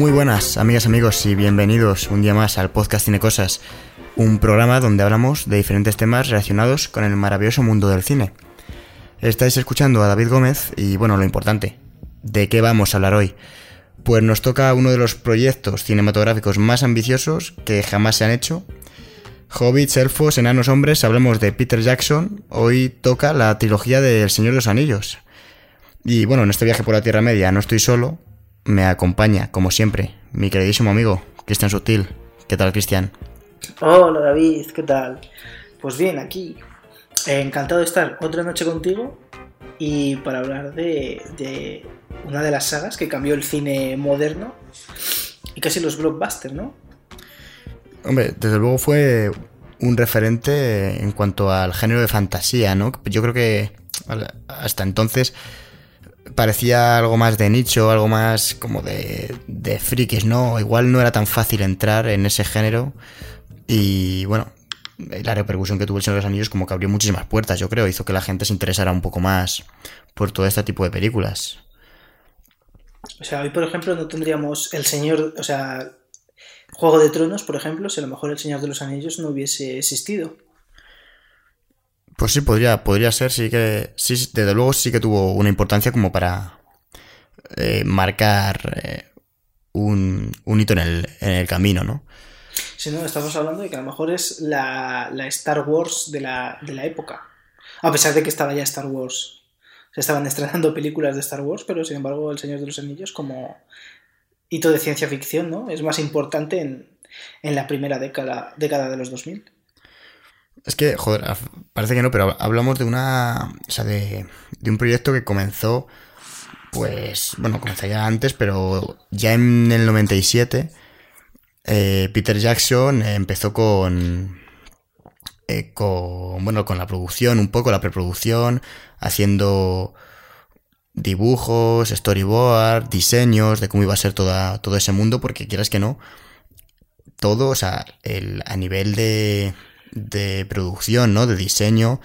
Muy buenas, amigas, amigos, y bienvenidos un día más al podcast Cine Cosas, un programa donde hablamos de diferentes temas relacionados con el maravilloso mundo del cine. Estáis escuchando a David Gómez y, bueno, lo importante, ¿de qué vamos a hablar hoy? Pues nos toca uno de los proyectos cinematográficos más ambiciosos que jamás se han hecho. Hobbits, elfos, enanos, hombres, hablamos de Peter Jackson. Hoy toca la trilogía de El Señor de los Anillos. Y bueno, en este viaje por la Tierra Media no estoy solo, me acompaña, como siempre, mi queridísimo amigo, Cristian Sutil. ¿Qué tal, Cristian? Hola, David, ¿qué tal? Pues bien, aquí. encantado de estar otra noche contigo y para hablar de, de una de las sagas que cambió el cine moderno y casi los blockbusters, ¿no? Hombre, desde luego fue un referente en cuanto al género de fantasía, ¿no? Yo creo que hasta entonces parecía algo más de nicho, algo más como de, de frikis, ¿no? Igual no era tan fácil entrar en ese género y bueno, la repercusión que tuvo el Señor de los Anillos como que abrió muchísimas puertas, yo creo, hizo que la gente se interesara un poco más por todo este tipo de películas. O sea, hoy por ejemplo no tendríamos el Señor, o sea, Juego de Tronos, por ejemplo, si a lo mejor el Señor de los Anillos no hubiese existido. Pues sí, podría, podría ser, sí que, sí, desde luego sí que tuvo una importancia como para eh, marcar eh, un, hito en el, en el camino, ¿no? Sí, no, estamos hablando de que a lo mejor es la, la Star Wars de la, de la época. A pesar de que estaba ya Star Wars. Se estaban estrenando películas de Star Wars, pero sin embargo El Señor de los Anillos como hito de ciencia ficción, ¿no? Es más importante en, en la primera década, década de los 2000. Es que, joder, parece que no, pero hablamos de una. O sea, de, un proyecto que comenzó. Pues. Bueno, comenzó ya antes, pero ya en el 97. Eh, Peter Jackson empezó con. Eh, con. Bueno, con la producción, un poco, la preproducción, haciendo dibujos, storyboard, diseños de cómo iba a ser toda, todo ese mundo, porque quieras que no, todo, o sea, el, a nivel de, de producción, ¿no? De diseño,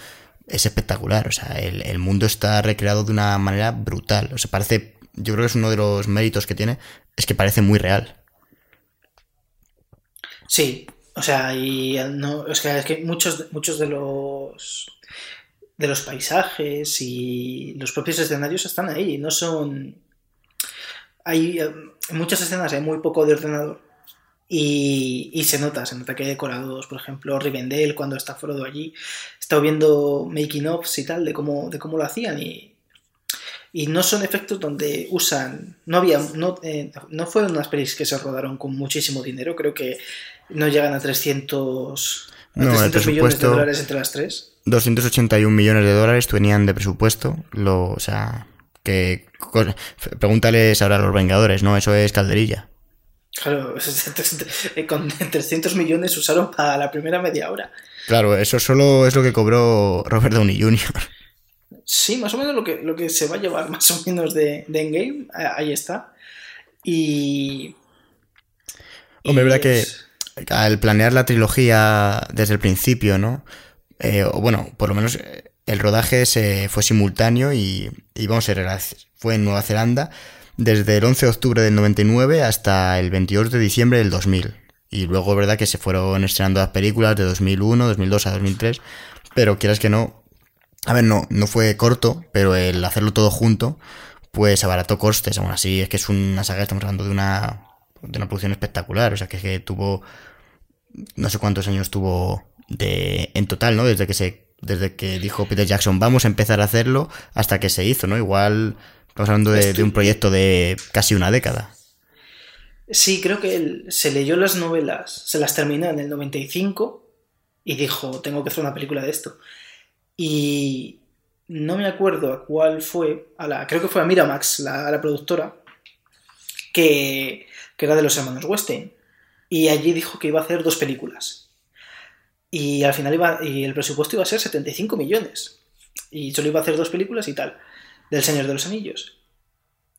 es espectacular. O sea, el, mundo está recreado de una manera brutal. O sea, parece. Yo creo que es uno de los méritos que tiene, es que parece muy real. Sí, o sea, y no, es que muchos, muchos de los de los paisajes y los propios escenarios están ahí, no son hay en muchas escenas hay muy poco de ordenador y, se nota, se nota que hay decorados, por ejemplo, Rivendell cuando está Frodo allí, he estado viendo making offs y tal de cómo, de cómo lo hacían y, y no son efectos donde usan, no había, no, eh, no fueron unas pelis que se rodaron con muchísimo dinero, creo que no llegan a 300, millones de dólares entre las tres. 281 millones de dólares venían de presupuesto, lo, o sea, que pregúntales ahora a los Vengadores, ¿no? Eso es calderilla. Claro, con 300 millones usaron para la primera media hora. Claro, eso solo es lo que cobró Robert Downey Jr. Sí, más o menos lo que, lo que se va a llevar más o menos de, de Endgame, ahí está. Y... Hombre, verdad que al planear la trilogía desde el principio, ¿no? Eh, o bueno, por lo menos eh, el rodaje se fue simultáneo y, y vamos a ver, fue en Nueva Zelanda desde el 11 de octubre del 99 hasta el 22 de diciembre del 2000. Y luego es verdad que se fueron estrenando las películas de 2001, 2002 a 2003, pero quieras que no, a ver, no, no fue corto, pero el hacerlo todo junto, pues abarató costes, aún así es que es una saga, estamos hablando de una, de una producción espectacular, o sea que, que tuvo, no sé cuántos años tuvo de, en total, ¿no? Desde que se, desde que dijo Peter Jackson, vamos a empezar a hacerlo, hasta que se hizo, ¿no? Igual Estamos hablando de, un proyecto de casi una década. Sí, creo que él se leyó las novelas, se las terminó en el 95 y dijo, tengo que hacer una película de esto. Y no me acuerdo a cuál fue, a la, creo que fue a Miramax, la, la productora, que, que era de los hermanos Weston. Y allí dijo que iba a hacer dos películas. Y al final iba, y el presupuesto iba a ser 75 millones. Y solo iba a hacer dos películas y tal del Señor de los Anillos.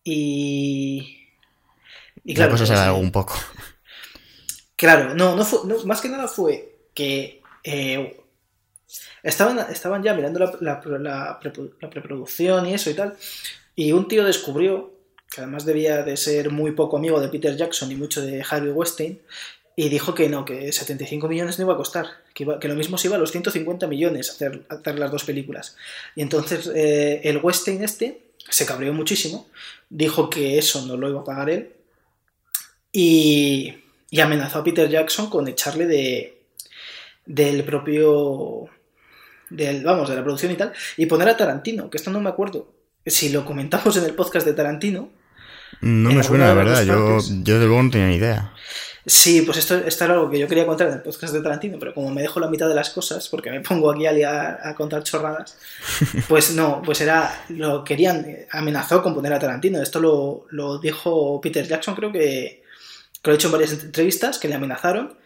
Y. Y claro. La cosa se un poco. Claro, no, no fue. más que nada fue que. Eh, estaban, estaban ya mirando la, la, preproducción y eso y tal. Y un tío descubrió que además debía de ser muy poco amigo de Peter Jackson y mucho de Harvey Weinstein, y dijo que no, que 75 millones no iba a costar, que, que lo mismo se iba a los 150 millones hacer, hacer las dos películas. Y entonces eh, el Weinstein este se cabreó muchísimo, dijo que eso no lo iba a pagar él, y, y amenazó a Peter Jackson con echarle de, del propio del, vamos, de la producción y tal, y poner a Tarantino, que esto no me acuerdo. Si lo comentamos en el podcast de Tarantino. No me suena, la verdad, yo, yo de luego no tenía ni idea. Sí, pues esto, esto era algo que yo quería contar en el podcast de Tarantino, pero como me dejo la mitad de las cosas, porque me pongo aquí a, a contar chorradas, pues no, pues era, lo querían, amenazó con poner a Tarantino. Esto lo, lo dijo Peter Jackson, creo que, que lo he hecho en varias entrevistas, que le amenazaron,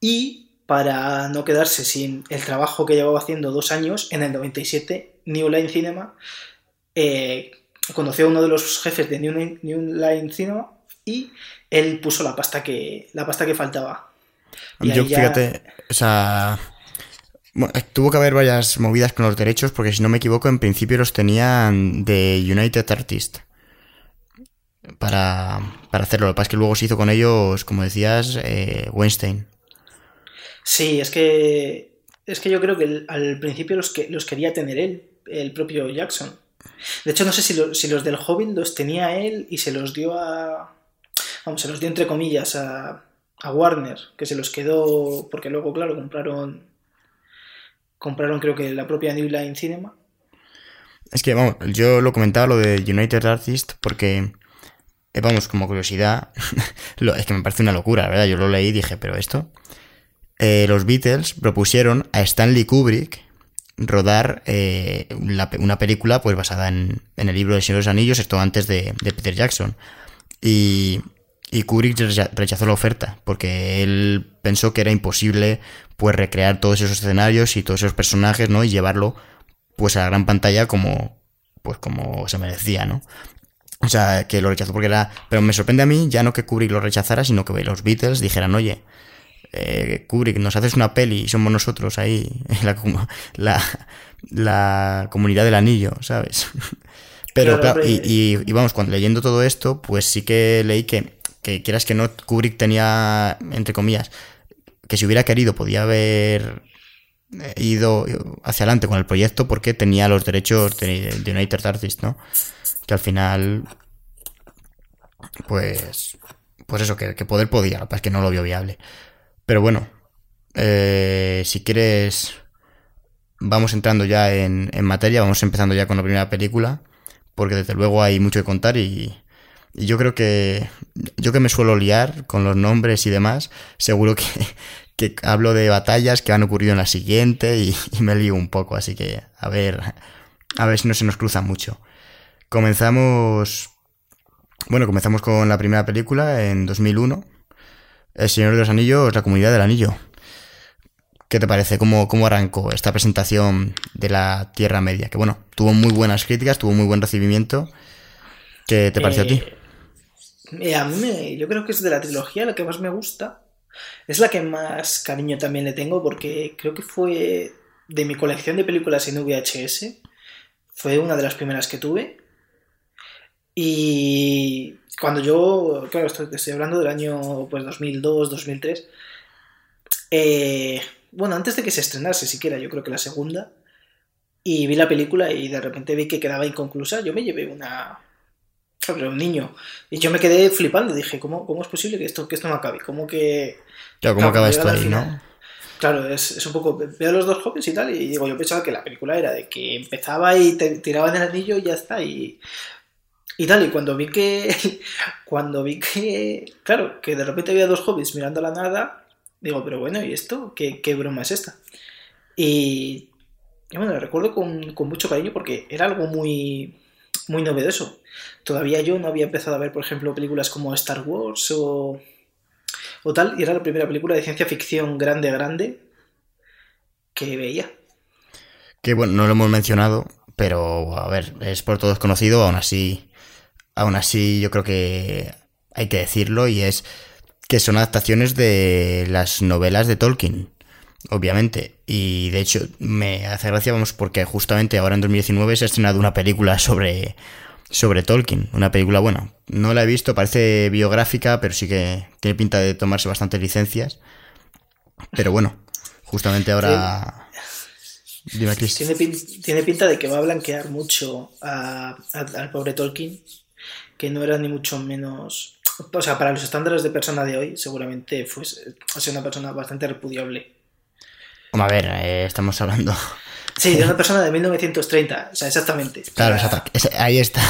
y para no quedarse sin el trabajo que llevaba haciendo dos años, en el 97 New Line Cinema eh, conoció a uno de los jefes de New, Line Cinema y él puso la pasta que, la pasta que faltaba. Yo, fíjate, o sea, tuvo que haber varias movidas con los derechos, porque si no me equivoco, en principio los tenían de United Artists para, hacerlo. Lo que pasa es que luego se hizo con ellos, como decías, eh, Weinstein. Sí, es que es que yo creo que al principio los, que, los quería tener él, el propio Jackson. De hecho, no sé si, si los del Hobbit los tenía él y se los dio a. Vamos, se los dio entre comillas a, a Warner, que se los quedó. Porque luego, claro, compraron. Compraron, creo que la propia New Line Cinema. Es que, vamos, yo lo comentaba lo de United Artists porque. Eh, vamos, como curiosidad. es que me parece una locura, ¿verdad? Yo lo leí y dije, pero esto. Eh, los Beatles propusieron a Stanley Kubrick rodar eh, una película pues basada en, el libro de Señor de los Anillos, esto antes de, Peter Jackson. Y, Kubrick rechazó la oferta porque él pensó que era imposible pues recrear todos esos escenarios y todos esos personajes, ¿no? Y llevarlo pues a la gran pantalla como pues como se merecía, ¿no? O sea, que lo rechazó porque era... Pero me sorprende a mí ya no que Kubrick lo rechazara, sino que los Beatles dijeran, oye, eh, Kubrick, nos haces una peli y somos nosotros ahí, la, la, comunidad del anillo, ¿sabes? Pero claro, y, vamos, cuando leyendo todo esto, pues sí que leí que, que quieras que no, Kubrick tenía, entre comillas, que si hubiera querido podía haber ido hacia adelante con el proyecto porque tenía los derechos de, United Artists, ¿no? Que al final, pues, pues eso, que, que poder podía, es que no lo vio viable. Pero bueno, eh, si quieres, vamos entrando ya en, materia, vamos empezando ya con la primera película, porque desde luego hay mucho que contar y, yo creo que yo que me suelo liar con los nombres y demás, seguro que, que hablo de batallas que han ocurrido en la siguiente y, me lío un poco, así que a ver, a ver si no se nos cruza mucho. Comenzamos, bueno, comenzamos con la primera película en 2001 el Señor de los Anillos, la comunidad del anillo. ¿Qué te parece? ¿Cómo, ¿Cómo arrancó esta presentación de la Tierra Media? Que bueno, tuvo muy buenas críticas, tuvo muy buen recibimiento. ¿Qué te pareció a ti? Eh, a mí yo creo que es de la trilogía la que más me gusta. Es la que más cariño también le tengo porque creo que fue de mi colección de películas en VHS. Fue una de las primeras que tuve. Y cuando yo, claro, estoy, estoy hablando del año pues 2002, 2003, eh, bueno, antes de que se estrenase siquiera, yo creo que la segunda, y vi la película y de repente vi que quedaba inconclusa, yo me llevé una... Claro, un niño. Y yo me quedé flipando, dije, ¿cómo, cómo es posible que esto, que esto no acabe? ¿Cómo que... Claro, ¿cómo acaba esto ahí, no? Claro, es, es, un poco. Veo a los dos jóvenes y tal, y digo, yo pensaba que la película era de que empezaba y te tiraban el anillo y ya está. Y y tal, y cuando vi que. Cuando vi que. Claro, que de repente había dos hobbies mirando a la nada, digo, pero bueno, ¿y esto? ¿Qué, qué broma es esta? Y. y bueno, lo recuerdo con, con, mucho cariño porque era algo muy. Muy novedoso. Todavía yo no había empezado a ver, por ejemplo, películas como Star Wars o. o tal, y era la primera película de ciencia ficción grande, grande que veía. Que bueno, no lo hemos mencionado, pero a ver, es por todos conocido, aún así aún así yo creo que hay que decirlo y es que son adaptaciones de las novelas de Tolkien, obviamente. Y de hecho me hace gracia, vamos, porque justamente ahora en 2019 se ha estrenado una película sobre, sobre Tolkien. Una película, bueno, no la he visto, parece biográfica, pero sí que tiene pinta de tomarse bastantes licencias. Pero bueno, justamente ahora... Dime, tiene, pinta de que va a blanquear mucho al pobre Tolkien, que no era ni mucho menos... O sea, para los estándares de persona de hoy, seguramente fue, ha sido una persona bastante repudiable. A ver, eh, estamos hablando Sí, de una persona de 1930, o sea, exactamente. Claro, ahí está,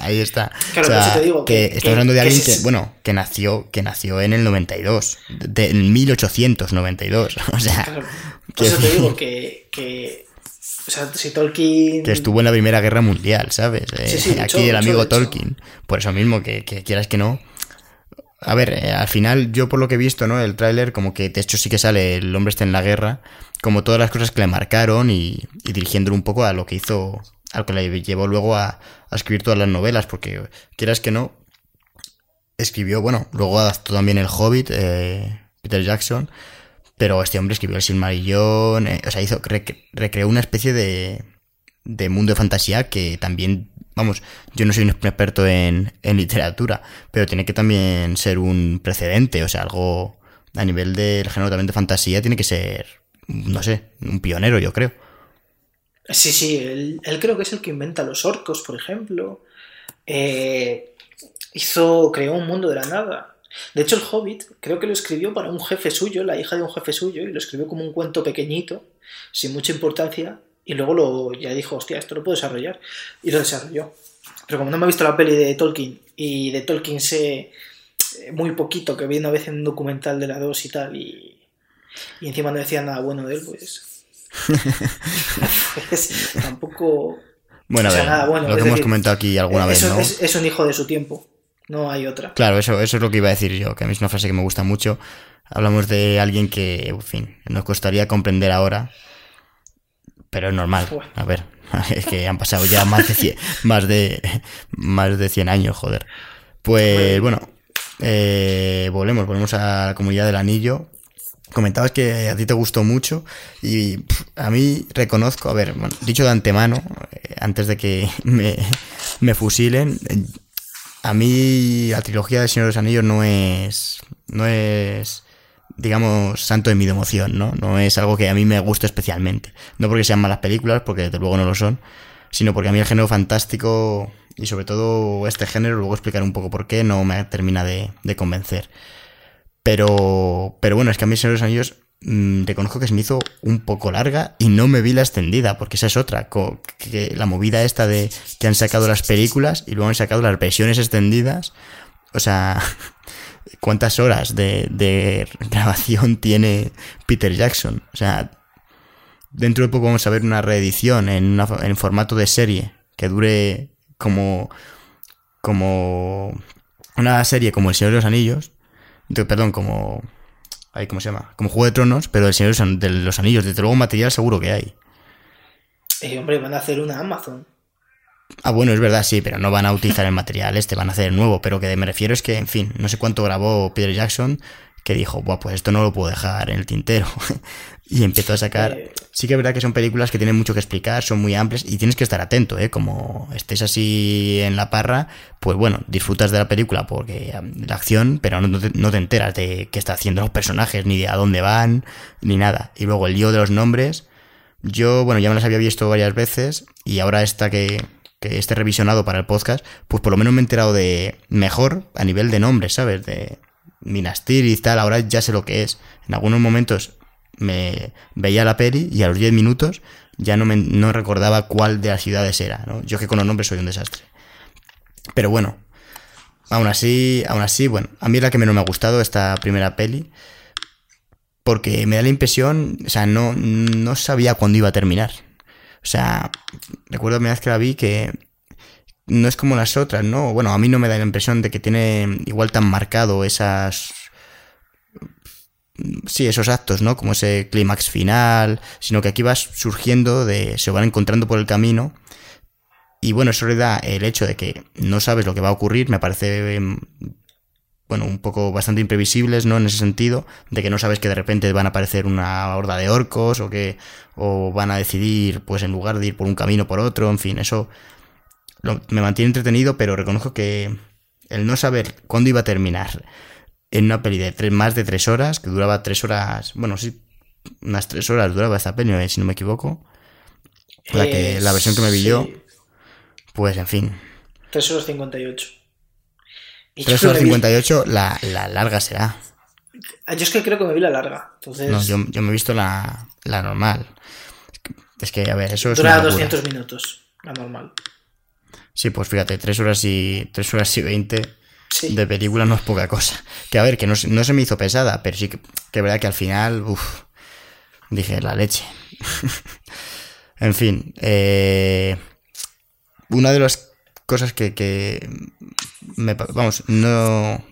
ahí está. Claro, o sea, te digo que, estoy hablando de alguien que, bueno, que nació, que nació en el 92, de, en 1892, o sea... Claro, por eso te digo que, que o sea, si Tolkien... Que estuvo en la Primera Guerra Mundial, ¿sabes? Sí, sí, eh, Aquí el amigo Tolkien. Por eso mismo, que, que, quieras que no, a ver, eh, al final, yo por lo que he visto, ¿no? El tráiler, como que de hecho sí que sale el hombre está en la guerra, como todas las cosas que le marcaron y, y dirigiéndolo un poco a lo que hizo, a lo que le llevó luego a, escribir todas las novelas, porque quieras que no, escribió, bueno, luego adaptó también El Hobbit, eh, Peter Jackson, pero este hombre escribió El Silmarillón, eh, o sea, hizo, recreó una especie de, de mundo de fantasía que también vamos, yo no soy un experto en, literatura, pero tiene que también ser un precedente, o sea, algo a nivel del género también de fantasía tiene que ser, no sé, un pionero, yo creo. Sí, sí, él, creo que es el que inventa los orcos, por ejemplo. Eh, hizo, creó un mundo de la nada. De hecho, el Hobbit creo que lo escribió para un jefe suyo, la hija de un jefe suyo, y lo escribió como un cuento pequeñito, sin mucha importancia, y luego lo, ya dijo, hostia, esto lo puedo desarrollar. Y lo desarrolló. Pero como no me he visto la peli de Tolkien y de Tolkien sé eh, muy poquito, que vi una vez en un documental de la 2 y tal, y, y encima no decía nada bueno de él, pues. pues tampoco. Bueno, a ver, lo que hemos comentado aquí alguna vez, ¿no? Es, es, un hijo de su tiempo, no hay otra. Claro, eso, eso es lo que iba a decir yo, que a mí es una frase que me gusta mucho. Hablamos de alguien que, en fin, nos costaría comprender ahora, pero es normal. A ver, es que han pasado ya más de 100, más de, más de 100 años, joder. Pues bueno, eh, volvemos, volvemos a la comunidad del anillo. Comentabas que a ti te gustó mucho y a mí reconozco, a ver, dicho de antemano, eh, antes de que me, me fusilen, a mí la trilogía del Señor de los Anillos no es, no es digamos, santo de mi devoción, ¿no? No es algo que a mí me guste especialmente. No porque sean malas películas, porque desde luego no lo son, sino porque a mí el género fantástico y sobre todo este género, luego explicaré un poco por qué, no me termina de, convencer. Pero, pero bueno, es que a mí Señor los Anillos mmm, reconozco que se me hizo un poco larga y no me vi la extendida, porque esa es otra, que la movida esta de que han sacado las películas y luego han sacado las versiones extendidas. O sea, ¿Cuántas horas de, grabación tiene Peter Jackson? O sea, dentro de poco vamos a ver una reedición en, en formato de serie que dure como, como una serie como El Señor de los Anillos. perdón, como... ¿Cómo se llama? Como Juego de Tronos, pero El Señor de los Anillos. Desde luego material seguro que hay. Eh, hombre, van a hacer una Amazon. Ah, bueno, es verdad, sí, pero no van a utilizar el material este, van a hacer el nuevo. Pero que me refiero es que, en fin, no sé cuánto grabó Peter Jackson, que dijo, Buah, pues esto no lo puedo dejar en el tintero. y empezó a sacar. Sí que es verdad que son películas que tienen mucho que explicar, son muy amplias y tienes que estar atento, ¿eh? Como estés así en la parra, pues bueno, disfrutas de la película porque la acción, pero no te, no te enteras de qué está haciendo los personajes, ni de a dónde van, ni nada. Y luego el lío de los nombres. Yo, bueno, ya me las había visto varias veces y ahora esta que, que esté revisionado para el podcast, pues por lo menos me he enterado de mejor a nivel de nombres, ¿sabes? De Minas y tal, ahora ya sé lo que es. En algunos momentos me veía la peli y a los 10 minutos ya no, me, no recordaba cuál de las ciudades era, ¿no? Yo que con los nombres soy un desastre. Pero bueno, aún así, aún así, bueno, a mí es la que menos me ha gustado esta primera peli. Porque me da la impresión, o sea, no, no sabía cuándo iba a terminar. O sea, recuerdo primera vez que la vi que no es como las otras, ¿no? Bueno, a mí no me da la impresión de que tiene igual tan marcado esas... Sí, esos actos, ¿no? Como ese clímax final, sino que aquí vas surgiendo se van encontrando por el camino. Y bueno, eso le da el hecho de que no sabes lo que va a ocurrir, me parece bueno, un poco bastante imprevisibles, ¿no? En ese sentido, de que no sabes que de repente van a aparecer una horda de orcos o que o van a decidir, pues en lugar de ir por un camino por otro, en fin, eso me mantiene entretenido, pero reconozco que el no saber cuándo iba a terminar en una peli de más de tres horas, que duraba tres horas, bueno, sí, unas tres horas duraba esta peli, eh, si no me equivoco. La, que, la versión que me vi yo, pues en fin. 3 horas 58. Y 3 horas 58, la, la larga será. Ah, yo es que creo que me vi la larga. Entonces... No, yo, yo me he visto la, la normal. Es que, a ver, eso es. Dura 200 minutos, la normal. Sí, pues fíjate, 3 horas y, 3 horas y 20 de película no es poca cosa. Que a ver, que no, no se me hizo pesada, pero sí que, que verdad que al final, uff, dije la leche. en fin, eh, una de las cosas que, que me, vamos, no,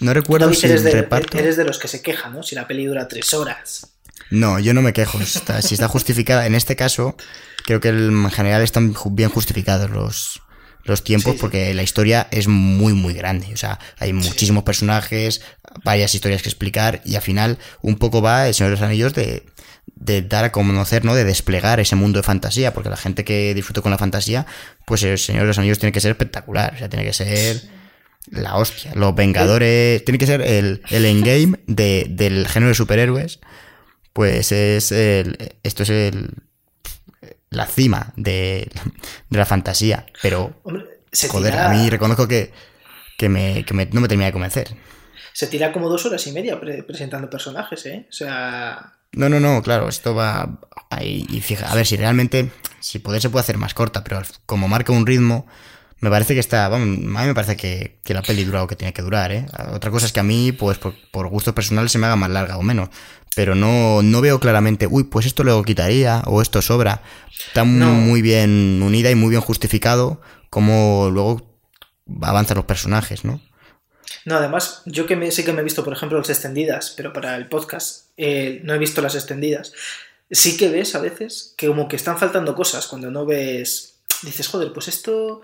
no recuerdo si eres de, reparto... Eres de los que se quejan, ¿no? Si la peli dura tres horas. No, yo no me quejo. si está justificada, en este caso, creo que en general están bien justificados los, los tiempos porque la historia es muy, muy grande. O sea, hay muchísimos personajes, varias historias que explicar y al final un poco va el Señor de los Anillos de, de dar a conocer, ¿no? De desplegar ese mundo de fantasía, porque la gente que disfruta con la fantasía, pues el Señor de los Anillos tiene que ser espectacular, o sea, tiene que ser la hostia. Los Vengadores, tiene que ser el, el endgame de, del género de superhéroes, pues es el, esto es el, la cima de, de la fantasía, pero, joder, a mí reconozco que, que, me, que me, no me termina de convencer. Se tira como dos horas y media presentando personajes, ¿eh? O sea... No, no, no, claro, esto va ahí. Y fija, a ver, si realmente, si poder se puede hacer más corta, pero como marca un ritmo, me parece que está, a mí me parece que, la peli dura lo que tiene que durar, ¿eh? Otra cosa es que a mí, pues por, por gustos personales, se me haga más larga o menos. Pero no, no veo claramente, uy, pues esto luego quitaría o esto sobra. Está muy bien unida y muy bien justificado como luego avanzan los personajes, ¿no? No, además, yo que me, sí que me he visto, por ejemplo, las extendidas, pero para el podcast eh, no he visto las extendidas. Sí que ves a veces que como que están faltando cosas cuando no ves. Dices, joder, pues esto.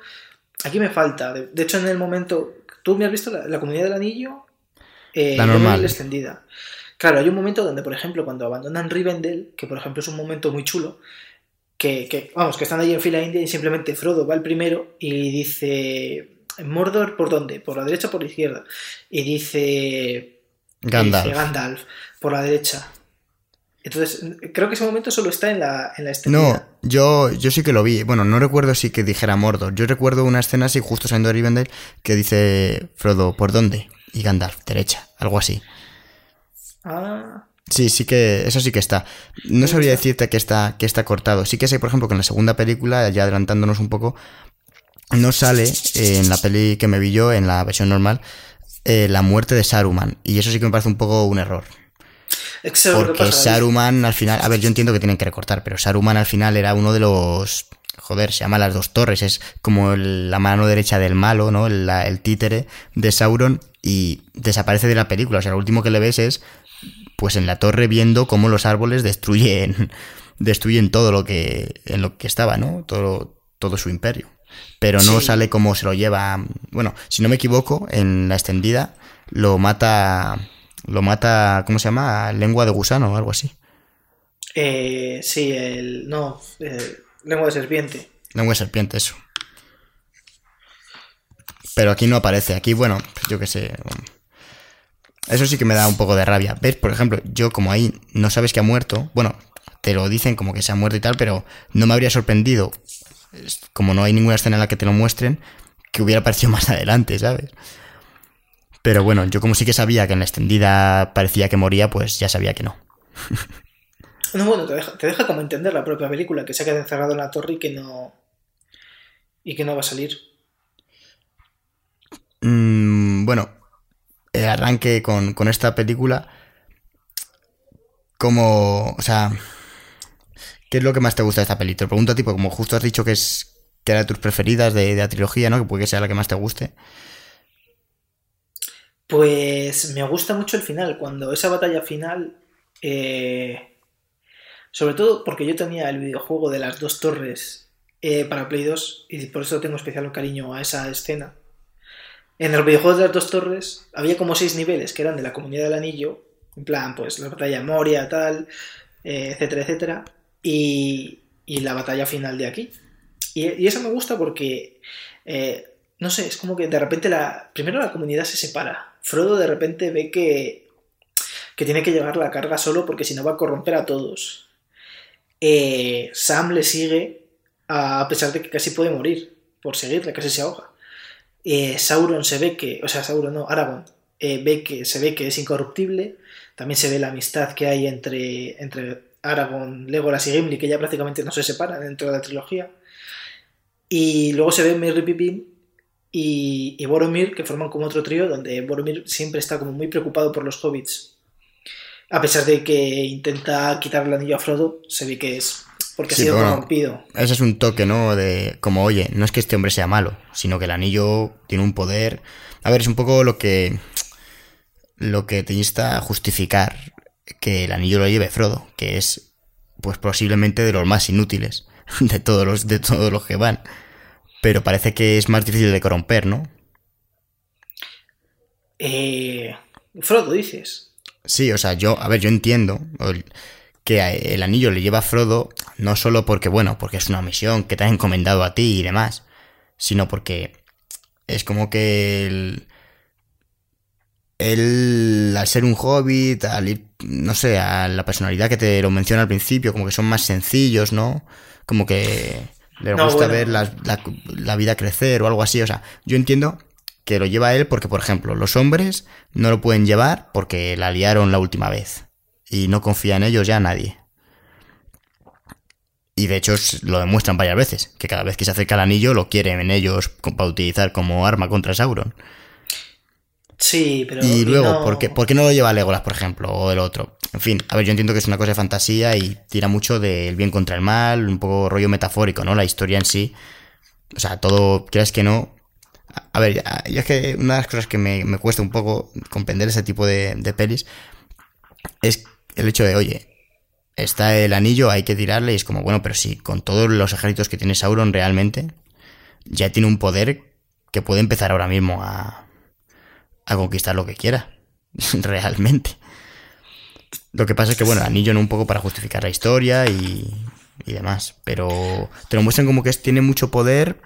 Aquí me falta. De, hecho, en el momento. ¿Tú me has visto la, comunidad del anillo? Eh, la normal. La extendida. Claro, hay un momento donde, por ejemplo, cuando abandonan Rivendell, que por ejemplo es un momento muy chulo, que, que, vamos, que están ahí en fila india y simplemente Frodo va el primero y dice, Mordor, ¿por dónde? ¿Por la derecha o por la izquierda? Y dice Gandalf. Gandalf, por la derecha. Entonces, creo que ese momento solo está en la, en la No, yo, yo sí que lo vi. Bueno, no recuerdo si que dijera Mordor. Yo recuerdo una escena así, justo saliendo de Rivendell, que dice Frodo, ¿por dónde? Y Gandalf, derecha, algo así. Ah. Sí, sí que, eso sí que está. No sabría decirte que está, que está cortado. Sí que sé, por ejemplo, que en la segunda película, ya adelantándonos un poco, no sale en la peli que me vi yo, en la versión normal, eh, la muerte de Saruman. Y eso sí que me parece un poco un error. Porque Saruman al final, a ver, yo entiendo que tienen que recortar, pero Saruman al final era uno de los, joder, se llama las dos torres, es como la mano derecha del malo, ¿no? El, el, títere de Sauron y desaparece de la película. O sea, lo último que le ves es, pues en la torre viendo cómo los árboles destruyen, destruyen todo lo que, en lo que estaba, ¿no? Todo, todo su imperio pero no sale como se lo lleva. Bueno, si no me equivoco, en la extendida lo mata. Lo mata, ¿cómo se llama? Lengua de gusano o algo así. Eh, sí, el. No, eh, lengua de serpiente. Lengua de serpiente, eso. Pero aquí no aparece. Aquí, bueno, yo qué sé. Eso sí que me da un poco de rabia. ¿Ves? Por ejemplo, yo como ahí no sabes que ha muerto. Bueno, te lo dicen como que se ha muerto y tal, pero no me habría sorprendido como no hay ninguna escena en la que te lo muestren, que hubiera aparecido más adelante, ¿sabes? Pero bueno, yo como sí que sabía que en la extendida parecía que moría, pues ya sabía que no. No, bueno, te deja, te deja como entender la propia película, que se ha quedado encerrado en la torre y que no. y que no va a salir. Mm, bueno, el arranque con, con esta película. Como. O sea ¿Qué es lo que más te gusta de esta peli? Te pregunto tipo, como justo has dicho que es que era de tus preferidas de, la trilogía, ¿no? Que puede que sea la que más te guste. Pues me gusta mucho el final, cuando esa batalla final, eh, sobre todo porque yo tenía el videojuego de las dos torres eh, para Play 2 y por eso tengo especial cariño a esa escena. En el videojuego de las dos torres había como seis niveles que eran de la comunidad del anillo, en plan, pues la batalla Moria, tal, eh, etcétera, etcétera y, la batalla final de aquí. Y, eso me gusta porque, eh, no sé, es como que de repente la, primero la comunidad se separa. Frodo de repente ve que, que tiene que llevar la carga solo porque si no va a corromper a todos. Eh, Sam le sigue a pesar de que casi puede morir por seguirle, casi se ahoga. Eh, Sauron se ve que, o sea, Sauron no, Aragorn ve que se ve que es incorruptible. También se ve la amistad que hay entre, entre Aragorn, Legolas y Gimli, que ya prácticamente no se separan dentro de la trilogía. Y luego se ve Merry Pippin y, y, Boromir, que forman como otro trío, donde Boromir siempre está como muy preocupado por los hobbits. A pesar de que intenta quitar el anillo a Frodo, se ve que es porque ha sido corrompido. Ese es un toque, ¿no? De como, oye, no es que este hombre sea malo, sino que el anillo tiene un poder. A ver, es un poco lo que. Lo que te insta a justificar que el anillo lo lleve Frodo, que es, pues posiblemente de los más inútiles de todos los, de todos los que van. Pero parece que es más difícil de corromper, ¿no? Eh, Frodo, dices. Sí, o sea, yo, a ver, yo entiendo que el anillo le lleva a Frodo no solo porque, bueno, porque es una misión que te ha encomendado a ti y demás, sino porque es como que él, él al ser un hobbit, al ir, no sé, a la personalidad que te lo menciona al principio, como que son más sencillos, ¿no? Como que le gusta ver la, vida crecer o algo así. O sea, yo entiendo que lo lleva él porque, por ejemplo, los hombres no lo pueden llevar porque la liaron la última vez. Y no confía en ellos ya nadie. Y de hecho lo demuestran varias veces, que cada vez que se acerca el anillo lo quieren en ellos para utilizar como arma contra Sauron. Sí, pero. Y luego, ¿por, qué, ¿por, qué, no lo lleva Legolas, por ejemplo? O el otro. En fin, a ver, yo entiendo que es una cosa de fantasía y tira mucho del bien contra el mal, un poco rollo metafórico, ¿no? La historia en sí. O sea, todo, creas que no. A ver, ya, es que una de las cosas que me, cuesta un poco comprender ese tipo de, de pelis es el hecho de, oye, está el anillo, hay que tirarle y es como, bueno, pero sí, con todos los ejércitos que tiene Sauron realmente, ya tiene un poder que puede empezar ahora mismo a, a conquistar lo que quiera. Realmente. Lo que pasa es que, bueno, anillo no un poco para justificar la historia y, y demás. Pero te lo muestran como que es, tiene mucho poder,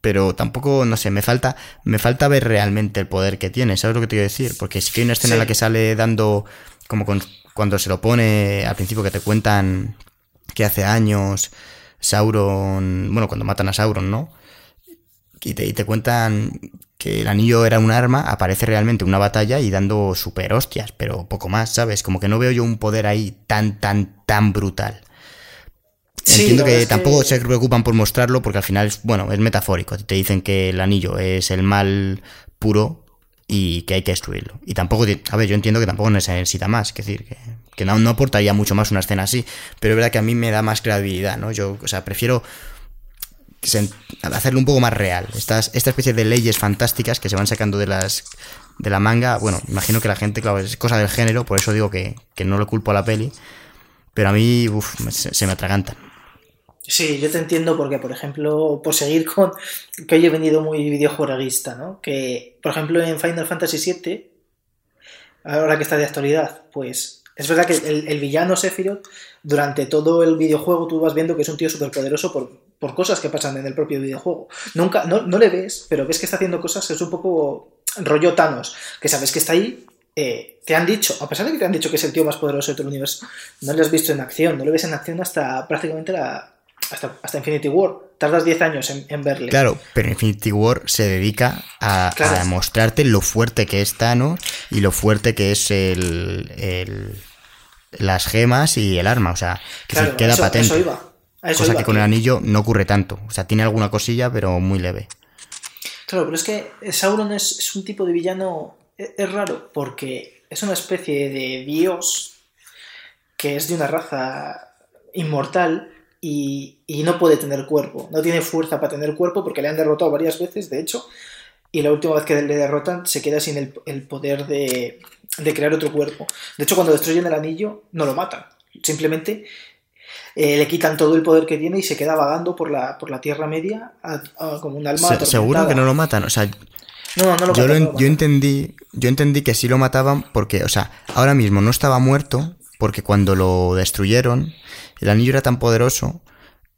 pero tampoco, no sé, me falta, me falta ver realmente el poder que tiene. ¿Sabes lo que te quiero decir? Porque sí que hay una escena en la que sale dando, como cuando se lo pone al principio que te cuentan que hace años Sauron, bueno, cuando matan a Sauron, ¿no? Y te, y te cuentan que el anillo era un arma, aparece realmente una batalla y dando super hostias, pero poco más, ¿sabes? Como que no veo yo un poder ahí tan, tan, tan brutal. Entiendo que tampoco se preocupan por mostrarlo porque al final, es, bueno, es metafórico. Te dicen que el anillo es el mal puro y que hay que destruirlo. Y tampoco, a ver, yo entiendo que tampoco necesita más, es decir, que, que no, no aportaría mucho más una escena así, pero es verdad que a mí me da más credibilidad, ¿no? Yo, o sea, prefiero hacerlo un poco más real. Estas, esta especie de leyes fantásticas que se van sacando de las de la manga, bueno, imagino que la gente, claro, es cosa del género, por eso digo que, no lo culpo a la peli, pero a mí se, me atragantan. Sí, yo te entiendo porque, por ejemplo, por seguir con que hoy he venido muy videojueguista, ¿no? Que, por ejemplo, en Final Fantasy VII, ahora que está de actualidad, pues es verdad que el, el villano Sephiroth, durante todo el videojuego tú vas viendo que es un tío súper poderoso por, por cosas que pasan en el propio videojuego. Nunca, no, no, le ves, pero ves que está haciendo cosas que es un poco rollo Thanos, que sabes que está ahí, eh, te han dicho, a pesar de que te han dicho que es el tío más poderoso de todo el universo, no le has visto en acción, no le ves en acción hasta prácticamente la, hasta, hasta Infinity War. Tardas 10 años en, verle. Claro, pero Infinity War se dedica a, mostrarte lo fuerte que es Thanos y lo fuerte que es el, el las gemas y el arma. O sea, que se queda patente. Eso iba. Cosa que con el anillo no ocurre tanto. O sea, tiene alguna cosilla, pero muy leve. Claro, pero es que Sauron es, un tipo de villano. E, es, raro, porque es una especie de dios que es de una raza inmortal y, no puede tener cuerpo. No tiene fuerza para tener cuerpo porque le han derrotado varias veces, de hecho. Y la última vez que le derrotan se queda sin el, el poder de, de crear otro cuerpo. De hecho, cuando destruyen el anillo, no lo matan. Simplemente eh, le quitan todo el poder que tiene y se queda vagando por la, por la Tierra Media como un alma. seguro que no lo matan, o sea. No, no lo yo, yo entendí, yo entendí que sí lo mataban porque, o sea, ahora mismo no estaba muerto porque cuando lo destruyeron, el anillo era tan poderoso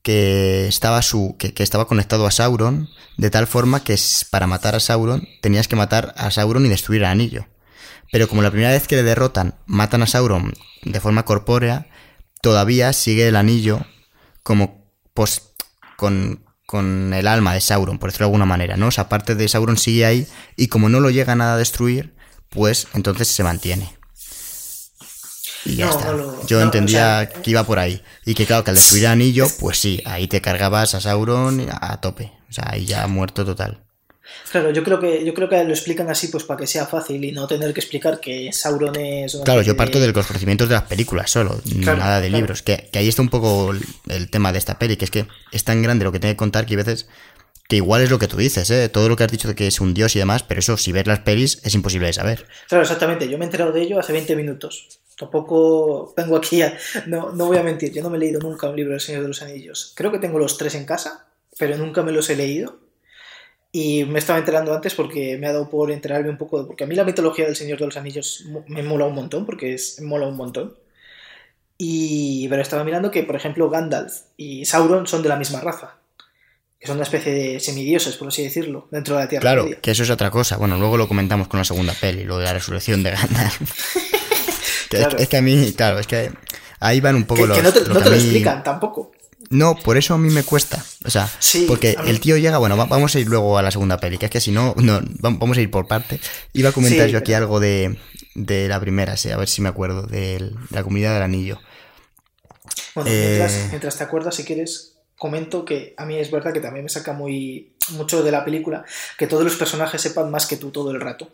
que estaba su que, que estaba conectado a Sauron de tal forma que para matar a Sauron tenías que matar a Sauron y destruir el anillo. Pero como la primera vez que le derrotan matan a Sauron de forma corpórea, todavía sigue el anillo como pues con, con el alma de Sauron, por decirlo de alguna manera, ¿no? O sea, parte de Sauron sigue ahí y como no lo llegan a destruir, pues entonces se mantiene. Y ya No, está. no Yo no, entendía o sea, que iba por ahí. Y que claro, que al destruir el anillo, pues sí, ahí te cargabas a Sauron a tope. O sea, ahí ya muerto total. Claro, yo creo que yo creo que lo explican así pues para que sea fácil y no tener que explicar que Sauron es Claro, yo parto de- los conocimientos de las películas solo, Claro, nada de claro. libros. Que, que ahí está un poco el, tema de esta peli, que es que es tan grande lo que tiene que contar que hay veces que igual es lo que tú dices, ¿eh? Todo lo que has dicho de que es un dios y demás, pero eso, si ves las pelis, es imposible de saber. Claro, exactamente. Yo me he enterado de ello hace 20 minutos. Tampoco vengo aquí a... No, no voy a mentir, yo no me he leído nunca un libro del Señor de los Anillos. Creo que tengo los tres en casa, pero nunca me los he leído. Y me estaba enterando antes porque me ha dado por enterarme un poco, de- porque a mí la mitología del Señor de los Anillos me mola un montón, porque es, mola un montón. Y, pero estaba mirando que, por ejemplo, Gandalf y Sauron son de la misma raza. Que son una especie de semidioses, por así decirlo, dentro de la Tierra Claro, Media. que eso es otra cosa. Bueno, luego lo comentamos con la segunda peli, lo de la resurrección de Gandalf. Que es- Claro. es, que a mí, claro, es que ahí van un poco Que, los... que no te, lo no te lo mí- explican tampoco. No, por eso a mí me cuesta. O sea, Sí, porque el tío llega, bueno, va- vamos a ir luego a la segunda peli, que es que si no, no va- vamos a ir por parte. Iba a comentar Sí, yo aquí algo de, de la primera, sí, a ver si me acuerdo, de la comunidad del anillo. Bueno, Eh, mientras, mientras te acuerdas, si quieres, comento que a mí es verdad que también me saca muy mucho de la película que todos los personajes sepan más que tú todo el rato.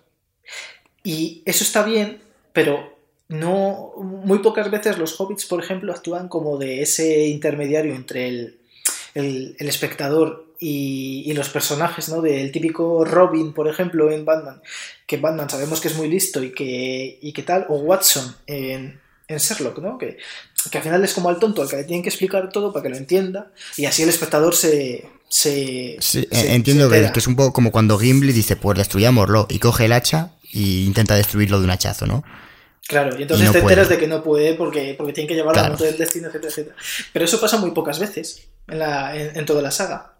Y eso está bien, pero no muy pocas veces los hobbits, por ejemplo, actúan como de ese intermediario entre el, el- el espectador y, y los personajes, ¿no? Del típico Robin, por ejemplo, en Batman, que Batman sabemos que es muy listo y que, y que tal, o Watson en, en Sherlock, ¿no? Que, que al final es como al tonto al que le tienen que explicar todo para que lo entienda y así el espectador se... se Sí, se- entiendo se que, entera. que es un poco como cuando Gimli dice, pues destruyámoslo, y coge el hacha y intenta destruirlo de un hachazo, ¿no? Claro, y entonces no te enteras puede. de que no puede porque, porque tienen que llevarlo Claro. al punto del destino, etcétera, etcétera. Pero eso pasa muy pocas veces en, la, en, en toda la saga.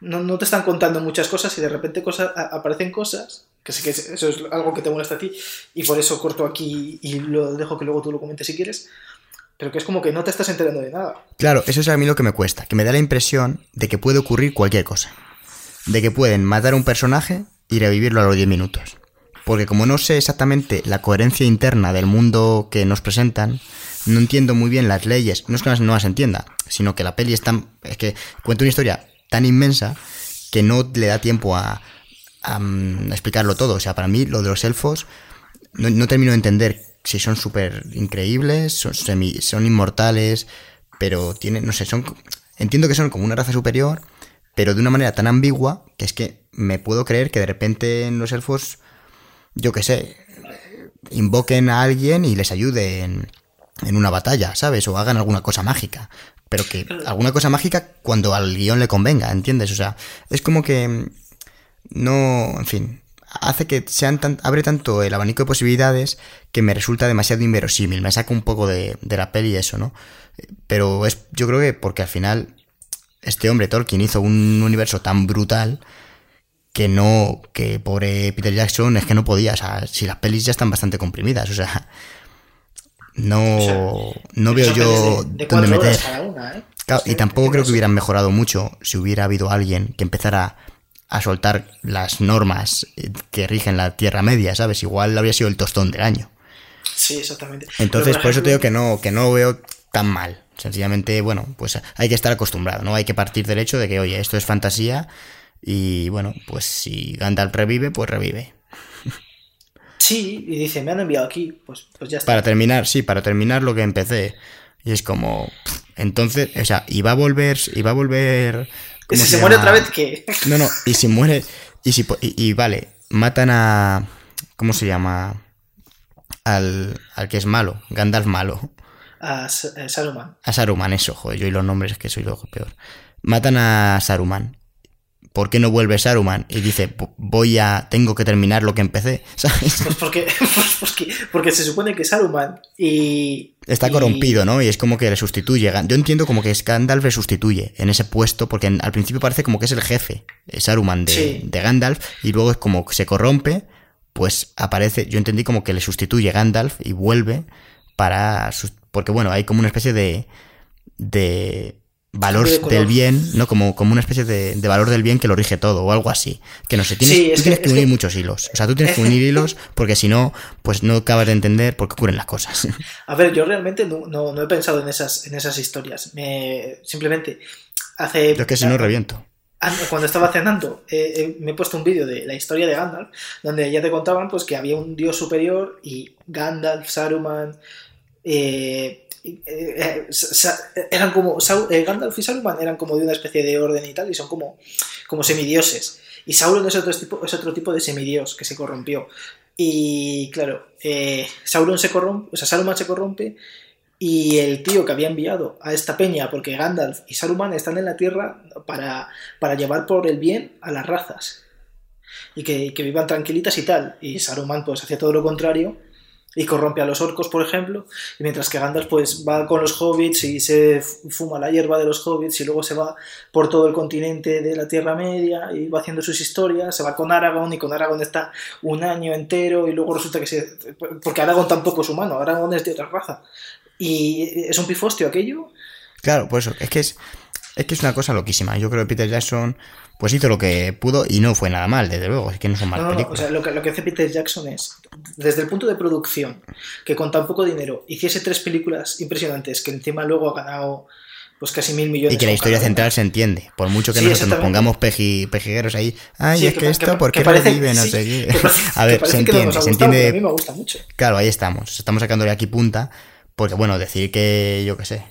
No, no te están contando muchas cosas y de repente cosas, a- aparecen cosas, que sé que es- eso es algo que te molesta a ti, y por eso corto aquí y lo dejo que luego tú lo comentes si quieres, pero que es como que no te estás enterando de nada. Claro, eso es a mí lo que me cuesta, que me da la impresión de que puede ocurrir cualquier cosa. De que pueden matar a un personaje y revivirlo a los 10 minutos. Porque como no sé exactamente la coherencia interna del mundo que nos presentan, no entiendo muy bien las leyes. No es que no las entienda, sino que la peli es tan... Es que cuenta una historia tan inmensa que no le da tiempo a, a, mm, explicarlo todo. O sea, para mí lo de los elfos no, no termino de entender si son súper increíbles, son, semi- son inmortales, pero tienen, no sé, son... Entiendo que son como una raza superior, pero de una manera tan ambigua que es que me puedo creer que de repente en los elfos, yo qué sé, invoquen a alguien y les ayude en, una batalla, ¿sabes? O hagan alguna cosa mágica. Pero que alguna cosa mágica cuando al guion le convenga, ¿entiendes? O sea, es como que no, en fin, hace que sean tan, abre tanto el abanico de posibilidades que me resulta demasiado inverosímil, me saca un poco de, de la peli eso, ¿no? Pero es, yo creo que porque al final este hombre Tolkien hizo un universo tan brutal que no, que pobre Peter Jackson es que no podía, o sea, si las pelis ya están bastante comprimidas, o sea, no, O sea, no veo yo de, de dónde meter. una, ¿eh? Claro, y tampoco creo que hubieran mejorado mucho si hubiera habido alguien que empezara a soltar las normas eh, que rigen la Tierra Media, ¿sabes? Igual habría sido el tostón del año. Sí, exactamente. Entonces, por eso te digo que no, que no lo veo tan mal. Sencillamente, bueno, pues hay que estar acostumbrado, ¿no? Hay que partir del hecho de que, oye, esto es fantasía y, bueno, pues si Gandalf revive, pues revive. Sí, y dice, me han enviado aquí, pues, pues ya está. Para terminar, sí, para terminar lo que empecé. Y es como, pff, entonces, o sea, y va a volver, y va a volver... Y ¿cómo si se se muere otra vez, ¿qué? No, no, y si muere. Y si po- y, y vale, matan a. ¿Cómo se llama? Al, al que es malo, Gandalf malo. A eh, Saruman. A Saruman, eso, joder, yo y los nombres es que soy lo peor. Matan a Saruman. ¿Por qué no vuelve Saruman? Y dice, voy a, tengo que terminar lo que empecé, ¿sabes? Pues porque, pues porque, porque se supone que Saruman y... Está corrompido, ¿no? Y es como que le sustituye. Yo entiendo como que Gandalf le sustituye en ese puesto, porque al principio parece como que es el jefe, eh, Saruman de, de Gandalf, y luego es como que se corrompe, pues aparece, yo entendí como que le sustituye Gandalf y vuelve para... Porque bueno, hay como una especie de... de valor del bien, ¿no? Como, como una especie de, valor del bien que lo rige todo o algo así. Que no sé, tienes, tienes que, unir muchos hilos. O sea, tú tienes que unir hilos porque si no, pues no acabas de entender por qué ocurren las cosas. A ver, yo realmente no, no, he pensado en esas, en esas historias. Me, simplemente hace... Yo es que si no reviento. Cuando estaba cenando, eh, eh, me he puesto un vídeo de la historia de Gandalf, donde ya te contaban pues que había un dios superior y Gandalf, Saruman, eh, eh, eh, eran como eh, Gandalf y Saruman eran como de una especie de orden y tal y son como, como semidioses. Y Sauron es otro tipo, es otro tipo de semidios que se corrompió. Y claro Sauron se corrompe Saruman se corrompe y el tío que había enviado a esta peña porque Gandalf y Saruman están en la tierra para, para llevar por el bien a las razas y que, que vivan tranquilitas y tal. Y Saruman pues hacía todo lo contrario y corrompe a los orcos, por ejemplo, y mientras que Gandalf pues va con los hobbits y se fuma la hierba de los hobbits y luego se va por todo el continente de la Tierra Media y va haciendo sus historias, se va con Aragorn y con Aragorn está un año entero y luego resulta que se... porque Aragorn tampoco es humano, Aragorn es de otra raza. Y es un pifostio aquello. Claro, pues es que es, es que es una cosa loquísima. Yo creo que Peter Jackson pues hizo lo que pudo y no fue nada mal, desde luego, es que no son malas películas. o sea, lo que, lo que hace Peter Jackson es, desde el punto de producción, que con tan poco dinero hiciese tres películas impresionantes, que encima luego ha ganado pues casi mil millones. Y que la historia central se entiende, por mucho que nosotros nos pongamos pejigueros ahí, ay, es que, esto, ¿por qué vive? No sé qué. a ver, se entiende, se entiende. A mí me gusta mucho. Claro, ahí estamos, estamos sacándole aquí punta, porque bueno, decir que, yo qué sé,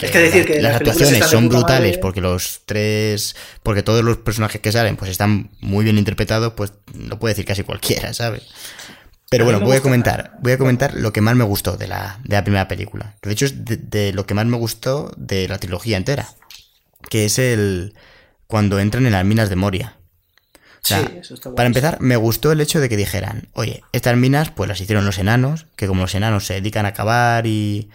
es que decir que las, actuaciones son brutales porque los tres, porque todos los personajes que salen pues están muy bien interpretados, pues no puede decir casi cualquiera, ¿sabes? Pero bueno, voy a comentar, voy a comentar lo que más me gustó de la, de la primera película. De hecho, es de, lo que más me gustó de la trilogía entera. Que es el. cuando entran en las minas de Moria. sí, eso está para empezar, me gustó el hecho de que dijeran, oye, estas minas pues las hicieron los enanos, que como los enanos se dedican a cavar y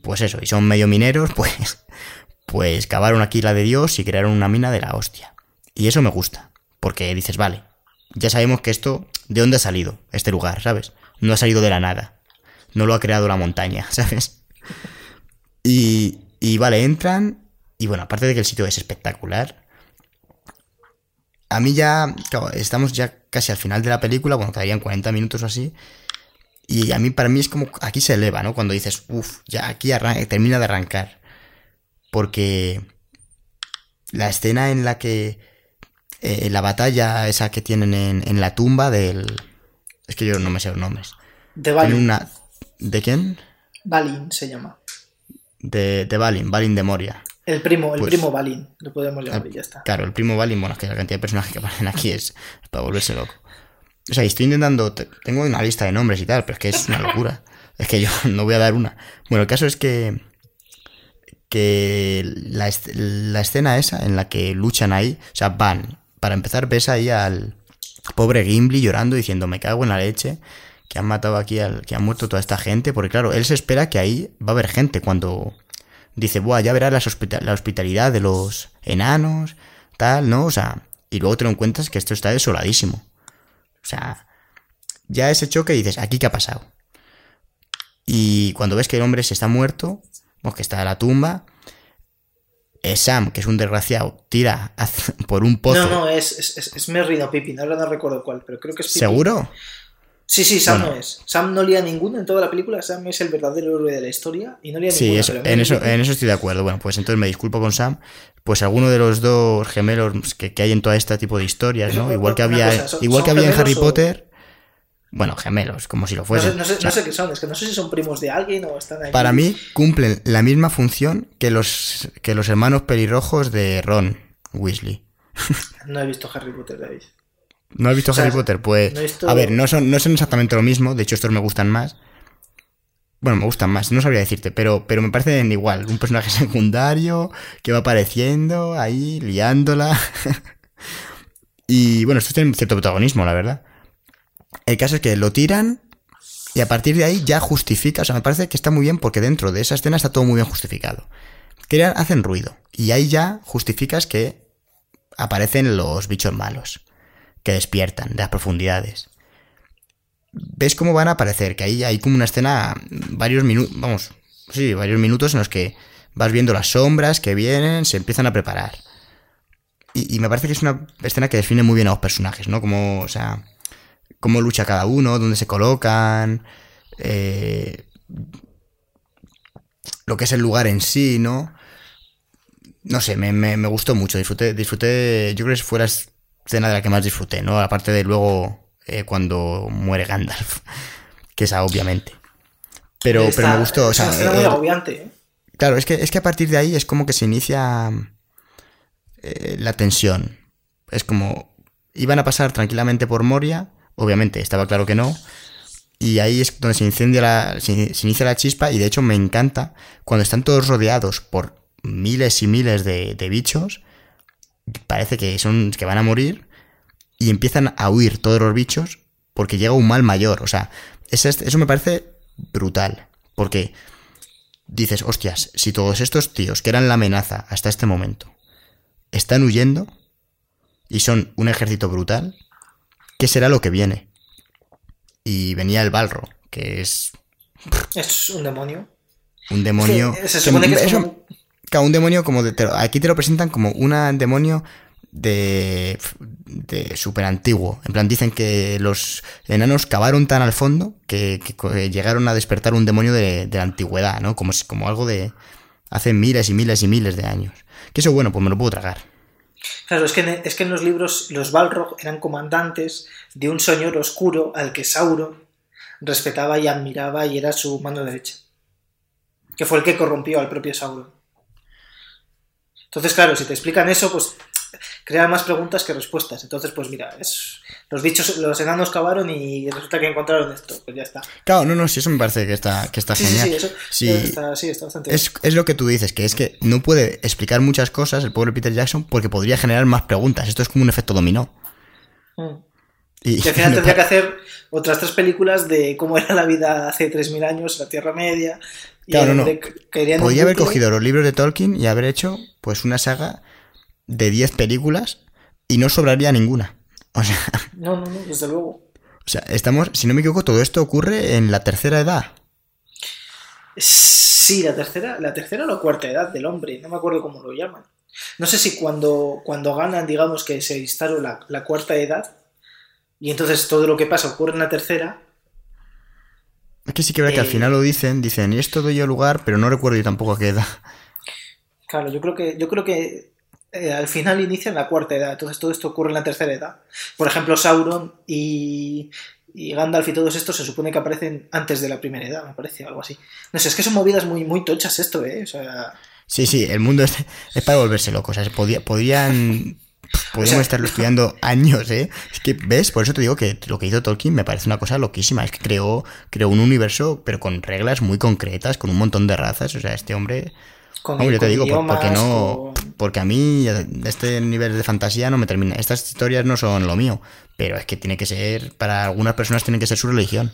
pues eso, y son medio mineros, pues, pues cavaron aquí la de Dios y crearon una mina de la hostia. Y eso me gusta, porque dices, vale, ya sabemos que esto, ¿de dónde ha salido este lugar, sabes? No ha salido de la nada, no lo ha creado la montaña, ¿sabes? Y, y vale, entran, y bueno, aparte de que el sitio es espectacular, a mí ya, estamos ya casi al final de la película, bueno, quedarían 40 minutos o así, y a mí, para mí es como, aquí se eleva, ¿no? Cuando dices, uff, ya aquí termina de arrancar. Porque la escena en la que, eh, la batalla esa que tienen en, la tumba del... Es que yo no me sé los nombres. De Balin. Una, ¿De quién? Balin se llama. De, de Balin, Balin de Moria. El primo, el pues primo Balin, lo podemos llamar y ya está. Claro, el primo Balin, bueno, es que la cantidad de personajes que aparecen aquí es para volverse loco. O sea, estoy intentando. Tengo una lista de nombres y tal, pero es que es una locura. Es que yo no voy a dar una. Bueno, el caso es que. Que la, escena esa en la que luchan ahí. O sea, van. Para empezar, ves ahí al pobre Gimli llorando diciendo: Me cago en la leche. Que han matado aquí al. Que han muerto toda esta gente. Porque claro, él se espera que ahí va a haber gente cuando. Dice, Buah, ya verás la, hospitalidad de los enanos. Tal, ¿no? O sea. Y luego te lo encuentras que esto está desoladísimo. O sea, ya ese choque dices, ¿aquí qué ha pasado? Y cuando ves que el hombre se está muerto, o que está en la tumba, es Sam, que es un desgraciado, tira por un pozo. No, no, es, es, es Merry, no Pippin, ahora no recuerdo cuál, pero creo que es Pippin. ¿Seguro? Sí, sí, Sam no es. Sam no lía ninguno en toda la película. Sam es el verdadero héroe de la historia y no lía sí, ninguno. en, eso, en eso estoy de acuerdo. Bueno, pues entonces me disculpo con Sam. Pues alguno de los dos gemelos que, hay en todo este tipo de historias, ¿no? igual que había, igual que había en Harry Potter. Bueno, gemelos, como si lo fuesen. No sé, no sé, qué son, es que no sé si son primos de alguien o están ahí. Para mí cumplen la misma función que los, que los hermanos pelirrojos de Ron Weasley. No he visto Harry Potter, David. ¿No has visto Harry Potter? Pues. A ver, no son, no son exactamente lo mismo. De hecho, estos me gustan más. Bueno, me gustan más, no sabría decirte, pero, pero me parecen igual. Un personaje secundario que va apareciendo ahí, liándola. Y bueno, esto tiene cierto protagonismo, la verdad. El caso es que lo tiran y a partir de ahí ya justifica, o sea, me parece que está muy bien porque dentro de esa escena está todo muy bien justificado. Que hacen ruido y ahí ya justificas que aparecen los bichos malos, que despiertan de las profundidades. Ves cómo van a aparecer, que ahí hay como una escena, varios minutos, vamos, sí, varios minutos en los que vas viendo las sombras que vienen, se empiezan a preparar. Y, me parece que es una escena que define muy bien a los personajes, ¿no? Como, o sea, cómo lucha cada uno, dónde se colocan, eh, lo que es el lugar en sí, ¿no? No sé, me, gustó mucho, disfruté, disfruté, yo creo que fue la escena de la que más disfruté, ¿no? Aparte de luego eh, cuando muere Gandalf, que esa obviamente. Pero, pero me gustó, o sea... Es muy agobiante, ¿eh? Claro, es que, es que a partir de ahí es como que se inicia eh, la tensión. Es como, iban a pasar tranquilamente por Moria, obviamente estaba claro que no, y ahí es donde se, incendia la, se, inicia la chispa y de hecho me encanta cuando están todos rodeados por miles y miles de, bichos, parece que, son, que van a morir y empiezan a huir todos los bichos porque llega un mal mayor. O sea, eso, eso me parece brutal. Porque dices, hostias, si todos estos tíos que eran la amenaza hasta este momento están huyendo y son un ejército brutal, ¿qué será lo que viene? Y venía el Balro, que es... Es un demonio. Un demonio... se supone que, es un demonio como de... aquí te lo presentan como un demonio de, de súper antiguo. En plan, dicen que los enanos cavaron tan al fondo que, llegaron a despertar un demonio de, de, la antigüedad, ¿no? Como, como algo de hace miles y miles y miles de años. Que eso, bueno, pues me lo puedo tragar. Claro, es que, es que en los libros los Balrog eran comandantes de un señor oscuro al que Sauron respetaba y admiraba y era su mano derecha. Que fue el que corrompió al propio Sauron. Entonces, claro, si te explican eso, pues crea más preguntas que respuestas. Entonces, pues mira, es, los bichos, los enanos cavaron y resulta que encontraron esto. Pues ya está. Claro, no, no, sí, eso me parece que está, que está genial. Sí, eso sí. Está, sí, está bastante es, es, lo que tú dices, que es que no puede explicar muchas cosas el pobre Peter Jackson porque podría generar más preguntas. Esto es como un efecto dominó. Mm. Y, al final tendría que hacer otras tres películas de cómo era la vida hace 3.000 años la Tierra Media. Claro, no, no. Podría haber cogido los libros de Tolkien y haber hecho pues una saga de 10 películas y no sobraría ninguna. O sea. No, no, no, desde luego. O sea, estamos, si no me equivoco, todo esto ocurre en la tercera edad. Sí, la tercera, la tercera o la cuarta edad del hombre, no me acuerdo cómo lo llaman. No sé si cuando, cuando ganan, digamos que se instaló la, la cuarta edad, y entonces todo lo que pasa ocurre en la tercera. Es que sí que verdad que al eh, final lo dicen, dicen, y esto doy lugar, pero no recuerdo yo tampoco a qué edad. Claro, yo creo que, yo creo que eh, al final inicia en la cuarta edad, entonces todo esto ocurre en la tercera edad. Por ejemplo, Sauron y, Gandalf y todos estos se supone que aparecen antes de la primera edad, me parece, algo así. No sé, es que son movidas muy, muy tochas esto, ¿eh? O sea... Sí, sí, el mundo es, para volverse loco. O sea, podrían, podríamos estarlo estudiando años, ¿eh? Es que, ¿ves? Por eso te digo que lo que hizo Tolkien me parece una cosa loquísima. Es que creó, creó un universo, pero con reglas muy concretas, con un montón de razas. O sea, este hombre yo te digo, porque no. Porque a mí este nivel de fantasía no me termina. Estas historias no son lo mío. Pero es que tiene que ser. Para algunas personas tiene que ser su religión.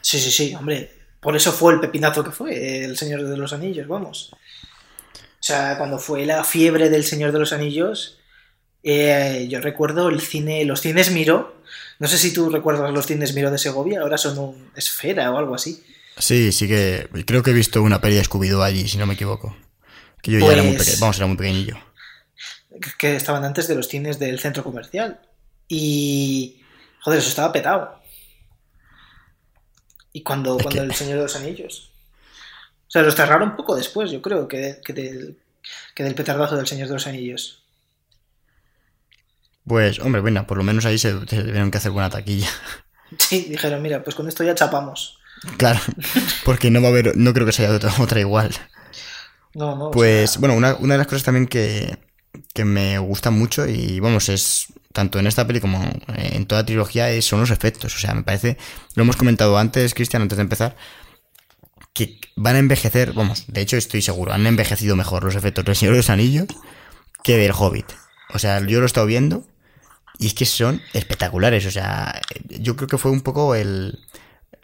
Sí, sí, sí, hombre. Por eso fue el pepinazo que fue el Señor de los Anillos, vamos. O sea, cuando fue la fiebre del Señor de los Anillos, eh, yo recuerdo el cine, los cines Miro. No sé si tú recuerdas los cines Miro de Segovia, ahora son un esfera o algo así. Sí, sí que creo que he visto una peli de Scooby-Doo allí, si no me equivoco. Que yo ya era muy pequeño, pues vamos, era muy pequeñillo. Que estaban antes de los cines del centro comercial. Y. Joder, eso estaba petado. Y cuando, cuando el Señor de los Anillos. O sea, los cerraron poco después, yo creo, que, que, del, que del petardazo del Señor de los Anillos. Pues, hombre, bueno, por lo menos ahí se, tuvieron que hacer buena taquilla. Sí, dijeron, mira, pues con esto ya chapamos. Claro, porque no va a haber, no creo que sea otra, otra igual. Pues, bueno, una, de las cosas también que, me gusta mucho y, vamos, es tanto en esta peli como en toda trilogía son los efectos. O sea, me parece, lo hemos comentado antes, Cristian, antes de empezar, que van a envejecer, vamos, de hecho estoy seguro, han envejecido mejor los efectos del Señor de los Anillos que del Hobbit. O sea, yo lo he estado viendo Y es que son espectaculares. O sea, yo creo que fue un poco el,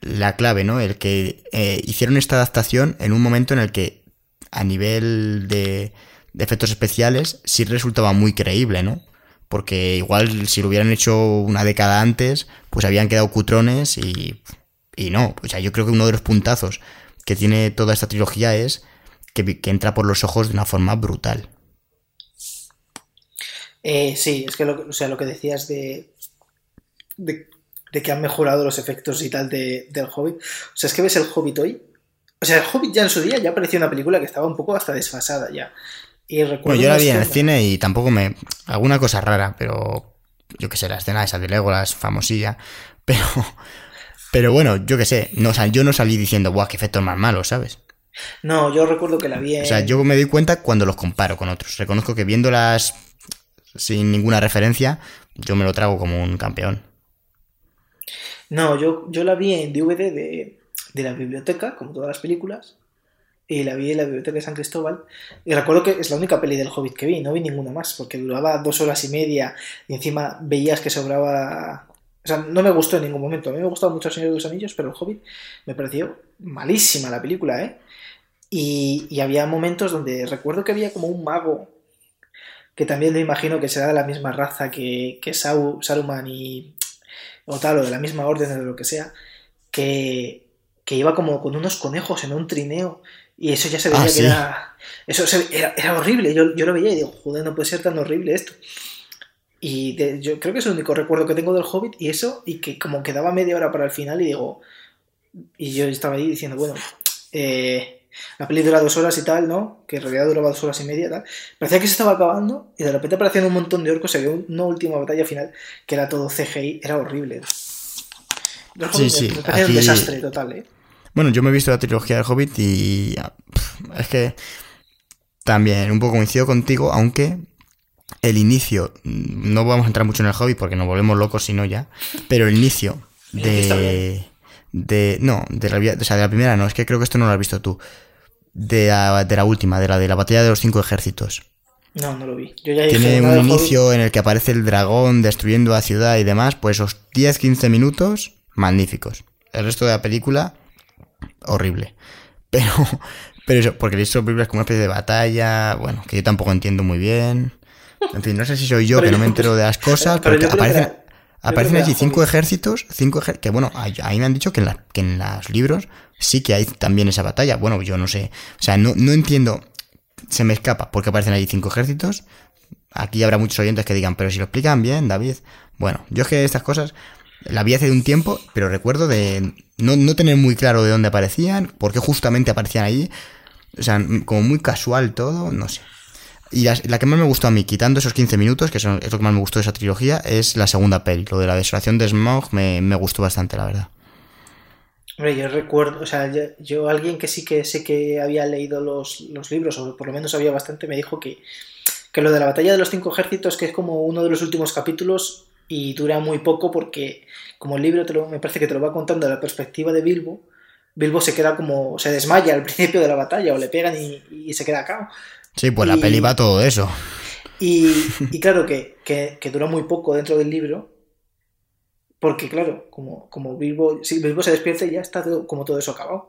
la clave, ¿no? El que eh, hicieron esta adaptación en un momento en el que a nivel de, efectos especiales sí resultaba muy creíble, ¿no? Porque igual si lo hubieran hecho una década antes, pues habían quedado cutrones y, y no. O sea, yo creo que uno de los puntazos que tiene toda esta trilogía es que, que entra por los ojos de una forma brutal. Eh, sí, es que lo, o sea, lo que decías de, de, de, que han mejorado los efectos y tal de, del Hobbit. O sea, es que ves el Hobbit hoy. O sea, el Hobbit ya en su día ya parecía una película que estaba un poco hasta desfasada ya. Y recuerdo bueno, yo la vi en el cine y tampoco me. Alguna cosa rara, pero. Yo qué sé, la escena esa de Legolas, famosilla. Pero. Pero bueno, yo qué sé. No, o sea, yo no salí diciendo, ¡buah, qué efectos más malos, ¿sabes? No, yo recuerdo que la vi. En... O sea, yo me doy cuenta cuando los comparo con otros. Reconozco que viéndolas sin ninguna referencia, yo me lo trago como un campeón. No, yo, yo la vi en DVD de, de la biblioteca, como todas las películas y la vi en la biblioteca de San Cristóbal. Y recuerdo que es la única peli del Hobbit que vi, no vi ninguna más, porque duraba dos horas y media y encima veías que sobraba. O sea, no me gustó en ningún momento. A mí me gustaba mucho El Señor de los Anillos, pero El Hobbit me pareció malísima la película, ¿eh? Y, y había momentos donde recuerdo que había como un mago, que también me imagino que será de la misma raza que, que Saruman y. o tal, o de la misma orden o de lo que sea, que, que iba como con unos conejos en un trineo y eso ya se veía Ah, que sí. era. Eso se- era, era horrible. Yo, yo lo veía y digo, joder, no puede ser tan horrible esto. Y de- yo creo que es el único recuerdo que tengo del Hobbit y eso, y que como quedaba media hora para el final y digo. Y yo estaba ahí diciendo, bueno, eh, la peli dura dos horas y tal, ¿no? Que en realidad duraba dos horas y media y tal. Parecía que se estaba acabando y de repente aparecían un montón de orcos. Se vio una última batalla final que era todo CGI, era horrible. El Sí, Hobbit sí, parecía un aquí- desastre total, ¿eh? Bueno, yo me he visto la trilogía del Hobbit y. Es que. También, un poco coincido contigo, aunque. El inicio. mm, No vamos a entrar mucho en el Hobbit porque nos volvemos locos si no ya. Pero el inicio de. De. No, de la, o sea, de la primera no, es que creo que esto no lo has visto tú. De la, de la última, de la de la batalla de los cinco ejércitos. No, no lo vi. Yo ya Tiene un inicio en el que aparece el dragón destruyendo la ciudad y demás, pues esos 10-15 minutos magníficos. El resto de la película, horrible. Pero, pero eso, porque eso película es como una especie de batalla, bueno, que yo tampoco entiendo muy bien. En fin, no sé si soy yo Pero que no yo- me entero de las cosas, pero pero, yo que creo que aparecen, era- aparecen allí cinco ejércitos, cinco ejércitos, que bueno, ahí ahí me han dicho que en, la- que en los libros sí que hay también esa batalla. Bueno, yo no sé, o sea, no, no entiendo, se me escapa porque aparecen allí cinco ejércitos. Aquí habrá muchos oyentes que digan, pero si lo explican bien, David. Bueno, yo es que estas cosas la vi hace un tiempo, pero recuerdo de no, no tener muy claro de dónde aparecían, por qué justamente aparecían allí. O sea, como muy casual todo, no sé. Y la, la que más me gustó a mí, quitando esos 15 minutos, que son, es lo que más me gustó de esa trilogía, es la segunda peli. Lo de la desolación de Smog me, me gustó bastante, la verdad. Hombre, yo recuerdo, o sea, yo, yo alguien que sí que sé que había leído los, los libros, o por lo menos sabía bastante, me dijo que, que lo de la batalla de los cinco ejércitos, que es como uno de los últimos capítulos y dura muy poco porque como el libro te lo- me parece que te lo va contando de la perspectiva de Bilbo, Bilbo se queda como, se desmaya al principio de la batalla o le pegan y, y se queda cao. Sí, pues la peli va todo eso. Y, y claro que, que, que dura muy poco dentro del libro, porque claro, como, como Bilbo, si Bilbo se despierta y ya está todo- como todo eso acabado.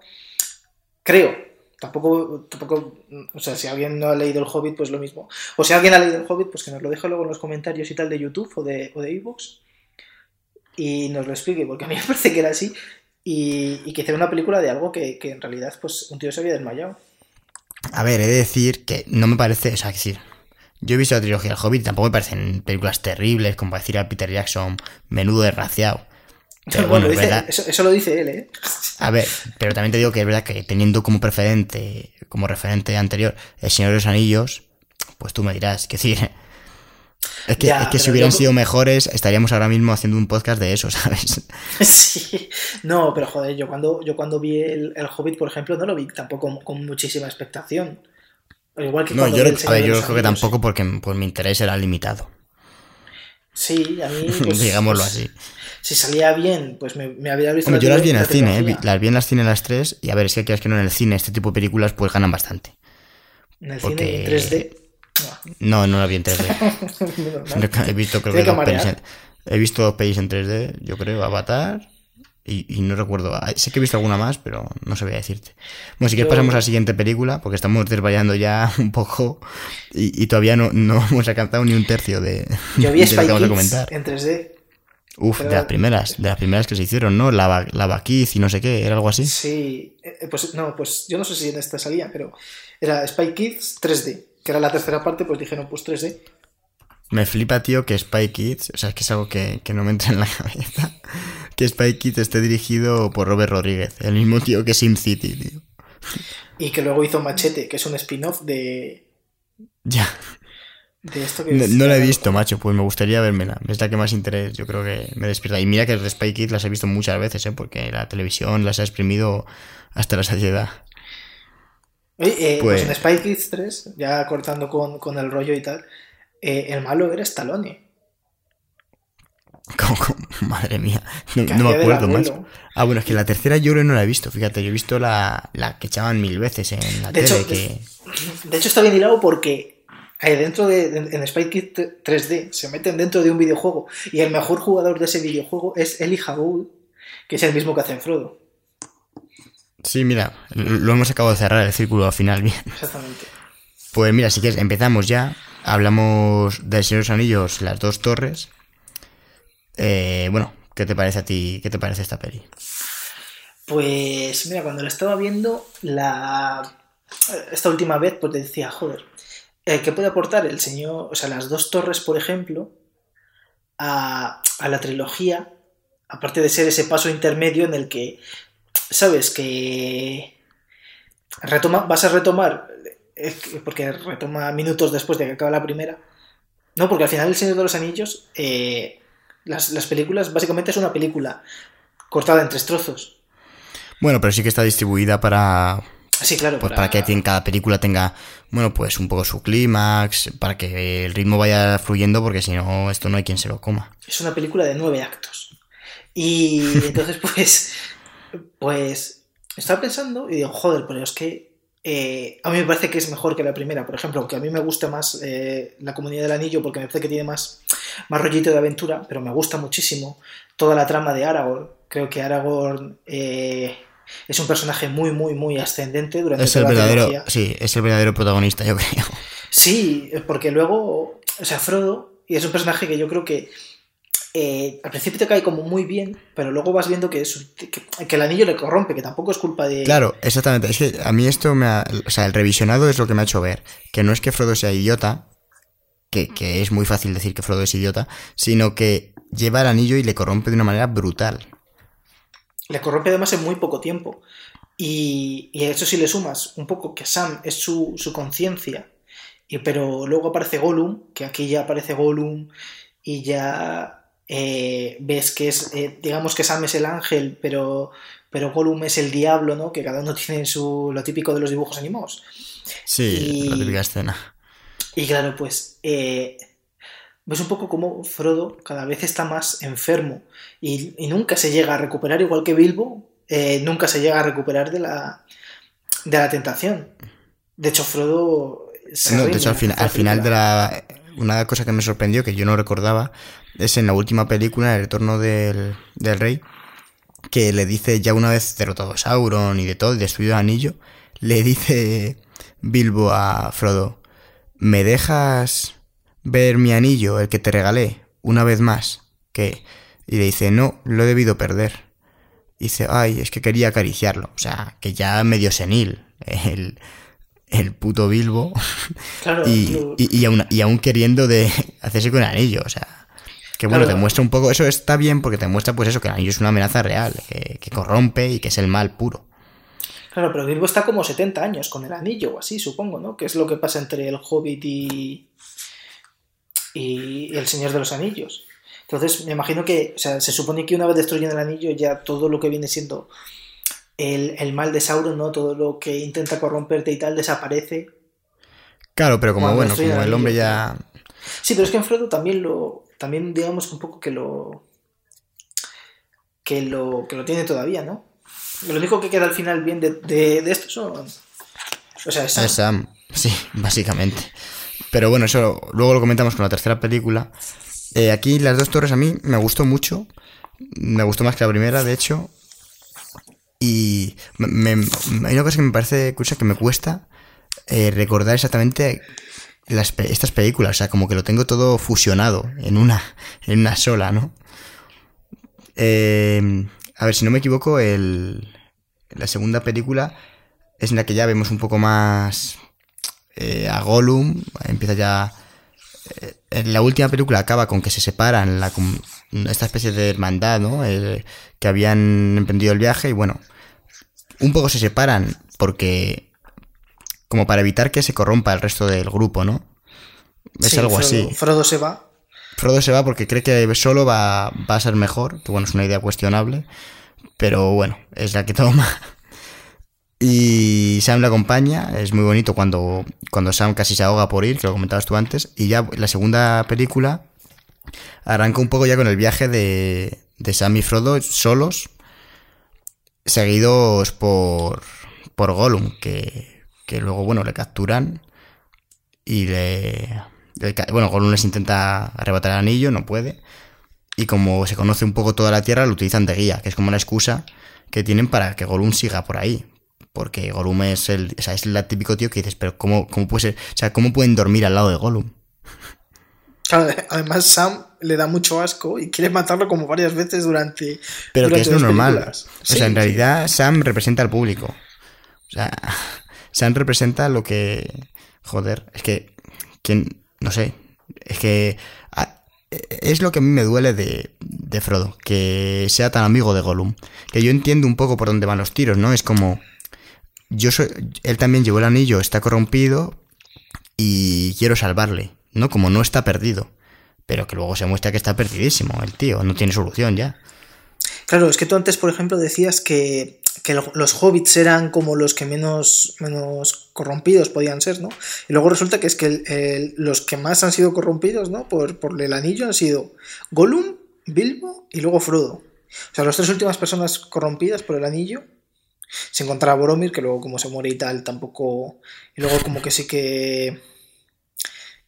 Creo, tampoco, tampoco, o sea, si alguien no ha leído El Hobbit, pues lo mismo. O si alguien ha leído El Hobbit, pues que nos lo deje luego en los comentarios y tal de YouTube o de, o de iVoox y nos lo explique, porque a mí me parece que era así y, y que hiciera una película de algo que, que en realidad pues un tío se había desmayado. A ver, he de decir que no me parece, o sea, es decir, yo he visto la trilogía del Hobbit tampoco me parecen películas terribles, como decir a Peter Jackson, menudo desgraciado. Pero Bueno, bueno, es dice- verdad. eso, eso lo dice él, ¿eh? A ver, pero también te digo que es verdad que teniendo como precedente, como referente anterior, El Señor de los Anillos, pues tú me dirás, que decir, es que, Ya, es que si hubieran yo- sido mejores, estaríamos ahora mismo haciendo un podcast de eso, ¿sabes? Sí, no, pero joder, yo cuando, yo cuando vi el, el Hobbit, por ejemplo, no lo vi tampoco con muchísima expectación. Igual que No, cuando yo, vi El Señor a ver, yo creo que tampoco porque pues, mi interés era limitado, Sí, a mí. pues, digámoslo pues, así. Si salía bien, pues me, me habría visto. Hombre, la yo las vi en el cine, ¿eh? las vi en las cine las tres, y a ver, es que quieras que no en el cine, este tipo de películas pues ganan bastante. En el porque- cine en 3D. No, no la vi en 3D. he visto, creo que dos pelis en, he visto dos pelis en 3D, yo creo, Avatar y, no recuerdo. Sé que he visto alguna más, pero no sabía decirte. Bueno, si quieres pasamos a la siguiente película, porque estamos desvariando ya un poco y, todavía no, no, hemos alcanzado ni un tercio de, yo vi de lo que vamos a comentar. En 3D. Uf, de las primeras, de las primeras que se hicieron, ¿no? La, la y no sé qué, ¿era algo así? Sí, eh, pues no, pues yo no sé si en esta salía, pero era Spy Kids 3D, que era la tercera parte, pues dijeron, pues 3D. Me flipa, tío, que Spy Kids, o sea, es que es algo que, no me entra en la cabeza, que Spy Kids esté dirigido por Robert Rodríguez, el mismo tío que SimCity, tío. Y que luego hizo Machete, que es un spin-off de... Ya. De esto que no, la he visto, macho, pues me gustaría vérmela. Es la que más interés yo creo que me despierta. Y mira que el Spy Kids las he visto muchas veces, ¿eh? Porque la televisión las ha exprimido hasta la saciedad. Oye, eh, pues... pues... en Spy Kids 3, ya cortando con, con el rollo y tal, eh, el malo era Stallone. Madre mía, no, me acuerdo más. Ah, bueno, es que la tercera yo no la he visto, fíjate, yo he visto la, que echaban mil veces en la de tele. Hecho, que... De hecho, está bien hilado porque eh, dentro de, en Spike Kid 3D se meten dentro de un videojuego y el mejor jugador de ese videojuego es Eli Hagoul, que es el mismo que hace en Frodo. Sí, mira, lo hemos acabado de cerrar el círculo al final, bien. Exactamente. Pues mira, si quieres, empezamos ya hablamos de Señor de los Anillos, las dos torres. Eh, bueno, ¿qué te parece a ti? ¿Qué te parece esta peli? Pues mira, cuando la estaba viendo, la esta última vez, pues te decía, joder, eh, ¿qué puede aportar el señor, o sea, las dos torres, por ejemplo, a, la trilogía, aparte de ser ese paso intermedio en el que, sabes, que retoma, vas a retomar porque retoma minutos después de que acaba la primera. No, porque al final El Señor de los Anillos, eh, las, películas, básicamente es una película cortada en tres trozos. Bueno, pero sí que está distribuida para... Sí, claro. Pues para... que cada película tenga, bueno, pues un poco su clímax, para que el ritmo vaya fluyendo, porque si no, esto no hay quien se lo coma. Es una película de nueve actos. Y entonces, pues, pues, estaba pensando y digo, joder, pero es que eh, a mí me parece que es mejor que la primera, por ejemplo, aunque a mí me gusta más eh, la Comunidad del Anillo porque me parece que tiene más, más rollito de aventura, pero me gusta muchísimo toda la trama de Aragorn. Creo que Aragorn eh, es un personaje muy, muy, muy ascendente durante es el verdadero, Sí, es el verdadero protagonista, yo creo. Sí, porque luego, o sea, Frodo, y es un personaje que yo creo que eh, al principio te cae como muy bien, pero luego vas viendo que, que, el anillo le corrompe, que tampoco es culpa de... Claro, exactamente. Es que a mí esto me ha... O sea, el revisionado es lo que me ha hecho ver. Que no es que Frodo sea idiota, que, es muy fácil decir que Frodo es idiota, sino que lleva el anillo y le corrompe de una manera brutal. Le corrompe además en muy poco tiempo. Y, y a eso si le sumas un poco que Sam es su, su conciencia, pero luego aparece Gollum, que aquí ya aparece Gollum y ya eh, ves que es, eh, digamos que Sam es el ángel, pero, pero Gollum es el diablo, ¿no? Que cada uno tiene su, lo típico de los dibujos animados. Sí, la típica escena. Y claro, pues eh, ves un poco como Frodo cada vez está más enfermo y, nunca se llega a recuperar, igual que Bilbo, nunca se llega a recuperar de la, de la tentación. De hecho, Frodo... no, de hecho, al, final, al final de la... Una cosa que me sorprendió, que yo no recordaba, es en la última película, El retorno del, rey, que le dice, ya una vez derrotado a Sauron y de todo, y destruido el anillo, le dice Bilbo a Frodo, ¿me dejas ver mi anillo, el que te regalé, una vez más? que Y le dice, no, lo he debido perder. dice, ay, es que quería acariciarlo. O sea, que ya medio senil el, el puto Bilbo. y, y, aún, y aún queriendo de hacerse con el anillo. O sea, que bueno, te muestra un poco, eso está bien porque te muestra pues eso, que el anillo es una amenaza real, que, corrompe y que es el mal puro. Claro, pero Bilbo está como 70 años con el anillo o así, supongo, ¿no? Que es lo que pasa entre el Hobbit y, y el Señor de los Anillos. Entonces, me imagino que, o sea, se supone que una vez destruyen el anillo ya todo lo que viene siendo el, el mal de Sauron, ¿no? Todo lo que intenta corromperte y tal desaparece. Claro, pero como bueno, como el hombre ya... Sí, pero es que en Frodo también lo, también digamos un poco que lo que lo, que lo tiene todavía, ¿no? Lo único que queda al final bien de, de, esto son... O sea, es Sam. Sí, básicamente. Pero bueno, eso luego lo comentamos con la tercera película. Eh, aquí las dos torres a mí me gustó mucho. Me gustó más que la primera, de hecho. Y hay una cosa que me parece curiosa que me cuesta eh, recordar exactamente estas películas. O sea, como que lo tengo todo fusionado en una, en una sola, ¿no? Eh, a ver, si no me equivoco, el, la segunda película es en la que ya vemos un poco más eh, a Gollum. Empieza ya. en la última película acaba con que se separan la, esta especie de hermandad, ¿no? que habían emprendido el viaje y bueno, un poco se separan porque como para evitar que se corrompa el resto del grupo, ¿no? Es algo así. Frodo se va. Frodo se va porque cree que solo va, va a ser mejor, que bueno, es una idea cuestionable, pero bueno, es la que toma. Y Sam le acompaña, es muy bonito cuando, cuando Sam casi se ahoga por ir, que lo comentabas tú antes, y ya la segunda película arranca un poco ya con el viaje de, de Sam y Frodo solos, seguidos por, por Gollum, que, que luego, bueno, le capturan y le, Bueno, Gollum les intenta arrebatar el anillo, no puede. Y como se conoce un poco toda la Tierra, lo utilizan de guía, que es como una excusa que tienen para que Gollum siga por ahí. Porque Gollum es el, o sea, es el típico tío que dices, pero ¿cómo, cómo puede ser? O sea, ¿cómo pueden dormir al lado de Gollum? además Sam le da mucho asco y quiere matarlo como varias veces durante. Pero que es lo normal. o sea, en realidad Sam representa al público. O sea, Sam representa lo que. Joder, es que. ¿Quién? No sé. Es que. Es lo que a mí me duele de, de Frodo, que sea tan amigo de Gollum. Que yo entiendo un poco por dónde van los tiros, ¿no? Es como. Yo soy. Él también llevó el anillo, está corrompido. Y quiero salvarle ¿no? Como no está perdido. Pero que luego se muestra que está perdidísimo el tío, no tiene solución ya. Claro, es que tú antes, por ejemplo, decías que, los hobbits eran como los que menos, menos corrompidos podían ser, ¿no? Y luego resulta que es que los que más han sido corrompidos, ¿no? Por, por el anillo han sido Gollum, Bilbo y luego Frodo. O sea, las tres últimas personas corrompidas por el anillo se encontraba Boromir, que luego como se muere y tal, tampoco... Y luego como que sí que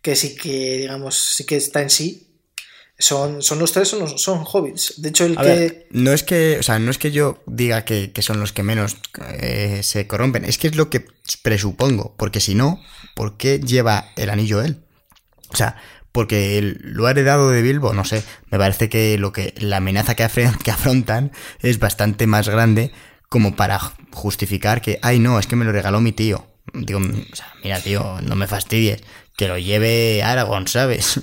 que sí que, digamos, sí que está en sí. Son, son los tres, son, son hobbits. De hecho, el que. no es que. O sea, no es que yo diga que, son los que menos eh, se corrompen. Es que es lo que presupongo. Porque si no, ¿por qué lleva el anillo él? O sea, porque lo ha heredado de Bilbo, no sé. Me parece que lo que. la amenaza que, que afrontan es bastante más grande como para justificar que, ay no, es que me lo regaló mi tío. Digo, o sea, mira, tío, no me fastidies que lo lleve Aragorn, ¿sabes?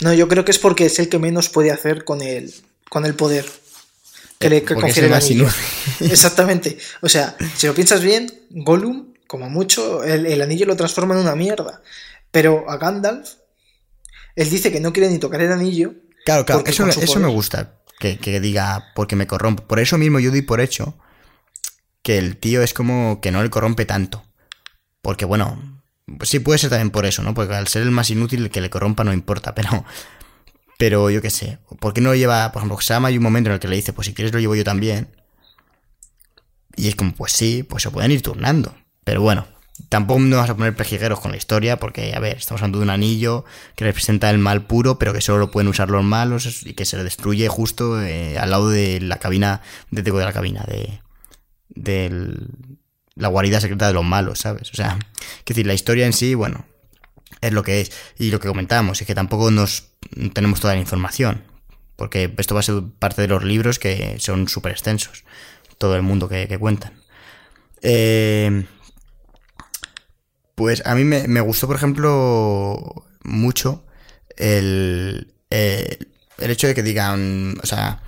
No, yo creo que es porque es el que menos puede hacer con el, con el poder que le confiere el anillo. Exactamente. O sea, si lo piensas bien, Gollum, como mucho, el, anillo lo transforma en una mierda. Pero a Gandalf, él dice que no quiere ni tocar el anillo. Claro, claro, eso, eso me gusta. Que, que, diga, porque me corrompe. Por eso mismo yo doy por hecho que el tío es como que no le corrompe tanto. Porque bueno, sí, puede ser también por eso, ¿no? Porque al ser el más inútil, que le corrompa no importa, pero. Pero yo qué sé. ¿Por qué no lo lleva.? Por ejemplo, Sam hay un momento en el que le dice, pues si quieres lo llevo yo también. Y es como, pues sí, pues se pueden ir turnando. Pero bueno, tampoco nos vamos a poner pejigueros con la historia, porque, a ver, estamos hablando de un anillo que representa el mal puro, pero que solo lo pueden usar los malos y que se le destruye justo eh, al lado de la cabina, de, de la cabina, de, del, la guarida secreta de los malos, ¿sabes? O sea, es decir, la historia en sí, bueno, es lo que es. Y lo que comentábamos es que tampoco nos tenemos toda la información, porque esto va a ser parte de los libros que son súper extensos, todo el mundo que, cuentan. Eh, pues a mí me, gustó, por ejemplo, mucho el, el, el hecho de que digan, o sea,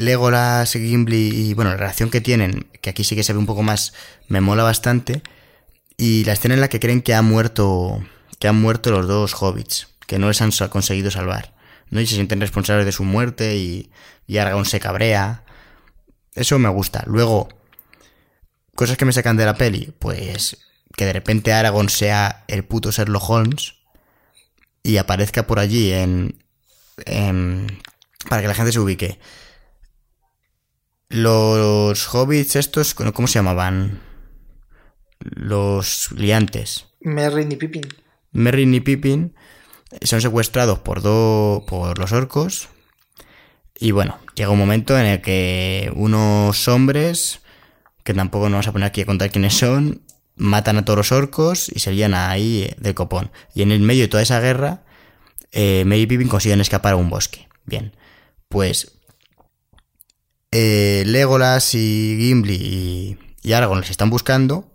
Legolas, Gimli y bueno, la relación que tienen, que aquí sí que se ve un poco más, me mola bastante. Y la escena en la que creen que ha muerto, que han muerto los dos hobbits, que no les han conseguido salvar. ¿no? Y se sienten responsables de su muerte y, y Aragorn se cabrea. Eso me gusta. Luego, cosas que me sacan de la peli, pues que de repente Aragorn sea el puto Sherlock Holmes y aparezca por allí en, en para que la gente se ubique los hobbits estos, ¿cómo se llamaban? Los liantes. Merry y Pippin. Merrin y Pippin son secuestrados por, dos por los orcos. Y bueno, llega un momento en el que unos hombres, que tampoco nos vamos a poner aquí a contar quiénes son, matan a todos los orcos y se lían ahí del copón. Y en el medio de toda esa guerra, eh, Merry y Pippin consiguen escapar a un bosque. Bien, pues eh, Legolas y Gimli y, Aragorn les están buscando,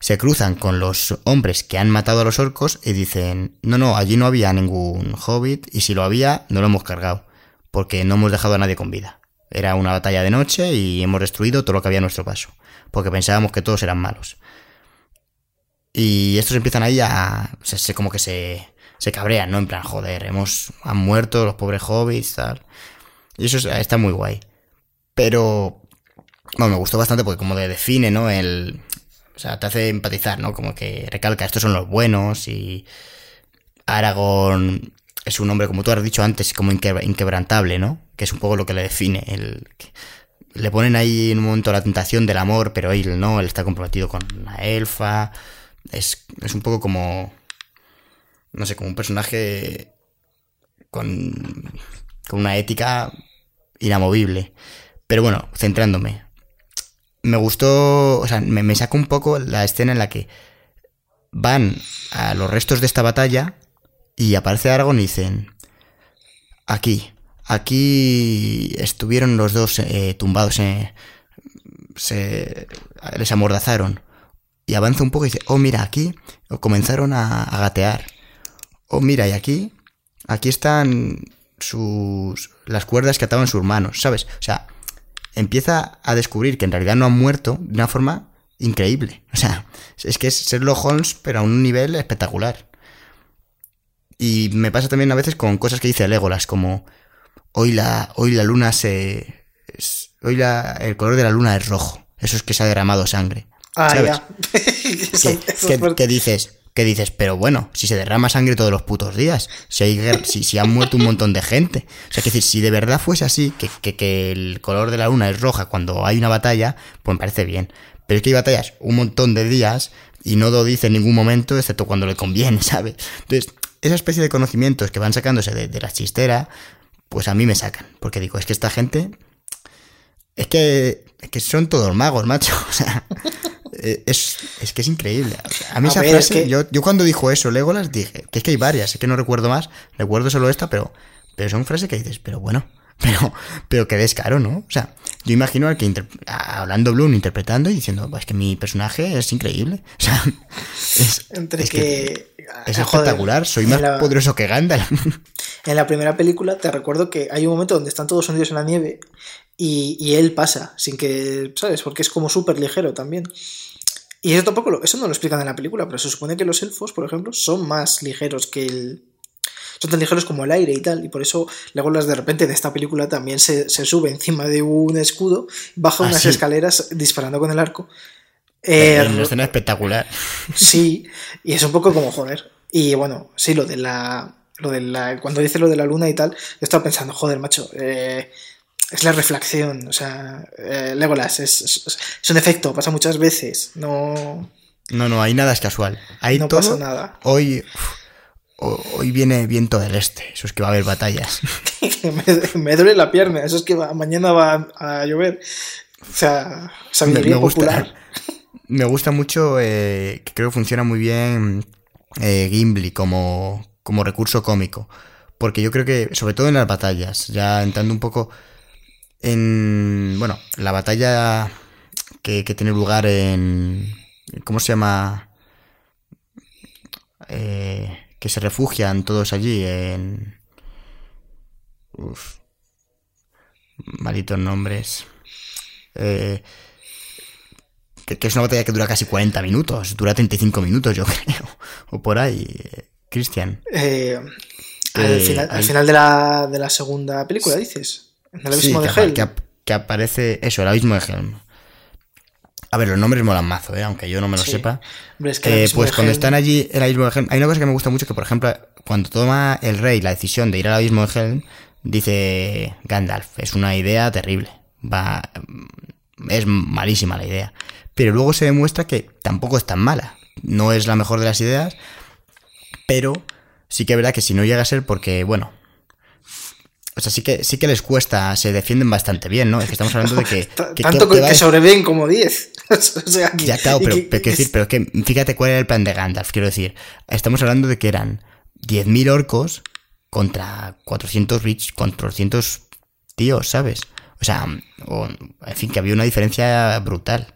se cruzan con los hombres que han matado a los orcos y dicen, no, no, allí no había ningún hobbit y si lo había, no lo hemos cargado, porque no hemos dejado a nadie con vida. Era una batalla de noche y hemos destruido todo lo que había a nuestro paso, porque pensábamos que todos eran malos. Y estos empiezan ahí a... como que se, se cabrean, ¿no? En plan, joder, hemos, han muerto los pobres hobbits, tal. Y eso está muy guay. Pero, bueno, me gustó bastante porque como le define, ¿no? El, o sea, te hace empatizar, ¿no? Como que recalca, estos son los buenos y Aragorn es un hombre, como tú has dicho antes, como inquebrantable, ¿no? Que es un poco lo que le define. Le ponen ahí en un momento la tentación del amor, pero él no, él está comprometido con una elfa. Es, es un poco como, no sé, como un personaje con, con una ética inamovible. Pero bueno, centrándome. Me gustó, o sea, me, me sacó un poco la escena en la que van a los restos de esta batalla y aparece Aragorn y dicen, aquí, aquí estuvieron los dos eh, tumbados, eh, se les amordazaron. Y avanza un poco y dice, oh mira, aquí comenzaron a, a gatear. Oh mira, y aquí, aquí están sus, las cuerdas que ataban sus manos, ¿sabes? O sea, empieza a descubrir que en realidad no han muerto de una forma increíble. O sea, es que es Sherlock Holmes, pero a un nivel espectacular. Y me pasa también a veces con cosas que dice Legolas, como hoy la, hoy la luna se. hoy la, el color de la luna es rojo. Eso es que se ha derramado sangre. Ah, ¿sabes? ¿Qué, dices? ¿Qué dices? Pero bueno, si se derrama sangre todos los putos días, si, hay si, si han muerto un montón de gente. O sea, que si de verdad fuese así, que, que, el color de la luna es roja cuando hay una batalla, pues me parece bien. Pero es que hay batallas un montón de días y no lo dice en ningún momento, excepto cuando le conviene, ¿sabes? Entonces, esa especie de conocimientos que van sacándose de la chistera, pues a mí me sacan. Porque digo, es que esta gente. Es que, es que son todos magos, macho. O sea, eh, es, es, que es increíble. A mí esa frase, yo, yo, cuando dijo eso, Legolas, dije, que es que hay varias, es que no recuerdo más, recuerdo solo esta, pero, pero son frases que dices, pero bueno, pero, pero qué descaro, ¿no? O sea, yo imagino al que hablando Bloom, interpretando y diciendo, pues que mi personaje es increíble. O sea, es, Entre que, es espectacular, soy más poderoso que Gandalf. En la primera película te recuerdo que hay un momento donde están todos hundidos en la nieve y, y él pasa, sin que, ¿sabes? Porque es como súper ligero también. Y eso tampoco lo, eso no lo explican en la película, pero se supone que los elfos, por ejemplo, son más ligeros que el. Son tan ligeros como el aire y tal. Y por eso Legolas de repente de esta película también se, sube encima de un escudo, baja ah, unas escaleras disparando con el arco. Eh, una escena espectacular. Sí, y es un poco como joder. Y bueno, sí, lo de la. Lo de la. Cuando dice lo de la luna y tal, yo estaba pensando, joder, macho. Eh, es la reflexión, o sea, eh, Legolas es, es, un efecto, pasa muchas veces, no... No, no, ahí nada es casual. Ahí no pasa nada. Hoy, hoy viene viento del este, eso es que va a haber batallas. me, duele la pierna, eso es que mañana va a llover. O sea, sabiduría me, popular. me gusta mucho, eh, que creo que funciona muy bien eh, Gimli como, como recurso cómico. Porque yo creo que, sobre todo en las batallas, ya entrando un poco en, bueno, la batalla que, tiene lugar en, ¿cómo se llama? Eh, que se refugian todos allí en... Uf, malitos nombres. Eh, que, es una batalla que dura casi 40 minutos, dura 35 minutos yo creo, o por ahí, Cristian. Eh, al, final, al final de, la, de la segunda película, dices. El abismo de Helm. Que, aparece. Eso, el abismo de Helm. A ver, los nombres molan mazo, ¿eh? aunque yo no me lo sepa. Eh, pues cuando están allí, el abismo de Helm. Hay una cosa que me gusta mucho: que por ejemplo, cuando toma el rey la decisión de ir al abismo de Helm, dice Gandalf: es una idea terrible. Va. Es malísima la idea. Pero luego se demuestra que tampoco es tan mala. No es la mejor de las ideas, Pero sí que es verdad que si no llega a ser porque, bueno, sea, sí que, sí que les cuesta, se defienden bastante bien, ¿no? Es que estamos hablando de que... Tanto que, sobreviven como 10. o sea, ya, claro, pero, decir, pero que fíjate cuál era el plan de Gandalf, quiero decir. Estamos hablando de que eran 10.000 orcos contra 400 rich, 400 tíos, ¿sabes? O sea, en fin, que había una diferencia brutal.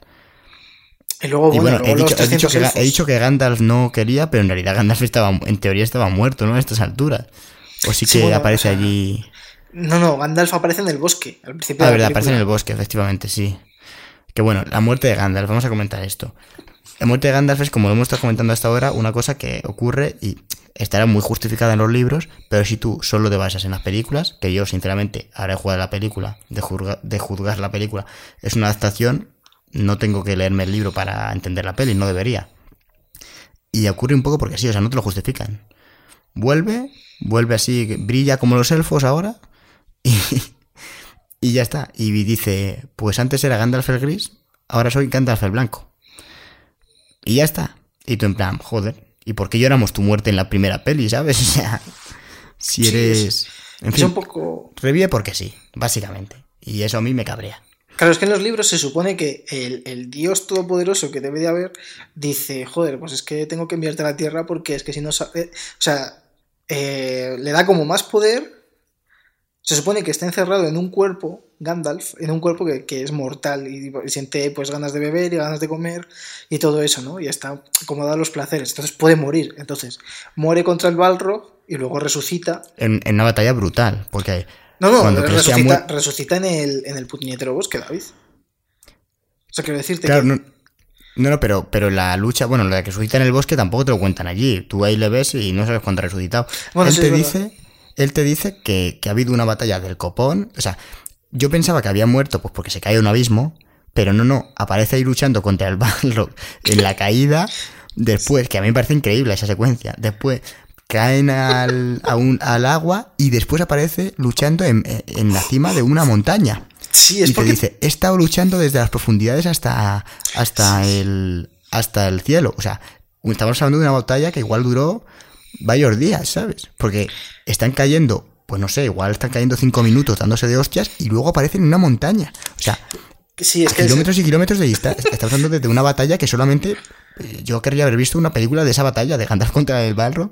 Y luego, bueno, he, dicho, que, he, dicho, que, Gandalf no quería, pero en realidad Gandalf estaba, en teoría estaba muerto, ¿no? A estas alturas. O sí que aparece allí. No, no, Gandalf aparece en el bosque, al principio. Ah, verdad, aparece en el bosque, efectivamente, sí. Que bueno, la muerte de Gandalf, vamos a comentar esto. La muerte de Gandalf es, como lo hemos estado comentando hasta ahora, una cosa que ocurre y estará muy justificada en los libros, pero si tú solo te basas en las películas, que yo sinceramente ahora he jugado la película, de, de juzgar la película, es una adaptación, no tengo que leerme el libro para entender la peli, no debería. Y ocurre un poco porque sí, o sea, no te lo justifican. Vuelve, vuelve así, brilla como los elfos ahora, Y, ya está. Y dice, pues antes era Gandalf el gris, ahora soy Gandalf el blanco. Y ya está. Y tú en plan, joder, ¿y por qué lloramos tu muerte en la primera peli, sabes? O sea, si eres... En fin, un poco... Revive porque sí, básicamente. Y eso a mí me cabrea. Claro, es que en los libros se supone que el, Dios todopoderoso que debe de haber dice, joder, pues es que tengo que enviarte a la tierra porque es que si no... sabe o sea, eh, le da como más poder se supone que está encerrado en un cuerpo, Gandalf, en un cuerpo que, es mortal y, siente pues ganas de beber y ganas de comer y todo eso, ¿no? Y está como a los placeres, entonces puede morir. Entonces, muere contra el Balrog y luego resucita. En, una batalla brutal, porque... No, no, resucita, resucita, en el, en el puñetero bosque, David. O sea, quiero decirte claro, No, no, pero, pero la lucha, bueno, la que resucita en el bosque tampoco te lo cuentan allí. Tú ahí le ves y no sabes cuándo ha resucitado. Bueno, Él te dice él te dice que, ha habido una batalla del copón. O sea, yo pensaba que había muerto pues porque se cae a un abismo, pero no, no, aparece ahí luchando contra el Balrog en la caída. Después, que a mí me parece increíble esa secuencia. Después caen al, al agua y después aparece luchando en, la cima de una montaña. Sí, es y te dice, he estado luchando desde las profundidades hasta, hasta, el, hasta el cielo. O sea, estamos hablando de una batalla que igual duró varios días, ¿sabes? Porque están cayendo, pues no sé, igual están cayendo cinco minutos dándose de hostias y luego aparecen en una montaña. O sea, sí, es que kilómetros y kilómetros de distancia. Estamos hablando de una batalla que solamente eh, yo querría haber visto una película de esa batalla, de Gandalf contra el Balrog.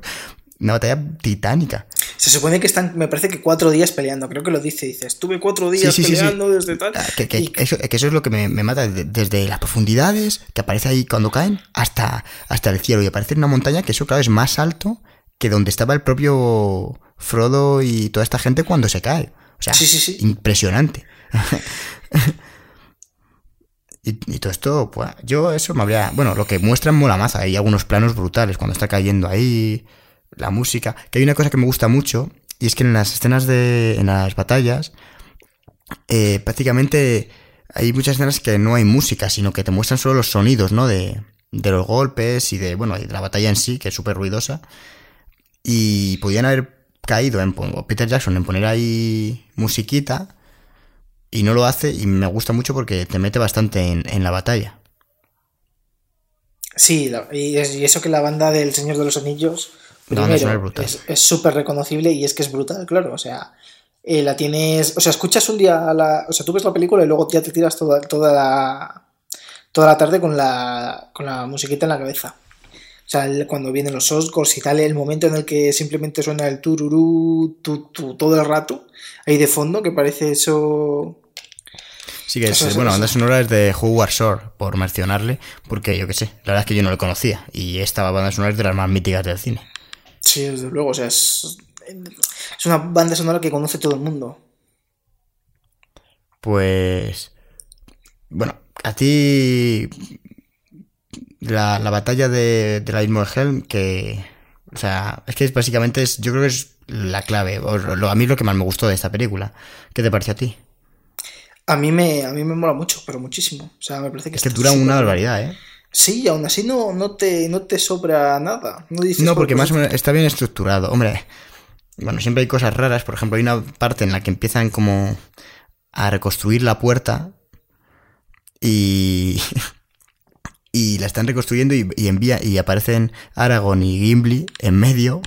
Una batalla titánica. Se supone que están, me parece que cuatro días peleando, creo que lo dice, dice, estuve cuatro días peleando desde tal. Ah, que, eso, es lo que me, mata, desde las profundidades, que aparece ahí cuando caen, hasta, hasta el cielo, y aparece en una montaña que eso, claro, es más alto que donde estaba el propio Frodo y toda esta gente cuando se cae. O sea, impresionante. y, todo esto, pues yo eso me habría... Bueno, lo que muestran mola más, hay algunos planos brutales cuando está cayendo ahí, la música. Que hay una cosa que me gusta mucho, y es que en las escenas de... en las batallas, eh, prácticamente hay muchas escenas que no hay música, sino que te muestran solo los sonidos, ¿no? De, de los golpes y de, bueno, de la batalla en sí, que es súper ruidosa. Y podían haber caído en Peter Jackson en poner ahí musiquita y no lo hace y me gusta mucho porque te mete bastante en, la batalla. Sí, y, eso que la banda del Señor de los Anillos es súper reconocible y es que es brutal, claro, o sea, eh, la tienes, o sea, escuchas un día, la, o sea, tú ves la película y luego ya te tiras toda, toda la toda la tarde con la, con la musiquita en la cabeza. O sea, cuando vienen los Oscars y tal, el momento en el que simplemente suena el tururú todo el rato, ahí de fondo, que parece eso. Sí, que es, bueno, banda sonora es de Howard Shore, por mencionarle, porque yo qué sé, la verdad es que yo no lo conocía, y esta banda sonora es de las más míticas del cine. Sí, desde luego, o sea, es, es una banda sonora que conoce todo el mundo. Pues. Bueno, a ti la, batalla de, de la mismo de Helm, que. O sea, es que básicamente es. Yo creo que es la clave. O, a mí es lo que más me gustó de esta película. ¿Qué te parece a ti? A mí me, a mí me mola mucho, pero muchísimo. O sea, me parece que. Es que dura una barbaridad, ¿eh? Sí, aún así no, no, te, no te sobra nada. No, no porque más o menos está bien estructurado. Hombre, bueno, siempre hay cosas raras. Por ejemplo, hay una parte en la que empiezan como a reconstruir la puerta y y la están reconstruyendo y, envía, y aparecen Aragorn y Gimli en medio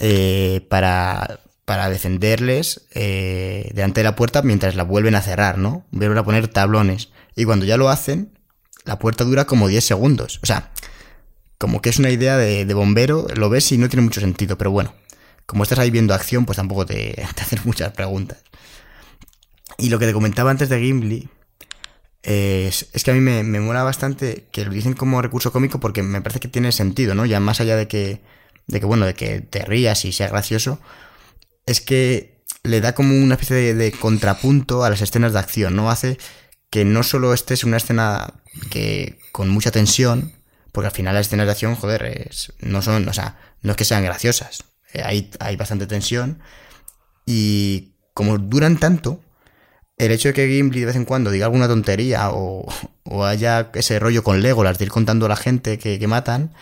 eh, para, para defenderles eh, delante de la puerta mientras la vuelven a cerrar, ¿no? Vuelven a poner tablones. Y cuando ya lo hacen, la puerta dura como 10 segundos. O sea, como que es una idea de, bombero, lo ves y no tiene mucho sentido, pero bueno, como estás ahí viendo acción, pues tampoco te, te haces muchas preguntas. Y lo que te comentaba antes de Gimli, es, que a mí me, me mola bastante que lo dicen como recurso cómico porque me parece que tiene sentido, ¿no? Ya más allá de que, de que bueno, de que te rías y sea gracioso, es que le da como una especie de, contrapunto a las escenas de acción, ¿no? Hace que no solo estés en una escena que con mucha tensión, porque al final las escenas de acción, joder, no son, o sea, no es que sean graciosas, eh, hay, hay bastante tensión y como duran tanto, el hecho de que Gimli de vez en cuando diga alguna tontería o, haya ese rollo con Legolas de ir contando a la gente que, matan,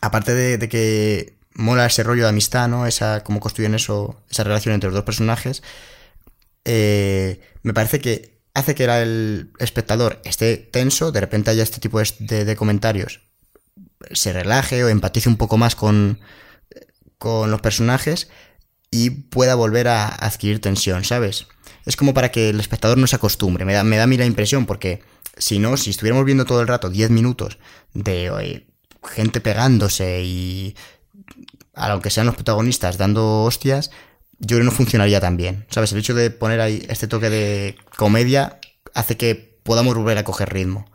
aparte de, que mola ese rollo de amistad, ¿no? Esa, cómo construyen eso, esa relación entre los dos personajes, eh, me parece que hace que el espectador esté tenso, de repente haya este tipo de, comentarios, se relaje o empatice un poco más con, con los personajes y pueda volver a adquirir tensión, ¿sabes? es como para que el espectador no se acostumbre. Me da, me da a mí la impresión, porque si no, si estuviéramos viendo todo el rato 10 minutos de gente pegándose y, aunque sean los protagonistas, dando hostias, yo creo que no funcionaría tan bien. ¿Sabes? El hecho de poner ahí este toque de comedia hace que podamos volver a coger ritmo.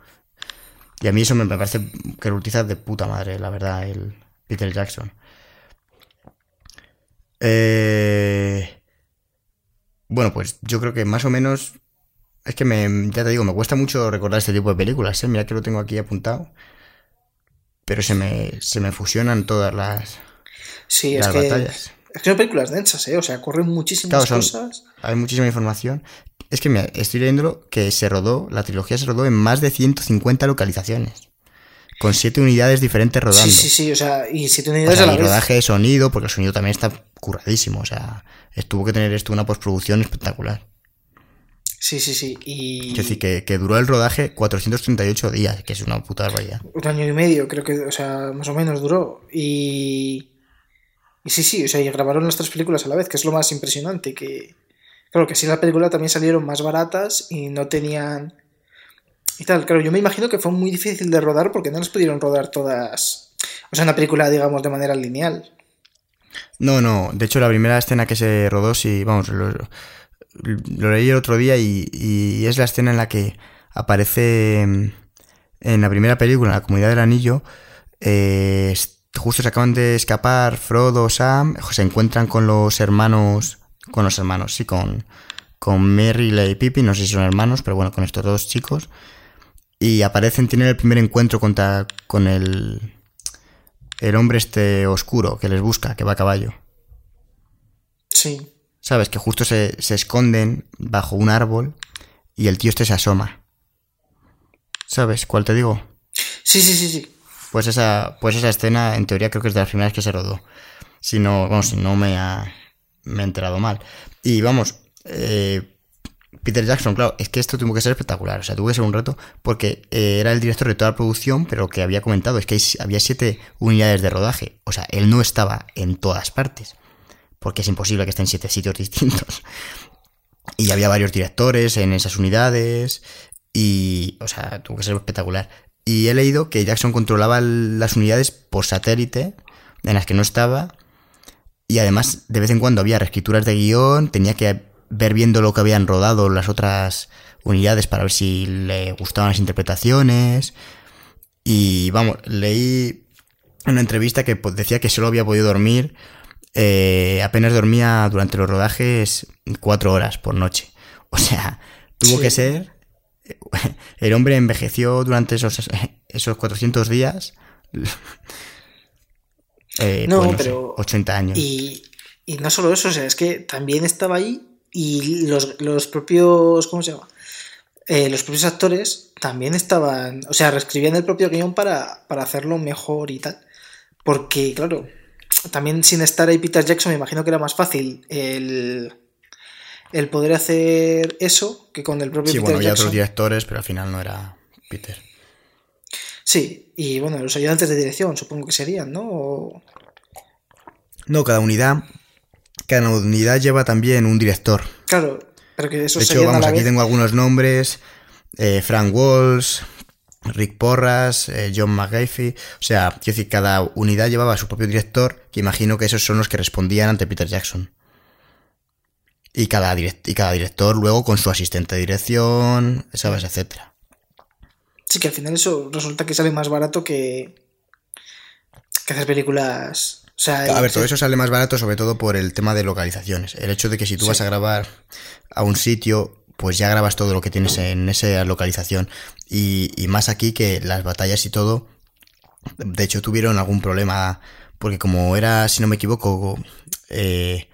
Y a mí eso me, parece que lo utiliza de puta madre, la verdad, el Peter Jackson. Eh. Bueno, pues yo creo que más o menos. Es que me, ya te digo, me cuesta mucho recordar este tipo de películas, ¿eh? Mira que lo tengo aquí apuntado. Pero se me, se me fusionan todas las, sí, es que, batallas. Es que son películas densas, ¿eh? O sea, corren muchísimas cosas. Hay muchísima información. Es que mira, estoy leyéndolo que se rodó, la trilogía se rodó en más de 150 localizaciones. Con siete unidades diferentes rodando. Sí, sí, sí, o sea, y siete unidades a la y rodaje de sonido, porque el sonido también está curradísimo, o sea, tuvo que tener esto una postproducción espectacular. Sí, sí, sí. Y... Es decir, que, duró el rodaje 438 días, que es una puta barbaridad. Un año y medio, creo que, o sea, más o menos duró. Y. Y sí, sí, o sea, y grabaron las tres películas a la vez, que es lo más impresionante. Que. Claro, que sí, la película también salieron más baratas y no tenían. Y tal, claro, yo me imagino que fue muy difícil de rodar porque no las pudieron rodar todas. O sea, una película, digamos, de manera lineal. No, no. De hecho, la primera escena que se rodó, sí, vamos, lo, leí el otro día y, es la escena en la que aparece mm, en la primera película, en la Comunidad del Anillo. Eh, justo se acaban de escapar Frodo, Sam, se encuentran con los hermanos, con los hermanos, sí, con, con Merry y Pippin, no sé si son hermanos, pero bueno, con estos dos chicos. Y aparecen, tienen el primer encuentro contra, con el, el hombre este oscuro que les busca, que va a caballo. Sí. ¿Sabes? Que justo se, esconden bajo un árbol y el tío este se asoma. ¿Sabes cuál te digo? Sí, sí, sí, sí. Pues esa, pues esa escena, en teoría, creo que es de las primeras que se rodó. Si no, vamos, si no me ha, he enterado mal. Y vamos, eh, Peter Jackson, claro, es que esto tuvo que ser espectacular, o sea, tuvo que ser un reto porque eh, era el director de toda la producción, pero lo que había comentado es que había siete unidades de rodaje, o sea, él no estaba en todas partes, porque es imposible que esté en siete sitios distintos. Y había varios directores en esas unidades y, o sea, tuvo que ser espectacular. Y he leído que Jackson controlaba las unidades por satélite en las que no estaba y además de vez en cuando había reescrituras de guion, tenía que ver viendo lo que habían rodado las otras unidades para ver si le gustaban las interpretaciones. Y vamos, leí una entrevista que pues, decía que solo había podido dormir, eh, apenas dormía durante los rodajes cuatro horas por noche. O sea, tuvo que ser... El hombre envejeció durante esos, esos 400 días. Eh, no, pues, pero... 80 años. Y, y no solo eso, o sea, es que también estaba ahí y los, los propios, ¿cómo se llama? Eh, los propios actores también estaban, o sea, reescribían el propio guion para, hacerlo mejor y tal. Porque, claro, también sin estar ahí Peter Jackson, me imagino que era más fácil el, el poder hacer eso que con el propio sí, bueno, había otros directores, pero al final no era Peter. Sí, y bueno, los ayudantes de dirección supongo que serían, ¿no? O... No, cada unidad. Cada unidad lleva también un director. Claro, pero que eso De hecho, vamos, aquí tengo algunos nombres. Eh, Frank Walsh, Rick Porras, eh, John McGaffey. O sea, quiero decir, cada unidad llevaba su propio director, que imagino que esos son los que respondían ante Peter Jackson. Y cada, y cada director luego con su asistente de dirección, ¿sabes? Etcétera. Sí, que al final eso resulta que sale más barato que, que hacer películas. O sea, a ver, todo eso sale más barato sobre todo por el tema de localizaciones. El hecho de que si tú vas a grabar a un sitio, pues ya grabas todo lo que tienes en esa localización. Y, y más aquí que las batallas y todo, de hecho tuvieron algún problema, porque como era, si no me equivoco, eh,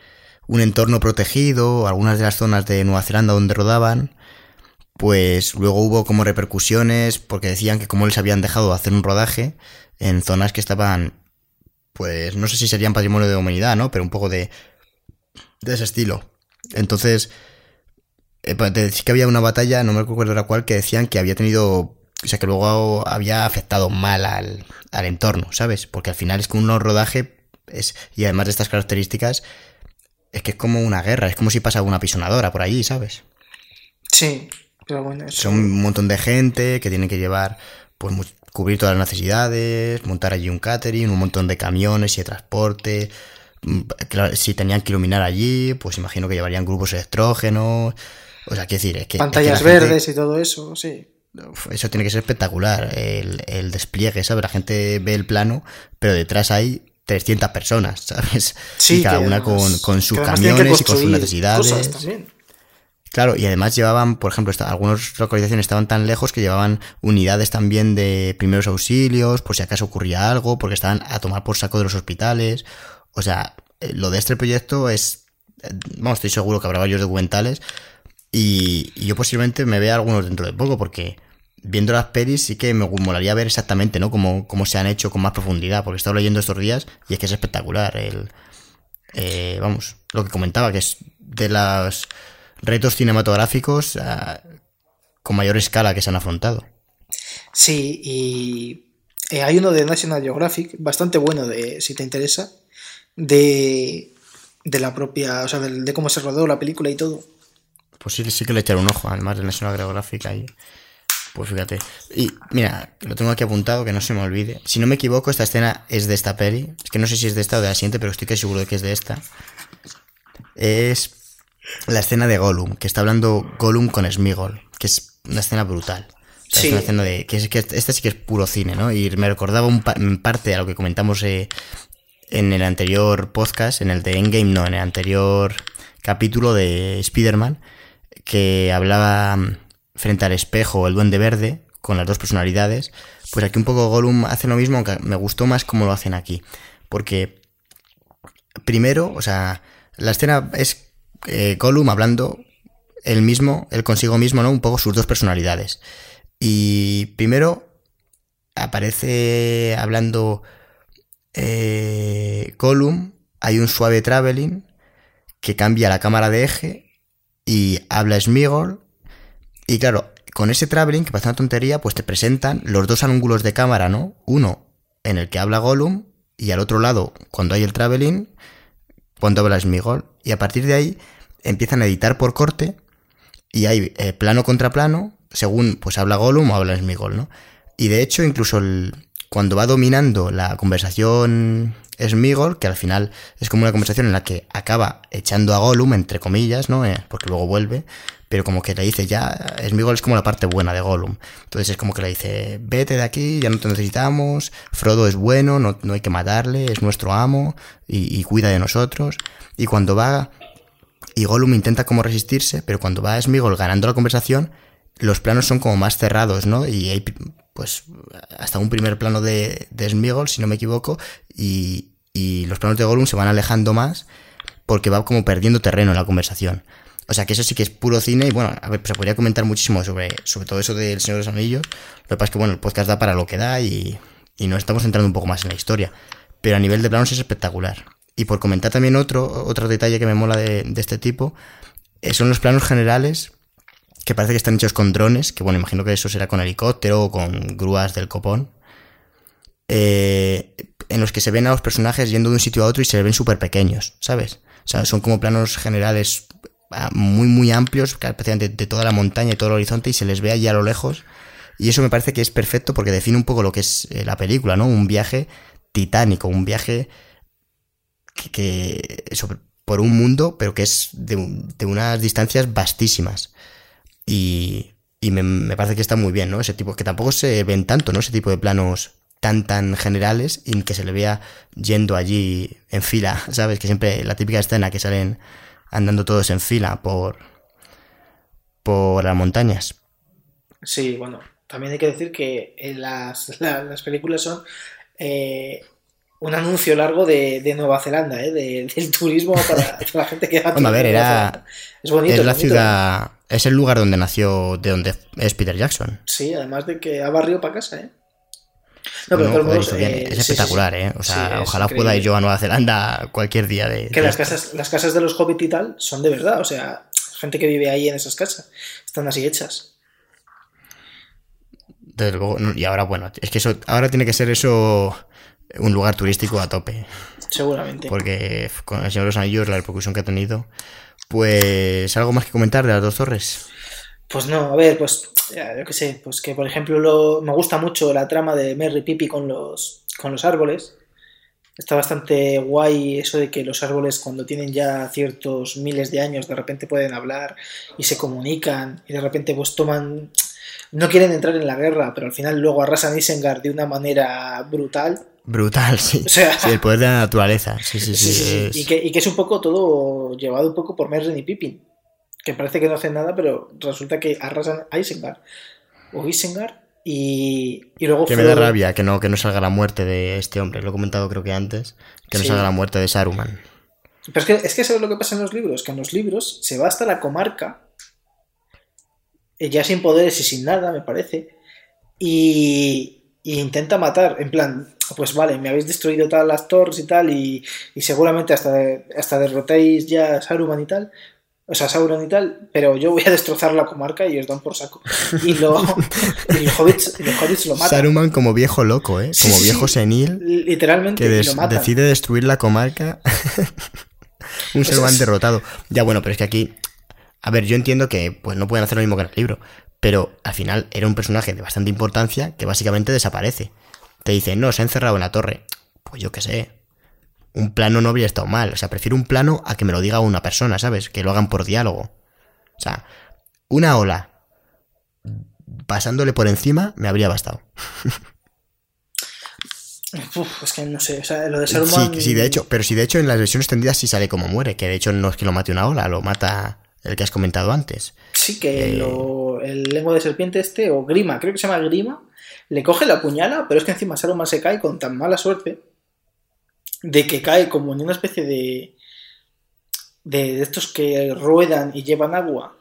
un entorno protegido, algunas de las zonas de Nueva Zelanda donde rodaban, pues luego hubo como repercusiones porque decían que como les habían dejado hacer un rodaje en zonas que estaban, pues no sé si serían patrimonio de humanidad, ¿no? Pero un poco de, de ese estilo. Entonces, eh, sí que había una batalla, no me acuerdo la cual, que decían que había tenido, o sea, que luego había afectado mal al, al entorno, ¿sabes? Porque al final es que un rodaje es, y además de estas características, es que es como una guerra, es como si pasara una pisonadora por allí, ¿sabes? Sí, pero bueno, Son un montón de gente que tienen que llevar, pues cubrir todas las necesidades, montar allí un catering, un montón de camiones y de transporte. Mm, si tenían que iluminar allí, pues imagino que llevarían grupos electrógenos. O sea, quiero decir, es que. Pantallas verdes y todo eso, sí. Eso tiene que ser espectacular, el, el despliegue, ¿sabes? La gente ve el plano, pero detrás hay 300 personas, ¿sabes? Sí, y cada una con, con sus camiones y con sus necesidades. Claro, y además llevaban, por ejemplo, algunas localizaciones estaban tan lejos que llevaban unidades también de primeros auxilios, por si acaso ocurría algo, porque estaban a tomar por saco de los hospitales. O sea, eh, lo de este proyecto es, eh, vamos, estoy seguro que habrá varios documentales y, y yo posiblemente me vea algunos dentro de poco, porque viendo las pelis sí que me molaría ver exactamente, ¿no? Cómo, cómo se han hecho con más profundidad, porque he estado leyendo estos días y es que es espectacular el... Eh, vamos, lo que comentaba, que es de los retos cinematográficos ah, con mayor escala que se han afrontado. Sí, y eh, hay uno de National Geographic, bastante bueno, de, si te interesa, de, de la propia, o sea, de, de, cómo se rodó la película y todo. Pues sí, sí que le echaré un ojo, además de National Geographic ahí. Pues fíjate. Y mira, lo tengo aquí apuntado, que no se me olvide. Si no me equivoco, esta escena es de esta peli. Es que no sé si es de esta o de la siguiente, pero estoy casi seguro de que es de esta. Es la escena de Gollum, que está hablando Gollum con Smigol, que es una escena brutal. sí. Es una escena de. Que, es, que este sí que es puro cine, ¿no? Y me recordaba un en parte a lo que comentamos eh, en el anterior podcast, en el de Endgame, no, en el anterior capítulo de Spider-Man, que hablaba frente al espejo el duende verde, con las dos personalidades, pues aquí un poco Gollum hace lo mismo, aunque me gustó más como lo hacen aquí. Porque, primero, o sea, la escena es eh, Gollum hablando él mismo, él consigo mismo, ¿no? Un poco sus dos personalidades. Y primero aparece hablando eh, Gollum, hay un suave traveling que cambia la cámara de eje y habla Smigol y claro, con ese traveling, que parece una tontería, pues te presentan los dos ángulos de cámara, ¿no? Uno en el que habla Gollum y al otro lado, cuando hay el traveling, cuando habla Smigol. Y a partir de ahí empiezan a editar por corte y hay eh, plano contra plano, según pues habla Gollum o habla Smigol, ¿no? Y de hecho, incluso cuando va dominando la conversación Smigol, que al final es como una conversación en la que acaba echando a Gollum, entre comillas, ¿no? Eh, porque luego vuelve, pero como que le dice ya, Smigol es como la parte buena de Gollum. Entonces es como que le dice, vete de aquí, ya no te necesitamos, Frodo es bueno, no, hay que matarle, es nuestro amo y, cuida de nosotros. Y cuando va, y Gollum intenta como resistirse, pero cuando va Smigol ganando la conversación, los planos son como más cerrados, ¿no? Y hay pues hasta un primer plano de, de Smigol, si no me equivoco, y, y los planos de Gollum se van alejando más porque va como perdiendo terreno en la conversación. O sea que eso sí que es puro cine y bueno, a ver, se podría comentar muchísimo sobre, sobre todo eso del Señor de los Anillos. Lo que pasa es que bueno, el podcast da para lo que da y, y nos estamos entrando un poco más en la historia. Pero a nivel de planos es espectacular. Y por comentar también otro, otro detalle que me mola de, este tipo, eh, son los planos generales que parece que están hechos con drones, que bueno, imagino que eso será con helicóptero o con grúas del copón. eh, en los que se ven a los personajes yendo de un sitio a otro y se ven súper pequeños, ¿sabes? O sea, son como planos generales muy, muy amplios, especialmente de toda la montaña y todo el horizonte, y se les ve allí a lo lejos. Y eso me parece que es perfecto porque define un poco lo que es eh, la película, ¿no? Un viaje titánico, un viaje que, por un mundo, pero que es de, unas distancias vastísimas. Y, y me, me, parece que está muy bien, ¿no? Ese tipo, que tampoco se ven tanto, ¿no? Ese tipo de planos tan tan generales y que se le vea yendo allí en fila, ¿sabes? Que siempre la típica escena que salen andando todos en fila por por las montañas. Sí, bueno, también hay que decir que las, las películas son eh, un anuncio largo de, Nueva Zelanda, ¿eh? del turismo para, la gente que va a ver, era. Es bonito. Es la ciudad. Es el lugar donde nació, de donde es Peter Jackson. Sí, además de que ha barrio para casa, ¿eh? No, pero eh, es espectacular, ¿eh? O sea, ojalá pueda ir yo a Nueva Zelanda cualquier día de. Que las casas, las casas de los hobbits y tal son de verdad, o sea, gente que vive ahí en esas casas están así hechas. Desde luego, y ahora, bueno, es que eso, ahora tiene que ser eso un lugar turístico a tope. Seguramente. Porque con el Señor de los Anillos, la repercusión que ha tenido. Pues, ¿algo más que comentar de las dos torres? Pues no, a ver, pues yo qué sé, pues que por ejemplo lo, me gusta mucho la trama de Merry Pippy con los, con los árboles. Está bastante guay eso de que los árboles cuando tienen ya ciertos miles de años de repente pueden hablar y se comunican y de repente pues toman... No quieren entrar en la guerra, pero al final luego arrasan Isengard de una manera brutal. Brutal, sí. sí, el poder de la naturaleza. Sí, sí, sí. Y, que, y, que, es un poco todo llevado un poco por Merry y Pippin que parece que no hacen nada, pero resulta que arrasan a Isengard o Isengard y, y luego... Que me da rabia que no, que no salga la muerte de este hombre, lo he comentado creo que antes, que no salga la muerte de Saruman. Pero es que, es que ¿sabes lo que pasa en los libros? Que en los libros se va hasta la comarca, eh, ya sin poderes y sin nada, me parece, y, intenta matar, en plan, pues vale, me habéis destruido todas las torres y tal, y, y seguramente hasta, hasta derrotéis ya a Saruman y tal, o sea, Sauron y tal, pero yo voy a destrozar la comarca y os dan por saco. Y, lo, y los, hobbits, lo matan. Saruman como viejo loco, ¿eh? Como viejo senil. Literalmente. Que lo decide destruir la comarca. Un Saruman derrotado. Ya bueno, pero es que aquí... A ver, yo entiendo que pues no pueden hacer lo mismo que en el libro, pero al final era un personaje de bastante importancia que básicamente desaparece. Te dicen, no, se ha encerrado en la torre. Pues yo qué sé, un plano no habría estado mal. O sea, prefiero un plano a que me lo diga una persona, ¿sabes? Que lo hagan por diálogo. O sea, una ola pasándole por encima me habría bastado. es que no sé, o sea, lo de ser humano... Sí, sí, de hecho, pero si de hecho en las versiones extendidas sí sale como muere, que de hecho no es que lo mate una ola, lo mata el que has comentado antes. Sí, que eh, el lengua de serpiente este, o Grima, creo que se llama Grima, le coge la puñala, pero es que encima Saruman se cae con tan mala suerte de que cae como en una especie de, de, estos que ruedan y llevan agua,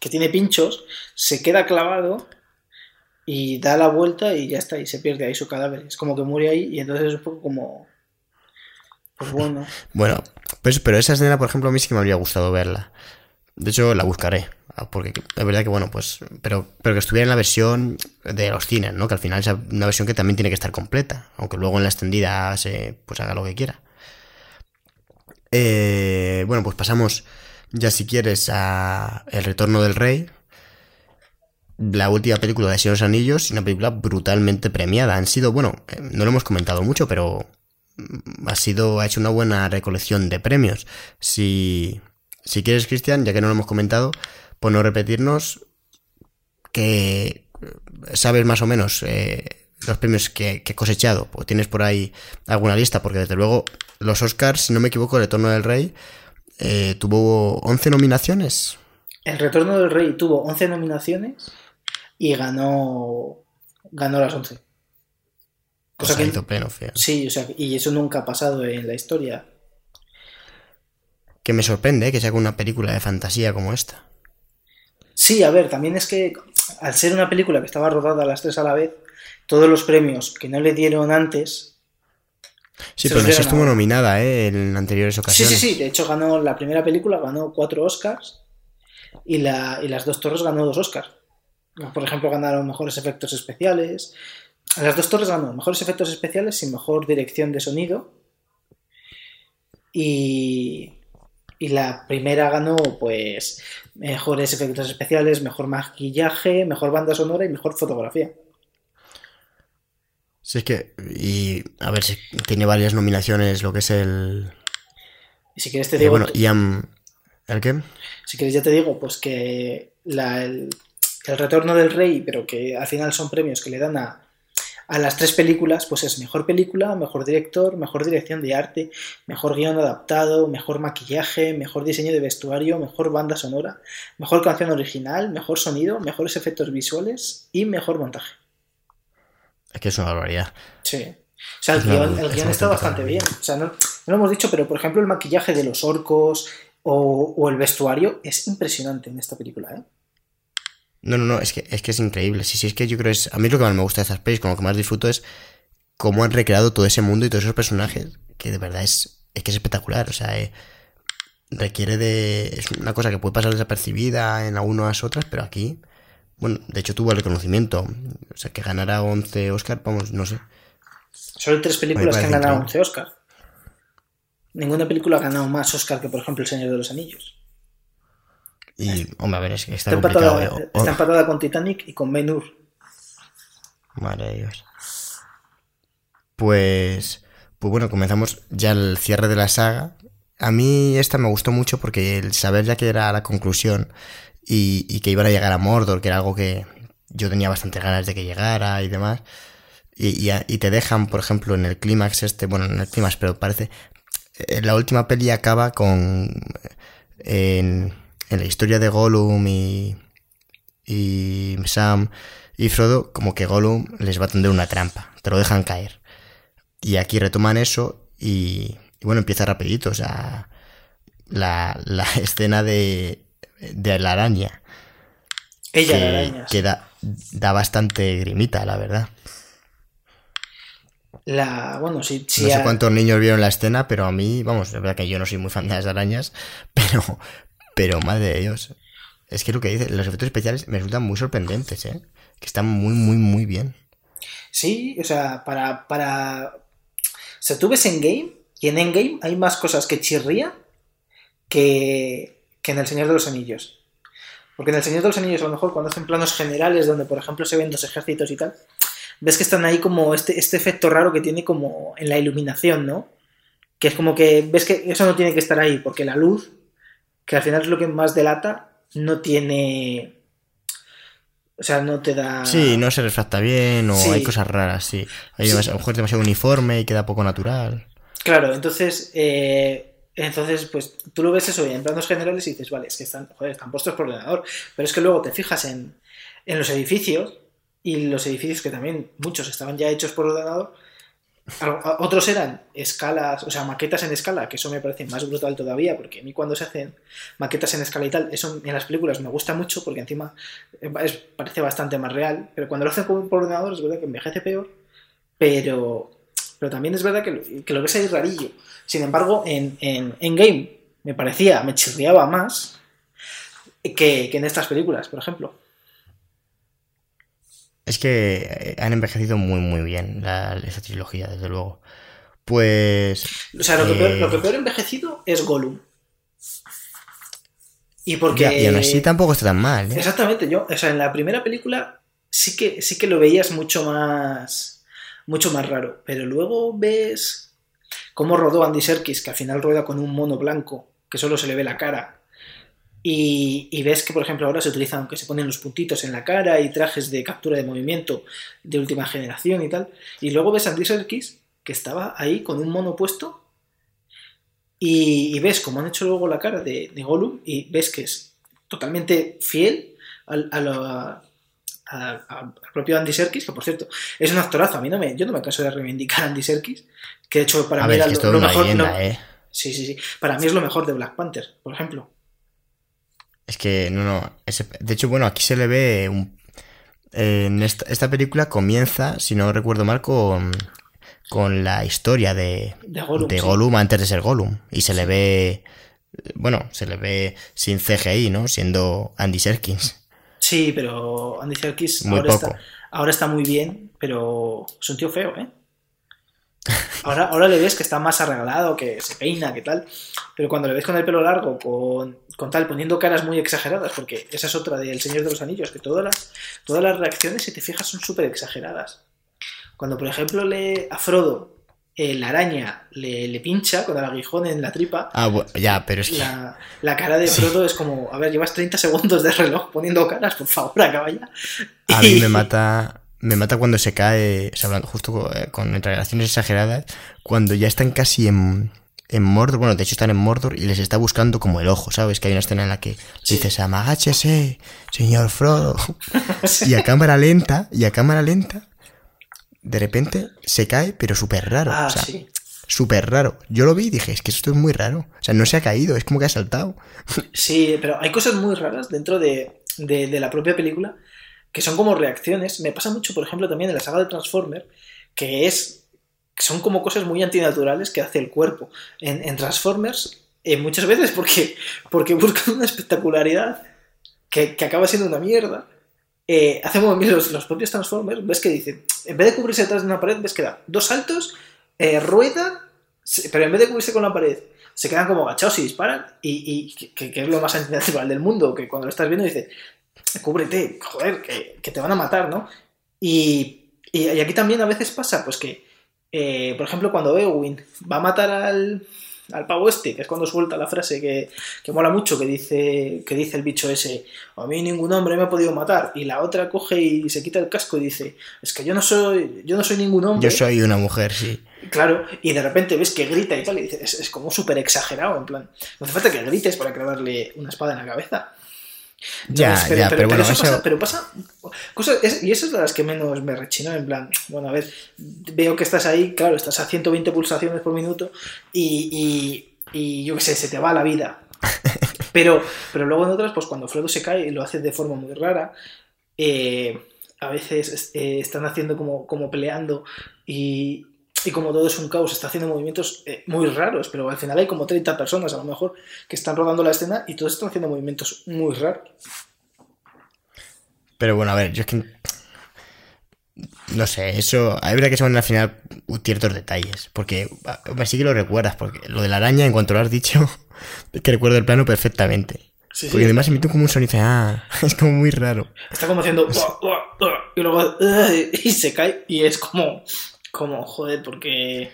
que tiene pinchos, se queda clavado y da la vuelta y ya está, y se pierde ahí su cadáver. Es como que muere ahí y entonces es un poco como... Pues bueno. Bueno, pues, pero esa escena, por ejemplo, a mí sí que me habría gustado verla. De hecho, la buscaré. Ah, porque es verdad que, bueno, pues. Pero, pero que estuviera en la versión de los cines, ¿no? Que al final es una versión que también tiene que estar completa. Aunque luego en la extendida se pues haga lo que quiera. Eh, bueno, pues pasamos ya si quieres a El Retorno del Rey. La última película de Señor de los Anillos una película brutalmente premiada. Han sido, bueno, eh, no lo hemos comentado mucho, pero ha sido, ha hecho una buena recolección de premios. Si, si quieres, Cristian, ya que no lo hemos comentado, por no repetirnos, que sabes más o menos eh, los premios que, he cosechado, pues tienes por ahí alguna lista, porque desde luego los Oscars, si no me equivoco, el Retorno del Rey eh, tuvo 11 nominaciones. El Retorno del Rey tuvo 11 nominaciones y ganó, ganó las 11. Cosa que hizo pleno, Sí, o sea, y eso nunca ha pasado en la historia. Que me sorprende eh, que sea una película de fantasía como esta. Sí, a ver, también es que al ser una película que estaba rodada a las tres a la vez, todos los premios que no le dieron antes. Sí, pero esa estuvo nominada ¿eh? en anteriores ocasiones. Sí, sí, sí. De hecho, ganó la primera película, ganó cuatro Oscars y, la, y las dos torres ganó dos Oscars. Por ejemplo, ganaron mejores efectos especiales, las dos torres ganó mejores efectos especiales y mejor dirección de sonido. Y, y la primera ganó, pues, mejores efectos especiales, mejor maquillaje, mejor banda sonora y mejor fotografía. Sí, es que. Y a ver, si tiene varias nominaciones, lo que es el. Y si quieres te digo. bueno, Ian. ¿El qué? Si quieres ya te digo, pues que la, el, el retorno del rey, pero que al final son premios que le dan a, a las tres películas, pues es mejor película, mejor director, mejor dirección de arte, mejor guion adaptado, mejor maquillaje, mejor diseño de vestuario, mejor banda sonora, mejor canción original, mejor sonido, mejores efectos visuales y mejor montaje. Es que es una barbaridad. Sí. O sea, el guion, el guion está bastante bien. O sea, no, lo hemos dicho, pero por ejemplo el maquillaje de los orcos o, o el vestuario es impresionante en esta película, ¿eh? No, no, no, es que es, que es increíble. Sí, sí, es que yo creo que es. A mí lo que más me gusta de estas pelis, como lo que más disfruto es cómo han recreado todo ese mundo y todos esos personajes, que de verdad es, es que es espectacular. O sea, eh, requiere de. Es una cosa que puede pasar desapercibida en algunas otras, pero aquí. Bueno, de hecho tuvo el reconocimiento. O sea, que ganara 11 Oscar, vamos, no sé. Solo hay tres películas que han ganado 11 Oscar. Ninguna película ha ganado más Oscar que, por ejemplo, El Señor de los Anillos. Y, hombre, a ver, es que está, está complicado. Empatada, eh. está empatada con Titanic y con Ben Hur. Madre de Dios. Pues, pues bueno, comenzamos ya el cierre de la saga. A mí esta me gustó mucho porque el saber ya que era la conclusión y, y que iban a llegar a Mordor, que era algo que yo tenía bastante ganas de que llegara y demás. Y, y, y te dejan, por ejemplo, en el clímax este, bueno, en el clímax, pero parece... En la última peli acaba con... En, en la historia de Gollum y, y Sam y Frodo, como que Gollum les va a tender una trampa, te lo dejan caer. Y aquí retoman eso y, y bueno, empieza rapidito, o sea, la, la escena de, de la araña. Ella, que, la araña. Que da, da, bastante grimita, la verdad. La, bueno, sí, sí no sé a... cuántos niños vieron la escena, pero a mí, vamos, es verdad que yo no soy muy fan de las arañas, pero, pero madre de Dios. Es que lo que dice, los efectos especiales me resultan muy sorprendentes, ¿eh? Que están muy, muy, muy bien. Sí, o sea, para. para... O sea, tú ves en game y en Endgame hay más cosas que chirría que, que en El Señor de los Anillos. Porque en El Señor de los Anillos, a lo mejor, cuando hacen planos generales donde, por ejemplo, se ven dos ejércitos y tal, ves que están ahí como este, este efecto raro que tiene como en la iluminación, ¿no? Que es como que ves que eso no tiene que estar ahí, porque la luz que al final es lo que más delata, no tiene. O sea, no te da. Sí, no se refracta bien, o Sí. hay cosas raras, sí. Hay Sí. a lo mejor es demasiado uniforme y queda poco natural. Claro, entonces. eh, entonces, pues tú lo ves eso en planos generales y dices, vale, es que están, joder, están puestos por ordenador. Pero es que luego te fijas en, en los edificios, y los edificios que también muchos estaban ya hechos por ordenador. Otros eran escalas, o sea, maquetas en escala, que eso me parece más brutal todavía, porque a mí cuando se hacen maquetas en escala y tal, eso en las películas me gusta mucho, porque encima parece bastante más real, pero cuando lo hacen por ordenador es verdad que envejece peor, pero, pero también es verdad que lo, que lo ves ahí rarillo. Sin embargo, en, en, en game me parecía, me chirriaba más que, que en estas películas, por ejemplo. Es que eh, han envejecido muy, muy bien la, esa trilogía, desde luego. Pues. O sea, lo que, eh, peor, lo que peor envejecido es Gollum. Y porque. ya, y aún así tampoco está tan mal, ¿eh? Exactamente, yo, o sea, en la primera película sí que, sí que lo veías mucho más, mucho más raro, pero luego ves cómo rodó Andy Serkis, que al final rueda con un mono blanco, que solo se le ve la cara, y, y ves que, por ejemplo, ahora se utilizan, que se ponen los puntitos en la cara y trajes de captura de movimiento de última generación y tal, y luego ves a Andy Serkis, que estaba ahí con un mono puesto, y, y ves cómo han hecho luego la cara de, de Gollum, y ves que es totalmente fiel al, a al propio Andy Serkis, que por cierto es un actorazo. A mí no me, yo no me canso de reivindicar a Andy Serkis, que de hecho para A mí ver, era es que lo, mejor. leyenda, lo- ¿eh? Sí, sí, sí. Para mí es lo mejor de Black Panther, por ejemplo. Es que, no, no. ese- de hecho, bueno, aquí se le ve un. En esta, esta película comienza, si no recuerdo mal, con, con la historia de, De Gollum, de sí. Gollum antes de ser Gollum. Y se le ve. Bueno, se le ve sin CGI, ¿no? Siendo Andy Serkins. Sí, pero Andy Serkis Muy ahora poco. está, ahora está muy bien, pero es un tío feo, ¿eh? Ahora, ahora le ves que está más arreglado, que se peina, que tal. Pero cuando le ves con el pelo largo, con, con tal, poniendo caras muy exageradas, porque esa es otra del Señor de los Anillos, que todas las, todas las reacciones, si te fijas, son súper exageradas. Cuando, por ejemplo, le, a Frodo eh, la araña le, le, pincha con el aguijón en la tripa. Ah, bueno, ya, pero es que... La, la cara de Frodo es como, a ver, llevas 30 segundos de reloj poniendo caras, por favor, acaba ya. A mí me mata, me mata cuando se cae, o sea, hablando justo eh, con, con exageraciones exageradas, cuando ya están casi en, en Mordor, bueno, de hecho están en Mordor y les está buscando como el ojo, ¿sabes? Que hay una escena en la que sí. dices, amagáchese, señor Frodo. Y a cámara lenta, y a cámara lenta, de repente se cae, pero súper raro. Ah, o sea, sí. súper raro. Yo lo vi y dije, es que esto es muy raro. O sea, no se ha caído, es como que ha saltado. Sí, pero hay cosas muy raras dentro de, de, de la propia película que son como reacciones. Me pasa mucho, por ejemplo, también en la saga de Transformer, que es son como cosas muy antinaturales que hace el cuerpo. En, en Transformers, eh, muchas veces porque, porque buscan una espectacularidad que, que acaba siendo una mierda. Eh, hace los propios Transformers, ves que dicen, en vez de cubrirse detrás de una pared, ves que da dos saltos, eh, ruedan, pero en vez de cubrirse con la pared, se quedan como agachados y disparan, y, y que, que, es lo más antinatural del mundo, que cuando lo estás viendo dices, cúbrete, joder, que, que te van a matar, ¿no? Y, y aquí también a veces pasa, pues que eh, por ejemplo, cuando Eowyn va a matar al, al pavo este, que es cuando suelta la frase que, que, mola mucho, que dice, que dice el bicho ese, a mí ningún hombre me ha podido matar, y la otra coge y se quita el casco y dice, es que yo no soy, yo no soy ningún hombre. Yo soy una mujer, sí. Claro, y de repente ves que grita y tal, y dice, es, es como súper exagerado, en plan, no hace falta que grites para clavarle una espada en la cabeza. Ya, pero, ya, pero, pero, bueno, eso eso... pasa, pero pasa cosas, es, y eso es de las que menos me rechinó, en plan, bueno, a ver, veo que estás ahí, claro, estás a 120 pulsaciones por minuto y, y, y yo qué sé, se te va la vida. Pero, pero luego en otras, pues cuando Frodo se cae y lo hace de forma muy rara, eh, a veces eh, están haciendo como, como peleando y, y como todo es un caos, está haciendo movimientos eh, muy raros, pero al final hay como 30 personas a lo mejor que están rodando la escena y todos están haciendo movimientos muy raros. Pero bueno, a ver, yo es que... No sé, eso... Verdad que son al final ciertos detalles, porque sí que lo recuerdas, porque lo de la araña, en cuanto lo has dicho, que recuerdo el plano perfectamente. Sí, porque sí, además emite como un sonido, ah, es como muy raro. Está como haciendo... Y luego... Y se cae y es como como, joder, porque...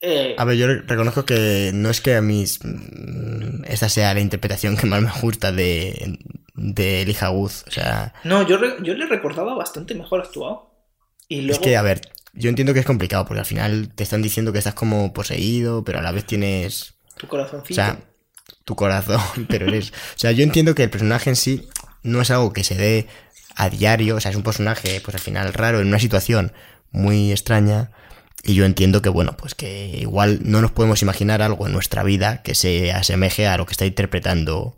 Eh... A ver, yo reconozco que no es que a mí esta sea la interpretación que más me gusta de, de Elijah Wood, o sea... No, yo, re, yo le recordaba bastante mejor actuado. Y luego... Es que, a ver, yo entiendo que es complicado, porque al final te están diciendo que estás como poseído, pero a la vez tienes... Tu corazoncito. O sea, tu corazón, pero eres... O sea, yo entiendo que el personaje en sí no es algo que se dé a diario, o sea, es un personaje, pues al final raro, en una situación muy extraña. Y yo entiendo que, bueno, pues que igual no nos podemos imaginar algo en nuestra vida que se asemeje a lo que está interpretando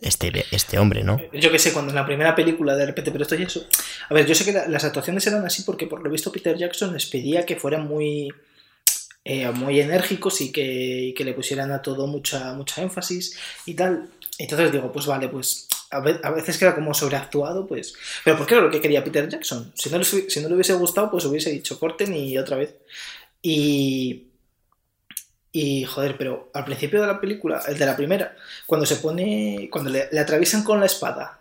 este, este hombre, ¿no? Yo que sé, cuando en la primera película de repente, pero esto ya eso. A ver, yo sé que la, las actuaciones eran así porque por lo visto Peter Jackson les pedía que fueran muy. Eh, muy enérgicos y que, y que, le pusieran a todo mucha, mucha énfasis y tal. Entonces digo, pues vale, pues a veces queda como sobreactuado, pues. Pero porque era lo que quería Peter Jackson. Si no, le, si no le hubiese gustado, pues hubiese dicho corten y otra vez. Y. Y joder, pero al principio de la película, el de la primera, cuando se pone. Cuando le, le atraviesan con la espada,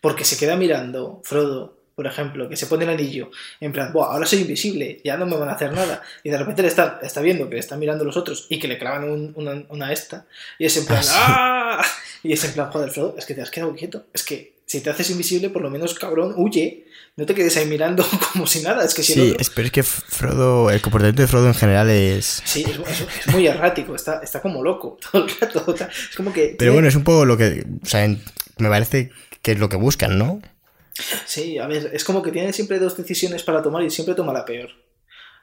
porque se queda mirando Frodo, por ejemplo, que se pone el anillo, en plan, Buah, ahora soy invisible, ya no me van a hacer nada. Y de repente le está, está viendo que le están mirando los otros y que le clavan un, una, una, esta. Y es en plan, ¡ah! Y es en plan, joder, Frodo, es que te has quedado quieto. Es que si te haces invisible, por lo menos, cabrón, huye. No te quedes ahí mirando como si nada. Es que si sí, otro... pero es que Frodo, el comportamiento de Frodo en general es. Sí, es, es, es muy errático, está, está como loco todo el rato. Es como que. Pero bueno, es un poco lo que. O sea, me parece que es lo que buscan, ¿no? Sí, a ver, es como que tiene siempre dos decisiones para tomar y siempre toma la peor.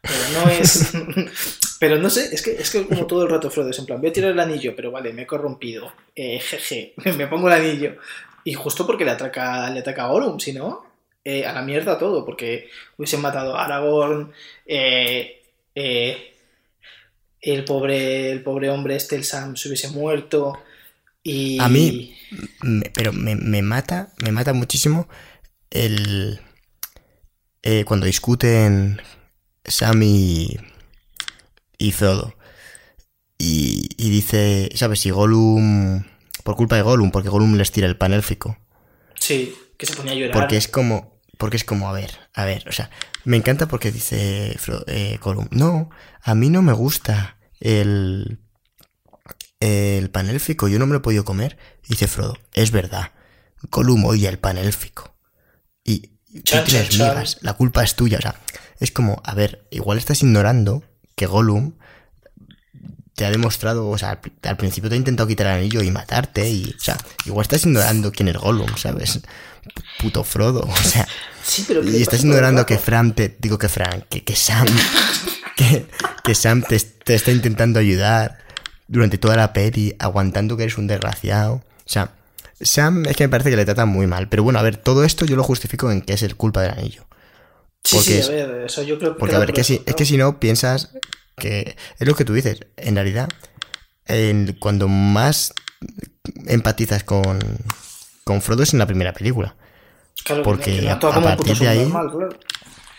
Pero no es. pero no sé, es que, es que como todo el rato Frodo es en plan, voy a tirar el anillo, pero vale, me he corrompido. Eh, jeje, me pongo el anillo. Y justo porque le ataca, le ataca a Orum, si no, eh, a la mierda todo, porque hubiesen matado a Aragorn, eh, eh, el, pobre, el pobre hombre este, el Sam, se hubiese muerto. Y... A mí, pero me, me mata, me mata muchísimo el, cuando discuten Sam y, Frodo. Y, y dice, ¿sabes? Si Gollum, por culpa de Gollum, porque Gollum les tira el pan élfico. Sí, que se ponía a llorar. Porque es como, porque es como, a ver, a ver, o sea, me encanta porque dice eh, Gollum, no, a mí no me gusta el, el pan élfico, yo no me lo he podido comer. Dice Frodo, es verdad, Gollum odia el pan élfico. Y y tú tienes migas, la culpa es tuya, o sea, es como, a ver, igual estás ignorando que Gollum te ha demostrado, o sea, al, pri- al principio te ha intentado quitar el anillo y matarte, y, o sea, igual estás ignorando quién es Gollum, ¿sabes? Puto Frodo, o sea, Sí, pero ¿qué le y estás ignorando que Fran te, digo que Fran, que, que Sam, que, que Sam te, te está intentando ayudar durante toda la peli, aguantando que eres un desgraciado, o sea, Sam es que me parece que le trata muy mal, pero bueno, a ver, todo esto yo lo justifico en que es el culpa del anillo. Sí, porque sí, es- a ver, eso yo creo que. Porque, queda a ver, por que si, es descontado. que si no piensas que es lo que tú dices. En realidad, en- cuando más empatizas con, con Frodo es en la primera película. Claro, porque que a- a partir de ahí- claro.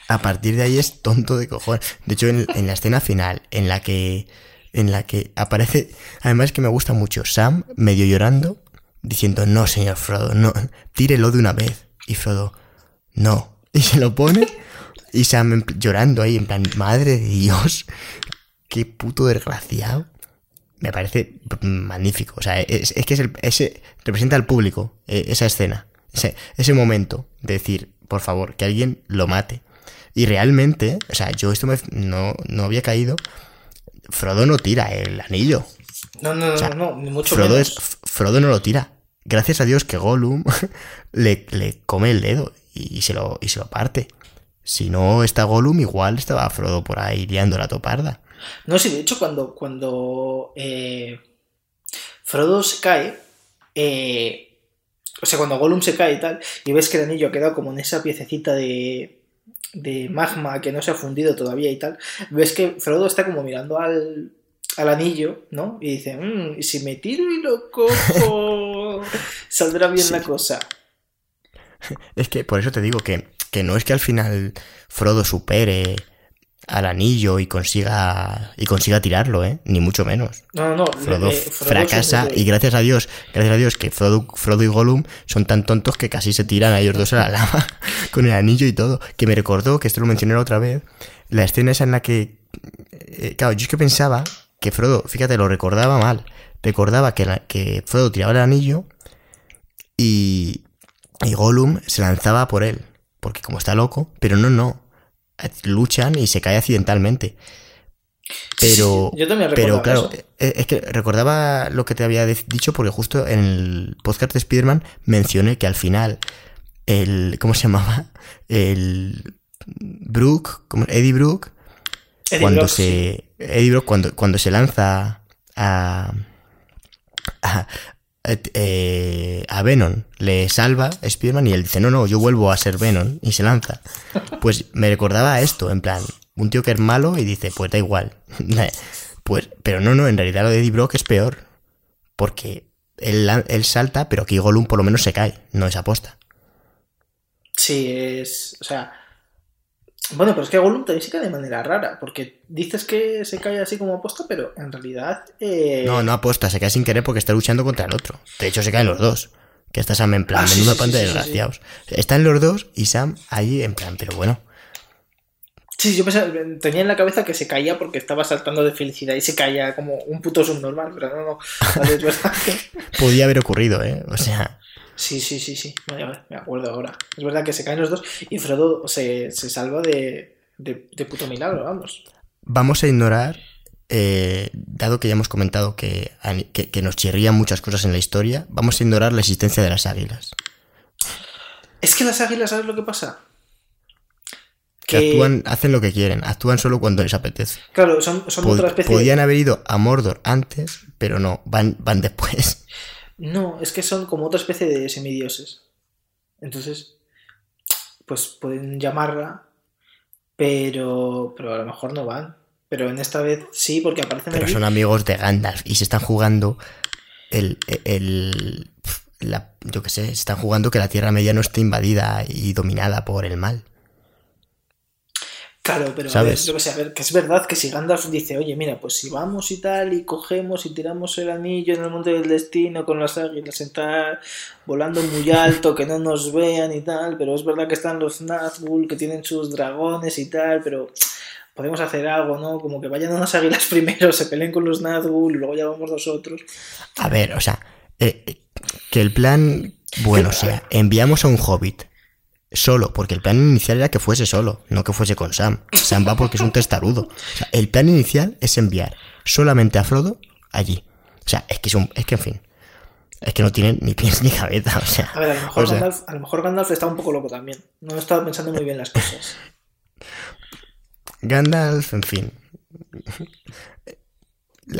A partir de ahí es tonto de cojones. De hecho, en, en la escena final, en la que en la que aparece, además que me gusta mucho, Sam medio llorando, diciendo, no, señor Frodo, no, tírelo de una vez. Y Frodo, no. Y se lo pone, y Sam llorando ahí, en plan, madre de Dios, qué puto desgraciado. Me parece magnífico. O sea, es, es que es el- ese representa al público, eh, esa escena, ese, ese momento de decir, por favor, que alguien lo mate. Y realmente, o sea, yo esto me- no, no había caído. Frodo no tira el anillo. No, no, no, sea, no, ni mucho Frodo, menos. es, Frodo no lo tira. Gracias a Dios que Gollum le, le come el dedo y, y se lo, y se lo parte. Si no está Gollum, igual estaba Frodo por ahí liando la toparda. No, sí, de hecho, cuando, cuando eh, Frodo se cae, eh, o sea, cuando Gollum se cae y tal, y ves que el anillo ha quedado como en esa piececita de, de magma que no se ha fundido todavía y tal, ves que Frodo está como mirando al, al anillo, ¿no? Y dice, "Mm, y si me tiro y lo cojo, saldrá bien la cosa. Es que por eso te digo que, que no es que al final Frodo supere al anillo y consiga y consiga tirarlo, ¿eh? Ni mucho menos. No, no. Frodo eh, Frodo fracasa y gracias a Dios, gracias a Dios que Frodo, Frodo y Gollum son tan tontos que casi se tiran a ellos dos a la lava con el anillo y todo. Que me recordó, que esto lo mencioné la otra vez, la escena esa en la que... eh, claro, yo es que pensaba que Frodo, fíjate, lo recordaba mal. Recordaba que, la- que Frodo tiraba el anillo y, y Gollum se lanzaba por él. Porque como está loco, pero no, no. Luchan y se cae accidentalmente. Pero, Yo también pero claro, eso. eh, es que recordaba lo que te había dicho porque justo en el podcast de Spider-Man mencioné que al final el ¿cómo se llamaba? El Brook, Eddie Brook, Eddie cuando Brock, sí. se Eddie Brock cuando, cuando se lanza a a, eh, a Venom le salva Spider-Man y él dice, no, no, yo vuelvo a ser Venom y se lanza. Pues me recordaba esto, en plan, un tío que es malo y dice, pues da igual. pues, pero no, no, en realidad lo de Eddie Brock es peor. Porque él, él salta, pero aquí por lo menos se cae, no es aposta. Sí, es. O sea. Bueno, pero es que Gollum también se cae de manera rara, porque dices que se cae así como aposta, pero en realidad. eh, No, no aposta, se cae sin querer porque está luchando contra el otro. De hecho, se caen los dos. Que está Sam en plan, Ah, sí, menuda sí, pan de sí, sí, sí. desgraciados. Están los dos y Sam ahí en plan, pero bueno. Sí, yo pensaba- tenía en la cabeza que se caía porque estaba saltando de felicidad y se caía como un puto subnormal, pero no, no. Podía haber ocurrido, ¿eh? O sea, Sí, sí, sí, sí. Vale, vale, me acuerdo ahora. Es verdad que se caen los dos y Frodo se, se salva de, de, de puto milagro, vamos. vamos a ignorar, eh, dado que ya hemos comentado que, que, que nos chirrían muchas cosas en la historia, vamos a ignorar la existencia de las águilas. Es que las águilas, ¿sabes lo que pasa? Que actúan, hacen lo que quieren, actúan solo cuando les apetece. Claro, son, son Pod- otra especie podían haber ido a Mordor antes, pero no, van, van después. No, es que son como otra especie de semidioses. Entonces, pues pueden llamarla, pero, pero a lo mejor no van. Pero en esta vez sí, porque aparecen Pero allí. son amigos de Gandalf y se están jugando el, el- la, yo qué sé, están jugando que la Tierra Media no esté invadida y dominada por el mal. Claro, pero a ver, yo que sé, a ver, que es verdad que si Gandalf dice, oye, mira, pues si vamos y tal, y cogemos y tiramos el anillo en el monte del destino con las águilas en tal, volando muy alto, que no nos vean y tal, pero es verdad que están los Nazgûl, que tienen sus dragones y tal, pero podemos hacer algo, ¿no? Como que vayan unas águilas primero, se peleen con los Nazgûl y luego ya vamos nosotros. A ver, o sea, eh, que el plan, bueno, sea, enviamos a un hobbit solo, porque el plan inicial era que fuese solo, no que fuese con Sam. Sam va porque es un testarudo. O sea, el plan inicial es enviar solamente a Frodo allí. O sea, es que es un, es que en fin. Es que no tienen ni pies ni cabeza, o sea. A ver, a lo mejor, Gandalf, a lo mejor Gandalf está un poco loco también. No estaba pensando muy bien las cosas. Gandalf, en fin.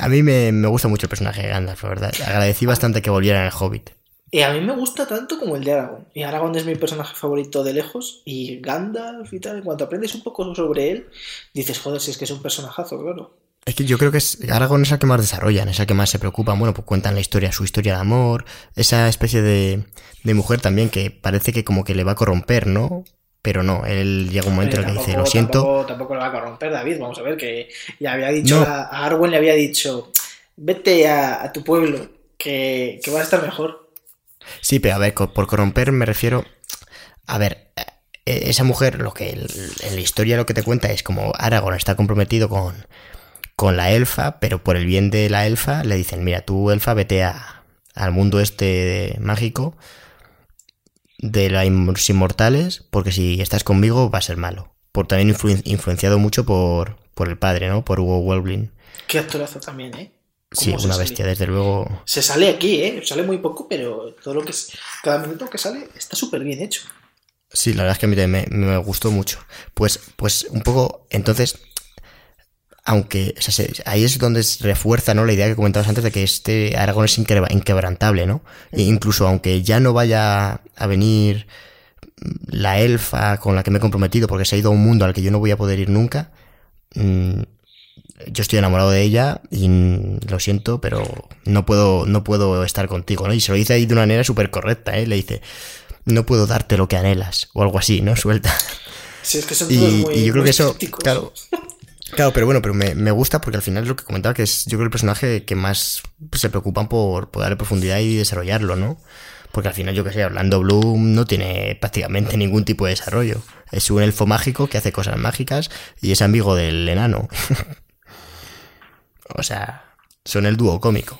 A mí me, me gusta mucho el personaje de Gandalf, la verdad. Agradecí bastante que volviera en el Hobbit. Y a mí me gusta tanto como el de Aragorn. Y Aragorn es mi personaje favorito de lejos. Y Gandalf y tal, en cuanto aprendes un poco sobre él, dices, joder, si es que es un personajazo, claro. Es que yo creo que es, Aragorn es el que más desarrollan, es el que más se preocupa. Bueno, pues cuentan la historia, su historia de amor, esa especie de, de mujer también que parece que como que le va a corromper, ¿no? Pero no, él llega un momento en el que dice, lo siento. Tampoco, tampoco, le va a corromper, David. Vamos a ver, que ya había dicho, a, Arwen le había dicho, vete a, a tu pueblo, que, que va a estar mejor. Sí, pero a ver, por corromper me refiero. A ver, e-, esa mujer, lo que en la historia lo que te cuenta es como Aragorn está comprometido con, con la elfa, pero por el bien de la elfa le dicen, mira, tú elfa vete a, al mundo este mágico de los inmortales, porque si estás conmigo va a ser malo. Por también influenciado mucho por, por el padre, ¿no? Por Hugo Weblin. Qué actorazo también, ¿eh? Sí, una bestia, desde luego. Se sale aquí, ¿eh? Sale muy poco, pero todo lo que es, cada minuto que sale está súper bien hecho. Sí, la verdad es que mí me, me, gustó mucho. Pues, pues un poco, entonces, aunque ahí es donde se refuerza ¿no? la idea que comentabas antes de que este Aragón es inquebrantable, ¿no? E incluso aunque ya no vaya a venir la elfa con la que me he comprometido porque se ha ido a un mundo al que yo no voy a poder ir nunca, mm, yo estoy enamorado de ella y lo siento, pero no puedo, no puedo estar contigo, ¿no? Y se lo dice ahí de una manera súper correcta, ¿eh? Le dice, no puedo darte lo que anhelas, o algo así, ¿no? Suelta. Sí, es que son todos y, muy, y yo creo que eso, claro, claro, pero bueno, pero me, me, gusta porque al final es lo que comentaba, que es yo creo el personaje que más se preocupan por, por darle profundidad y desarrollarlo, ¿no? Porque al final, yo que sé, Orlando Bloom no tiene prácticamente ningún tipo de desarrollo. Es un elfo mágico que hace cosas mágicas y es amigo del enano. O sea, son el dúo cómico.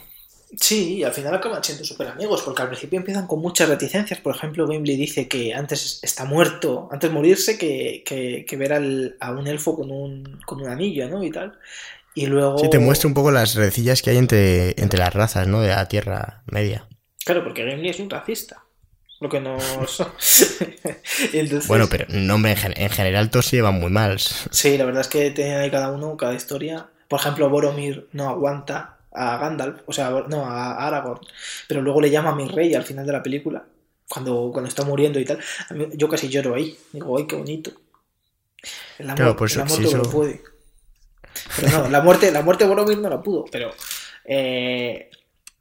Sí, y al final acaban siendo súper amigos, porque al principio empiezan con muchas reticencias. Por ejemplo, Gimli dice que antes está muerto, antes de morirse, que, que, ver a un elfo con un, con un anillo, ¿no? Y tal. Y luego. Sí, te muestra un poco las recillas que hay entre, entre las razas, ¿no? De la Tierra Media. Claro, porque Gimli es un racista. Lo que no Bueno, pero no, hombre, en, general todos se llevan muy mal. Sí, la verdad es que tienen ahí cada uno, cada historia. Por ejemplo, Boromir no aguanta a Gandalf, o sea, no, a Aragorn, pero luego le llama a mi rey al final de la película, cuando, cuando está muriendo y tal. yo casi lloro ahí, digo, ¡ay, qué bonito! El amor, pues, lo puede. Pero no, la muerte, la muerte de Boromir no la pudo, pero. Eh,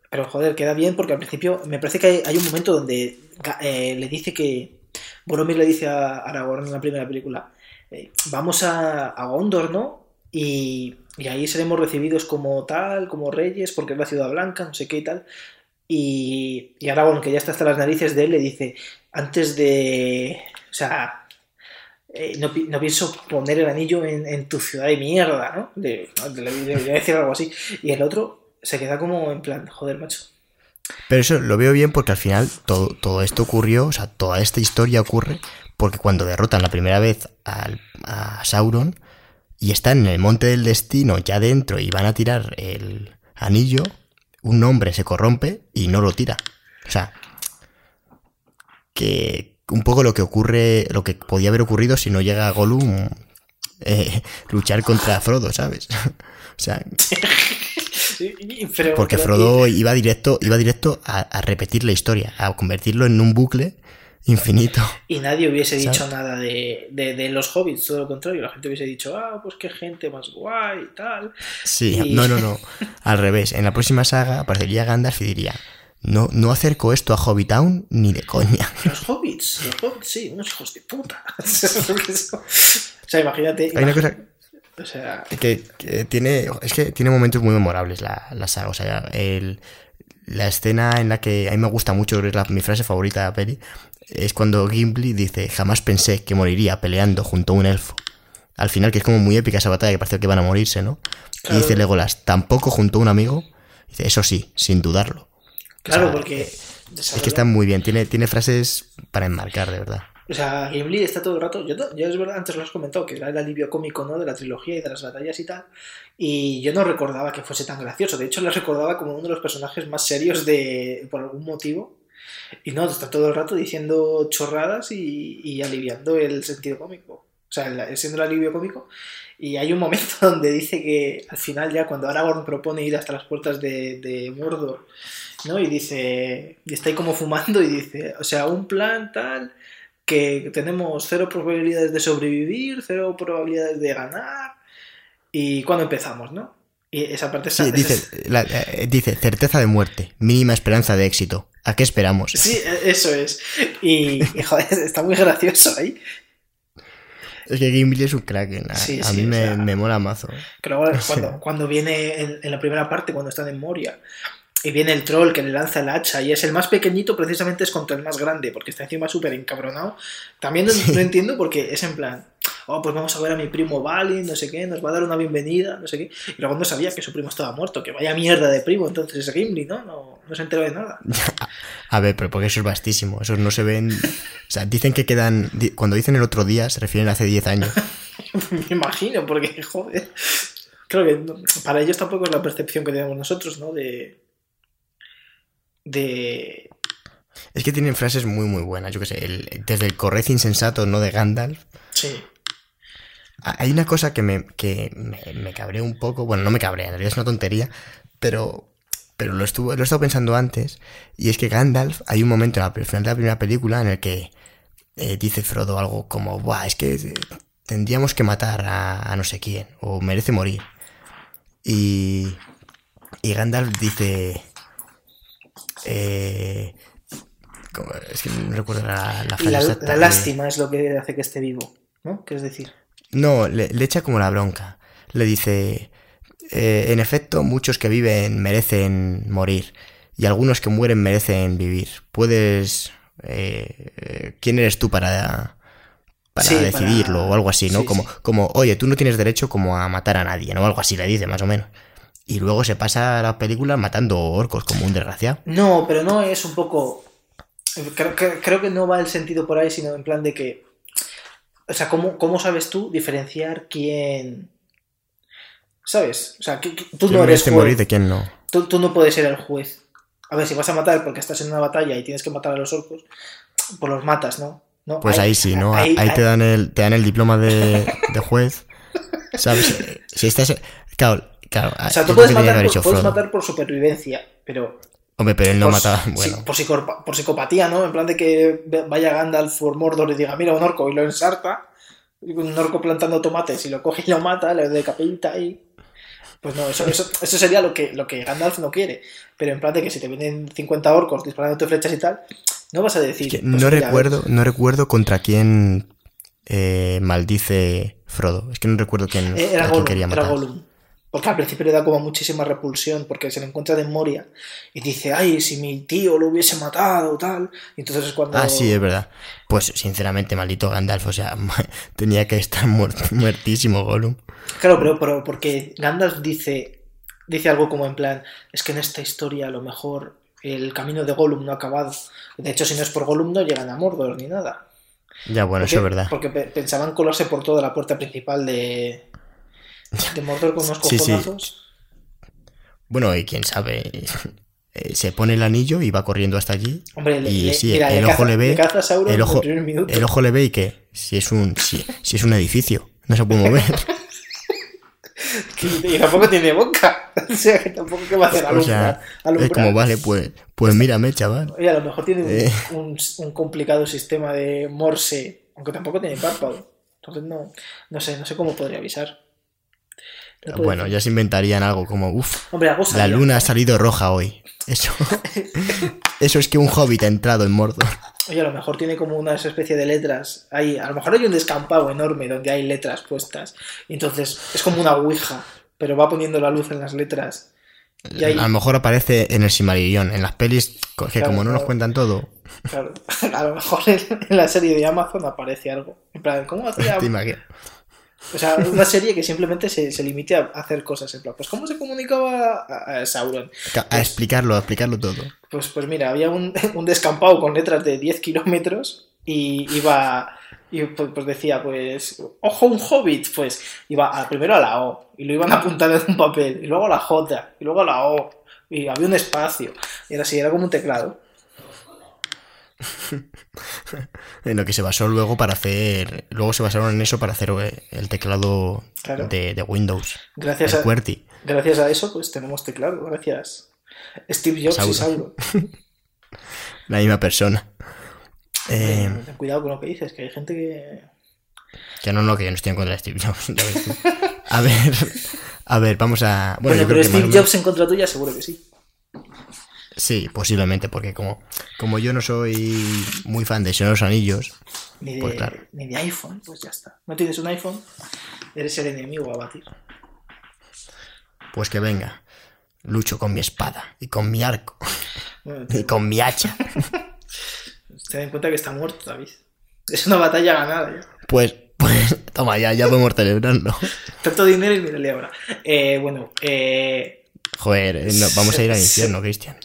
pero joder, queda bien porque al principio me parece que hay, un momento donde eh, le dice que. Boromir le dice a Aragorn en la primera película: eh, Vamos a, a Gondor, ¿no? Y, ahí seremos recibidos como tal, como reyes, porque es la ciudad blanca, no sé qué y tal. Y, y Aragorn, que ya está hasta las narices de él, le dice, antes de... O sea, eh, no, pienso poner el anillo en, tu ciudad de mierda, ¿no? Le, voy a decir algo así. Y el otro se queda como en plan, joder, macho. Pero eso lo veo bien porque al final todo, todo esto ocurrió, o sea, toda esta historia ocurre porque cuando derrotan la primera vez a Sauron, y están en el monte del destino ya dentro y van a tirar el anillo, un hombre se corrompe y no lo tira. O sea, que un poco lo que ocurre, lo que podía haber ocurrido si no llega a Gollum eh, luchar contra Frodo, ¿sabes? o sea, porque Frodo iba directo, iba directo a, a, repetir la historia, a convertirlo en un bucle infinito. Y nadie hubiese dicho nada de, los hobbits, todo lo contrario. La gente hubiese dicho, ah, pues qué gente más guay y tal. Sí, no, no, no. Al revés. En la próxima saga aparecería Gandalf y diría, no, no acerco esto a Hobbitown ni de coña. Los hobbits, los hobbits, sí, unos hijos de puta. o sea, imagínate. Hay una cosa O sea, que, que tiene, es que tiene momentos muy memorables la, la saga. O sea, el, la escena en la que a mí me gusta mucho, es la- mi frase favorita de la peli, es cuando Gimli dice, jamás pensé que moriría peleando junto a un elfo. Al final, que es como muy épica esa batalla, que parece que van a morirse, ¿no? Claro. Y dice Legolas, tampoco junto a un amigo. Dice, eso sí, sin dudarlo. claro, O sea, porque. Es que está muy bien, tiene, tiene frases para enmarcar, de verdad. O sea, Gimli está todo el rato. Yo, yo es verdad, antes lo has comentado, que era el alivio cómico ¿no? de la trilogía y de las batallas y tal. Y yo no recordaba que fuese tan gracioso. De hecho, lo recordaba como uno de los personajes más serios de. por algún motivo. Y no, está todo el rato diciendo chorradas y, y aliviando el sentido cómico. O sea, siendo el alivio cómico. Y hay un momento donde dice que al final, ya cuando Aragorn propone ir hasta las puertas de, de Mordor, ¿no? Y dice. Y está ahí como fumando y dice, o sea, un plan tal que tenemos cero probabilidades de sobrevivir, cero probabilidades de ganar. ¿Y cuándo empezamos, no? Y esa parte está. Sí, dice, la- eh, dice, certeza de muerte, mínima esperanza de éxito. ¿A qué esperamos? Sí, eso es. Y, y, joder, está muy gracioso ahí. Es que Gimli es un crack. ¿eh? A, Sí, a sí, mí me, sea- me mola mazo. Pero ahora, cuando, cuando viene en, en la primera parte, cuando están en Moria, y viene el troll que le lanza el hacha, y es el más pequeñito, precisamente es contra el más grande, porque está encima súper encabronado. También no, no entiendo porque es en plan, oh, pues vamos a ver a mi primo Balin, no sé qué, nos va a dar una bienvenida, no sé qué. Y luego no sabía que su primo estaba muerto, que vaya mierda de primo, entonces es Gimli, ¿no? No, no se enteró de nada. A ver, pero porque eso es vastísimo. Esos no se ven. O sea, dicen que quedan. Cuando dicen el otro día, se refieren a hace 10 años. Me imagino, porque, joder. Creo que para ellos tampoco es la percepción que tenemos nosotros, ¿no? De. De. Es que tienen frases muy, muy buenas. Yo qué sé, el- desde el correz insensato, no de Gandalf. Sí. Hay una cosa que me, que me, me cabrea un poco. Bueno, no me cabrea, en realidad es una tontería. Pero. Pero lo, estuvo, lo he estado pensando antes. Y es que Gandalf, hay un momento al final de la primera película en el que eh, dice Frodo algo como: Buah, es que eh, tendríamos que matar a, a no sé quién. O merece morir. Y. Y Gandalf dice. Eh, es que no recuerdo la, la frase La, exacta. la de- lástima es lo que hace que esté vivo, ¿no? ¿Qué es decir? No, le, le echa como la bronca. Le dice, eh, en efecto, muchos que viven merecen morir y algunos que mueren merecen vivir. Puedes... eh, eh, ¿Quién eres tú para, para Sí, decidirlo para- o algo así, ¿no? sí, como, sí. como, oye, tú no tienes derecho como a matar a nadie, ¿no? Algo así le dice, más o menos. Y luego se pasa la película matando orcos como un desgraciado. No, pero no es un poco. Creo, que- creo que no va el sentido por ahí, sino en plan de que. O sea, ¿cómo, cómo sabes tú diferenciar quién. ¿Sabes? O sea, que- que tú ¿Quién no eres juez. morir de quién no? Tú, tú no puedes ser el juez. A ver, si vas a matar porque estás en una batalla y tienes que matar a los orcos, pues los matas, ¿no? ¿No? Pues ahí sí, ¿no? Ahí, ahí- te dan el, te dan el diploma de, de juez. ¿Sabes? Si estás. Claro, claro. O sea, es tú puedes matar, por, puedes matar por supervivencia, pero Hombre, pero él no por, mataba. sí, por, psicopatía, ¿no? En plan de que vaya Gandalf por Mordor y diga, mira un orco y lo ensarta, un orco plantando tomates y lo coge y lo mata, le decapita y... Pues no, eso, eso, eso sería lo que, lo que Gandalf no quiere. Pero en plan de que si te vienen 50 orcos disparándote flechas y tal, no vas a decir... que pues no mira, recuerdo, no recuerdo contra quién eh, maldice Frodo. Es que no recuerdo quién, eh, a Era quién era. Gollum. Porque al principio le da como muchísima repulsión porque se le encuentra de Moria y dice, ay, si mi tío lo hubiese matado, tal. Y entonces es cuando... Ah, sí, es verdad. Pues sinceramente, maldito Gandalf, o sea, tenía que estar muert- muertísimo Gollum. Claro, pero, pero porque Gandalf dice, dice algo como en plan, es que en esta historia a lo mejor el camino de Gollum no ha acabado. De hecho, si no es por Gollum no llegan a Mordor ni nada. Ya, bueno, Porque- eso es verdad. Porque pe- pensaban colarse por toda la puerta principal de, de Mordor con unos Sí, sí. cojonazos. Bueno, y quién sabe. eh, Se pone el anillo y va corriendo hasta allí. Hombre, Y le- sí, mira, el ojo caza- le ve, el ojo-. El ojo le ve y que si es un si, si es un edificio, no se puede mover. Y tampoco tiene boca. O sea, que tampoco que va a hacer o alumbrar. sea, es como vale, pues pues mírame, chaval. Oye, a lo mejor tiene un, Eh. un- un complicado sistema de Morse, aunque tampoco tiene párpado. Entonces no, no sé, no sé cómo podría avisar. Bueno, decir. ya se inventarían algo como, uff, la luna ha salido roja hoy. Eso, eso es que un hobbit ha entrado en Mordor. Oye, a lo mejor tiene como una especie de letras. Ahí, a lo mejor hay un descampado enorme donde hay letras puestas. Entonces es como una ouija, pero va poniendo la luz en las letras. Y ahí, A lo mejor aparece en el Silmarillion, en las pelis, que Claro, como no nos cuentan todo, claro, a lo mejor en, en la serie de Amazon aparece algo. En plan, ¿cómo hacía? O sea, una serie que simplemente se, se limite a hacer cosas. En plan, pues ¿cómo se comunicaba a, a Sauron? A explicarlo, a explicarlo todo. Pues, pues mira, había un, un descampado con letras de 10 kilómetros y iba. Y pues, pues decía, pues, ojo, un hobbit, pues iba a- primero a la O y lo iban apuntando en un papel, y luego a la J, y luego a la O, y había un espacio, y era así, era como un teclado. En lo que se basó luego para hacer. Luego se basaron en eso para hacer eh, el teclado Claro. de, de Windows. Gracias a, QWERTY. gracias a eso, pues tenemos teclado, gracias. Steve Jobs y. Sauron. La misma persona. Eh, ten cuidado con lo que dices, que hay gente que. que no, no, que yo no estoy en contra de Steve Jobs. A ver, a ver, vamos a. Bueno, Bueno, pero Steve Jobs en contra tuya, seguro que sí. Sí, posiblemente, porque como, como yo no soy muy fan de Señor de los Anillos, Ni de, Pues claro. ni de iPhone, pues ya está. No tienes un iPhone, eres el enemigo a batir. pues que venga. Lucho con mi espada y con mi arco Bueno, y con mi hacha. ten en cuenta que está muerto, David. Es una batalla ganada ya. Pues, pues, toma, ya, ya podemos celebrarlo. Tanto dinero y mírale ahora. Eh, bueno, eh, Joder, eh, no, vamos a ir al infierno, Cristian.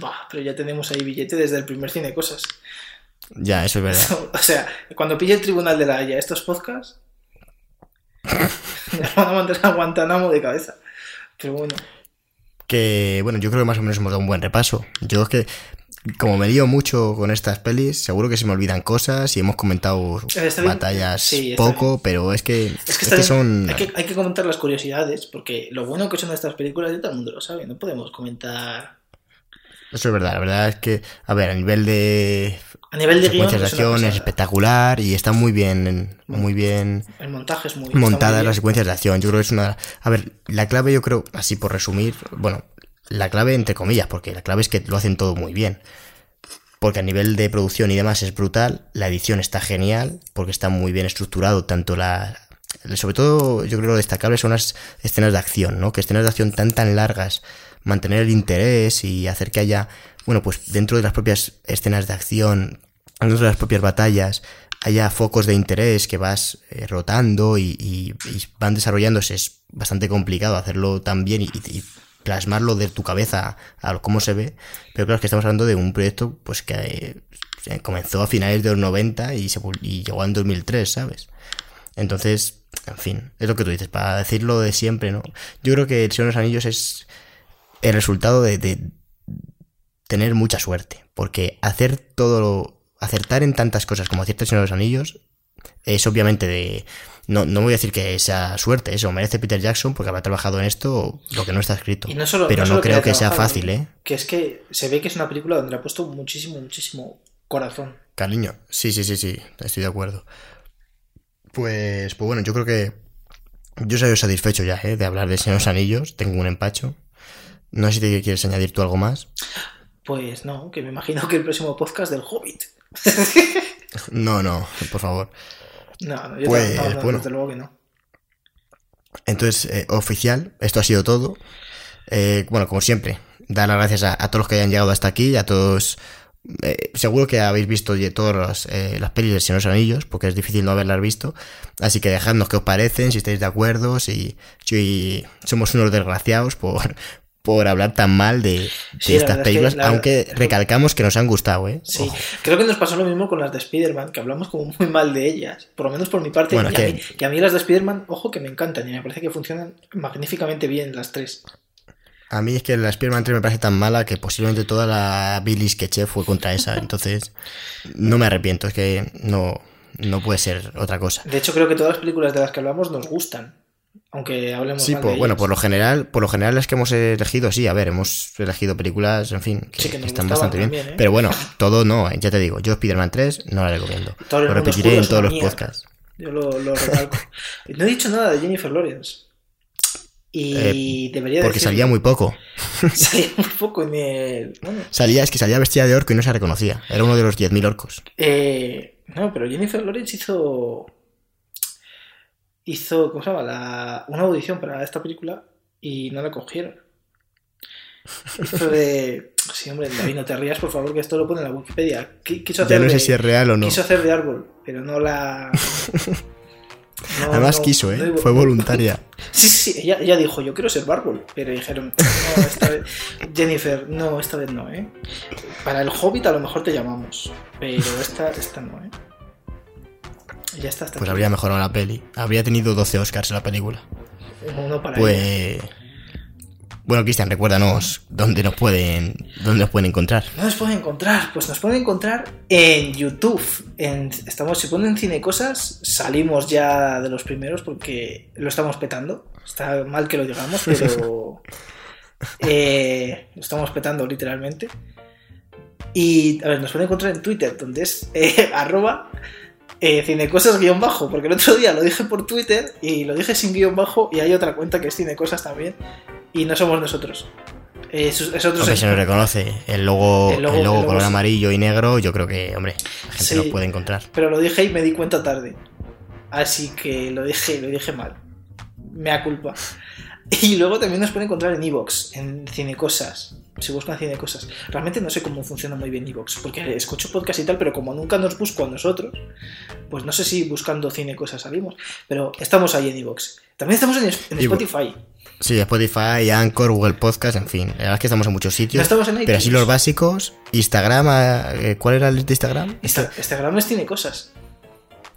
Bah, pero ya tenemos ahí billete desde el primer cine cosas. Ya, eso es verdad. O sea, cuando pille el tribunal de la Haya estos podcasts, me van a mandar a Guantánamo de cabeza. Pero bueno, Que, bueno, yo creo que más o menos hemos dado un buen repaso. Yo es que, como me lío mucho con estas pelis, seguro que se me olvidan cosas y hemos comentado bien. batallas Sí, poco, pero es que, es que, es son... hay, que, hay que comentar las curiosidades, porque lo bueno que son estas películas ya todo el mundo lo sabe. No podemos comentar. Eso es verdad, la verdad es que, a ver, a nivel de A nivel de guion, secuencias de es acción es espectacular y está muy bien, muy bien el montaje es muy está muy montadas bien. las secuencias de acción. Yo creo que es una... A ver, la clave yo creo, así por resumir, bueno, la clave entre comillas, porque la clave es que lo hacen todo muy bien. Porque a nivel de producción y demás es brutal, la edición está genial, porque está muy bien estructurado, tanto la... Sobre todo, yo creo que lo destacable son las escenas de acción, ¿no? Que escenas de acción tan tan largas, mantener el interés y hacer que haya, bueno, pues dentro de las propias escenas de acción, dentro de las propias batallas, haya focos de interés que vas eh, rotando y, van desarrollándose. Es bastante complicado hacerlo tan bien y, plasmarlo de tu cabeza a cómo se ve. Pero claro, es que estamos hablando de un proyecto pues que eh, comenzó a finales de los 90 y, se, y llegó en 2003, ¿sabes? Entonces, en fin, es lo que tú dices, para decirlo de siempre, ¿no? Yo creo que El Señor de los Anillos es el resultado de, de tener mucha suerte, porque hacer todo lo, acertar en tantas cosas como acierta El Señor de los Anillos es obviamente de... No, no voy a decir que sea suerte, eso merece Peter Jackson porque habrá trabajado en esto lo que no está escrito. Y no solo- pero no no, solo que creo que sea fácil, ¿eh? Que es que se ve que es una película donde le ha puesto muchísimo, muchísimo corazón. Cariño, sí, sí, sí, sí, estoy de acuerdo. Pues, pues bueno, yo creo que yo soy satisfecho ya, ¿eh? De hablar de Señor de los Anillos, tengo un empacho. No sé si te quieres añadir tú algo más. Pues no, que me imagino que el próximo podcast del Hobbit. No, no, por favor. No, no, yo Pues, no, no, no, bueno. desde luego que no. Entonces, eh, oficial, esto ha sido todo. Eh, bueno, como siempre, dar las gracias a, a todos los que hayan llegado hasta aquí, a todos... eh, seguro que habéis visto todas las, las pelis Señor de los Anillos, porque es difícil no haberlas visto. Así que dejadnos qué os parecen, si estáis de acuerdo, si, si somos unos desgraciados por, por hablar tan mal de, de Sí, la estas es que películas, la- aunque recalcamos que nos han gustado, ¿eh? Sí, Ojo. creo que nos pasó lo mismo con las de Spider-Man, que hablamos como muy mal de ellas. Por lo menos por mi parte. Bueno, y, es a que- mí, y a mí las de Spider-Man, ojo que me encantan y me parece que funcionan magníficamente bien las tres. A mí es que la Spider-Man 3 me parece tan mala que posiblemente toda la bilis que eché fue contra esa. Entonces, no me arrepiento, es que no, no puede ser otra cosa. De hecho, creo que todas las películas de las que hablamos nos gustan. Aunque hablemos Sí, mal por- de bueno, ellas. por lo general, por lo general las que hemos elegido, sí, a ver, hemos elegido películas, en fin, que, Sí, están bastante bien. ¿eh? Pero bueno, todo no, eh, ya te digo, yo Spider-Man 3 no la recomiendo. Todo lo repetiré en todos los podcasts. Yo lo, lo recalco. no he dicho nada de Jennifer Lawrence. Y debería Porque salía muy poco. Salía muy poco en el. bueno, Salía, es que salía vestida de orco y no se reconocía. Era uno de los 10.000 orcos. eh, no, pero Jennifer Lawrence hizo. Hizo, ¿cómo se llama? La, una audición para esta película y no la cogieron. Hizo de. Sí, hombre, David, no te rías, por favor, que esto lo pone en la Wikipedia. Qui- Quiso hacer Ya no de- sé si es real o no. Quiso hacer de árbol, pero no la. no- Además no- quiso, ¿eh? no- Fue voluntaria. Sí, sí, sí, ella, ella dijo, yo quiero ser Bárbol, pero dijeron, no, esta vez, Jennifer, no, esta vez no, ¿eh? Para el Hobbit a lo mejor te llamamos, pero esta, esta no, ¿eh? Ya está, hasta Pues habría mejorado la peli. Habría tenido 12 Oscars la película. Uno para. Pues... Bueno, Cristian, recuérdanos dónde nos pueden, dónde nos pueden encontrar. ¿No nos pueden encontrar? Pues nos pueden encontrar en YouTube. En, estamos, si ponen cine cosas, salimos ya de los primeros porque lo estamos petando. Está mal que lo digamos, pero eh, lo estamos petando literalmente. Y a ver, nos pueden encontrar en Twitter, donde es eh, arroba eh, cinecosas guion bajo, porque el otro día lo dije por Twitter y lo dije sin guion bajo y hay otra cuenta que es cinecosas también y no somos nosotros. Eh, es, es otro Hombre, se nos reconoce el logo, El el logo- el color amarillo y negro. Yo creo que, hombre, la gente Sí. nos puede encontrar. Pero lo dije y me di cuenta tarde. Así que lo dije, lo dije mal. Me da culpa. Y luego también nos pueden encontrar en Evox, en Cinecosas. Si buscan Cinecosas. Realmente no sé cómo funciona muy bien Evox, porque escucho podcast y tal, pero como nunca nos busco a nosotros, pues no sé si buscando Cinecosas salimos. Pero estamos ahí en Evox. También estamos en, en Spotify. Sí, Spotify, Anchor, Google Podcast, en fin. La verdad es que estamos en muchos No sitios. estamos en Pero así iTunes. los básicos. Instagram, eh, ¿cuál era el de Instagram? Insta- Instagram es Cinecosas.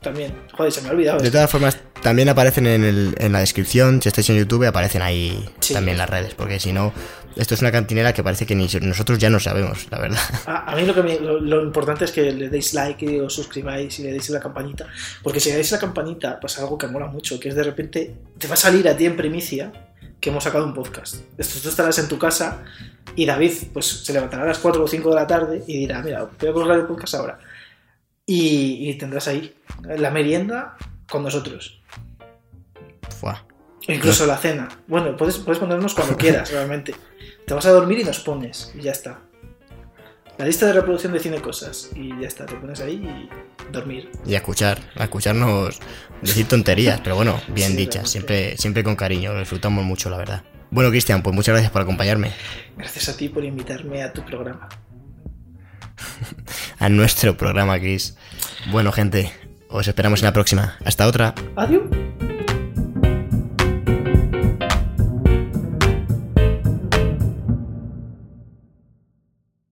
También. Joder, se me ha olvidado. De esto. todas formas, también aparecen en, el- en la descripción. Si estáis en YouTube, aparecen ahí Sí. también las redes. Porque si no, esto es una cantinera que parece que ni nosotros ya no sabemos, la verdad. A, a mí lo, que me- lo, lo importante es que le deis like y os suscribáis y le deis la campanita. Porque si le dais la campanita, pasa algo que mola mucho, que es de repente te va a salir a ti en primicia que hemos sacado un podcast. Esto tú estarás en tu casa y David pues se levantará a las 4 o 5 de la tarde y dirá, mira, voy a colgar el podcast ahora. Y, y tendrás ahí la merienda con nosotros. Fua. O incluso la cena. Bueno, puedes, puedes ponernos cuando quieras, realmente. Te vas a dormir y nos pones, y ya está. La lista de reproducción de cine cosas, y ya está, te pones ahí y dormir. Y a escuchar, a escucharnos decir tonterías, pero bueno, bien Sí, dichas, siempre, siempre con cariño, lo disfrutamos mucho, la verdad. Bueno, Cristian, pues muchas gracias por acompañarme Gracias a ti por invitarme a tu programa. a nuestro programa, Chris. Bueno, gente, os esperamos en la próxima. Hasta otra. Adiós.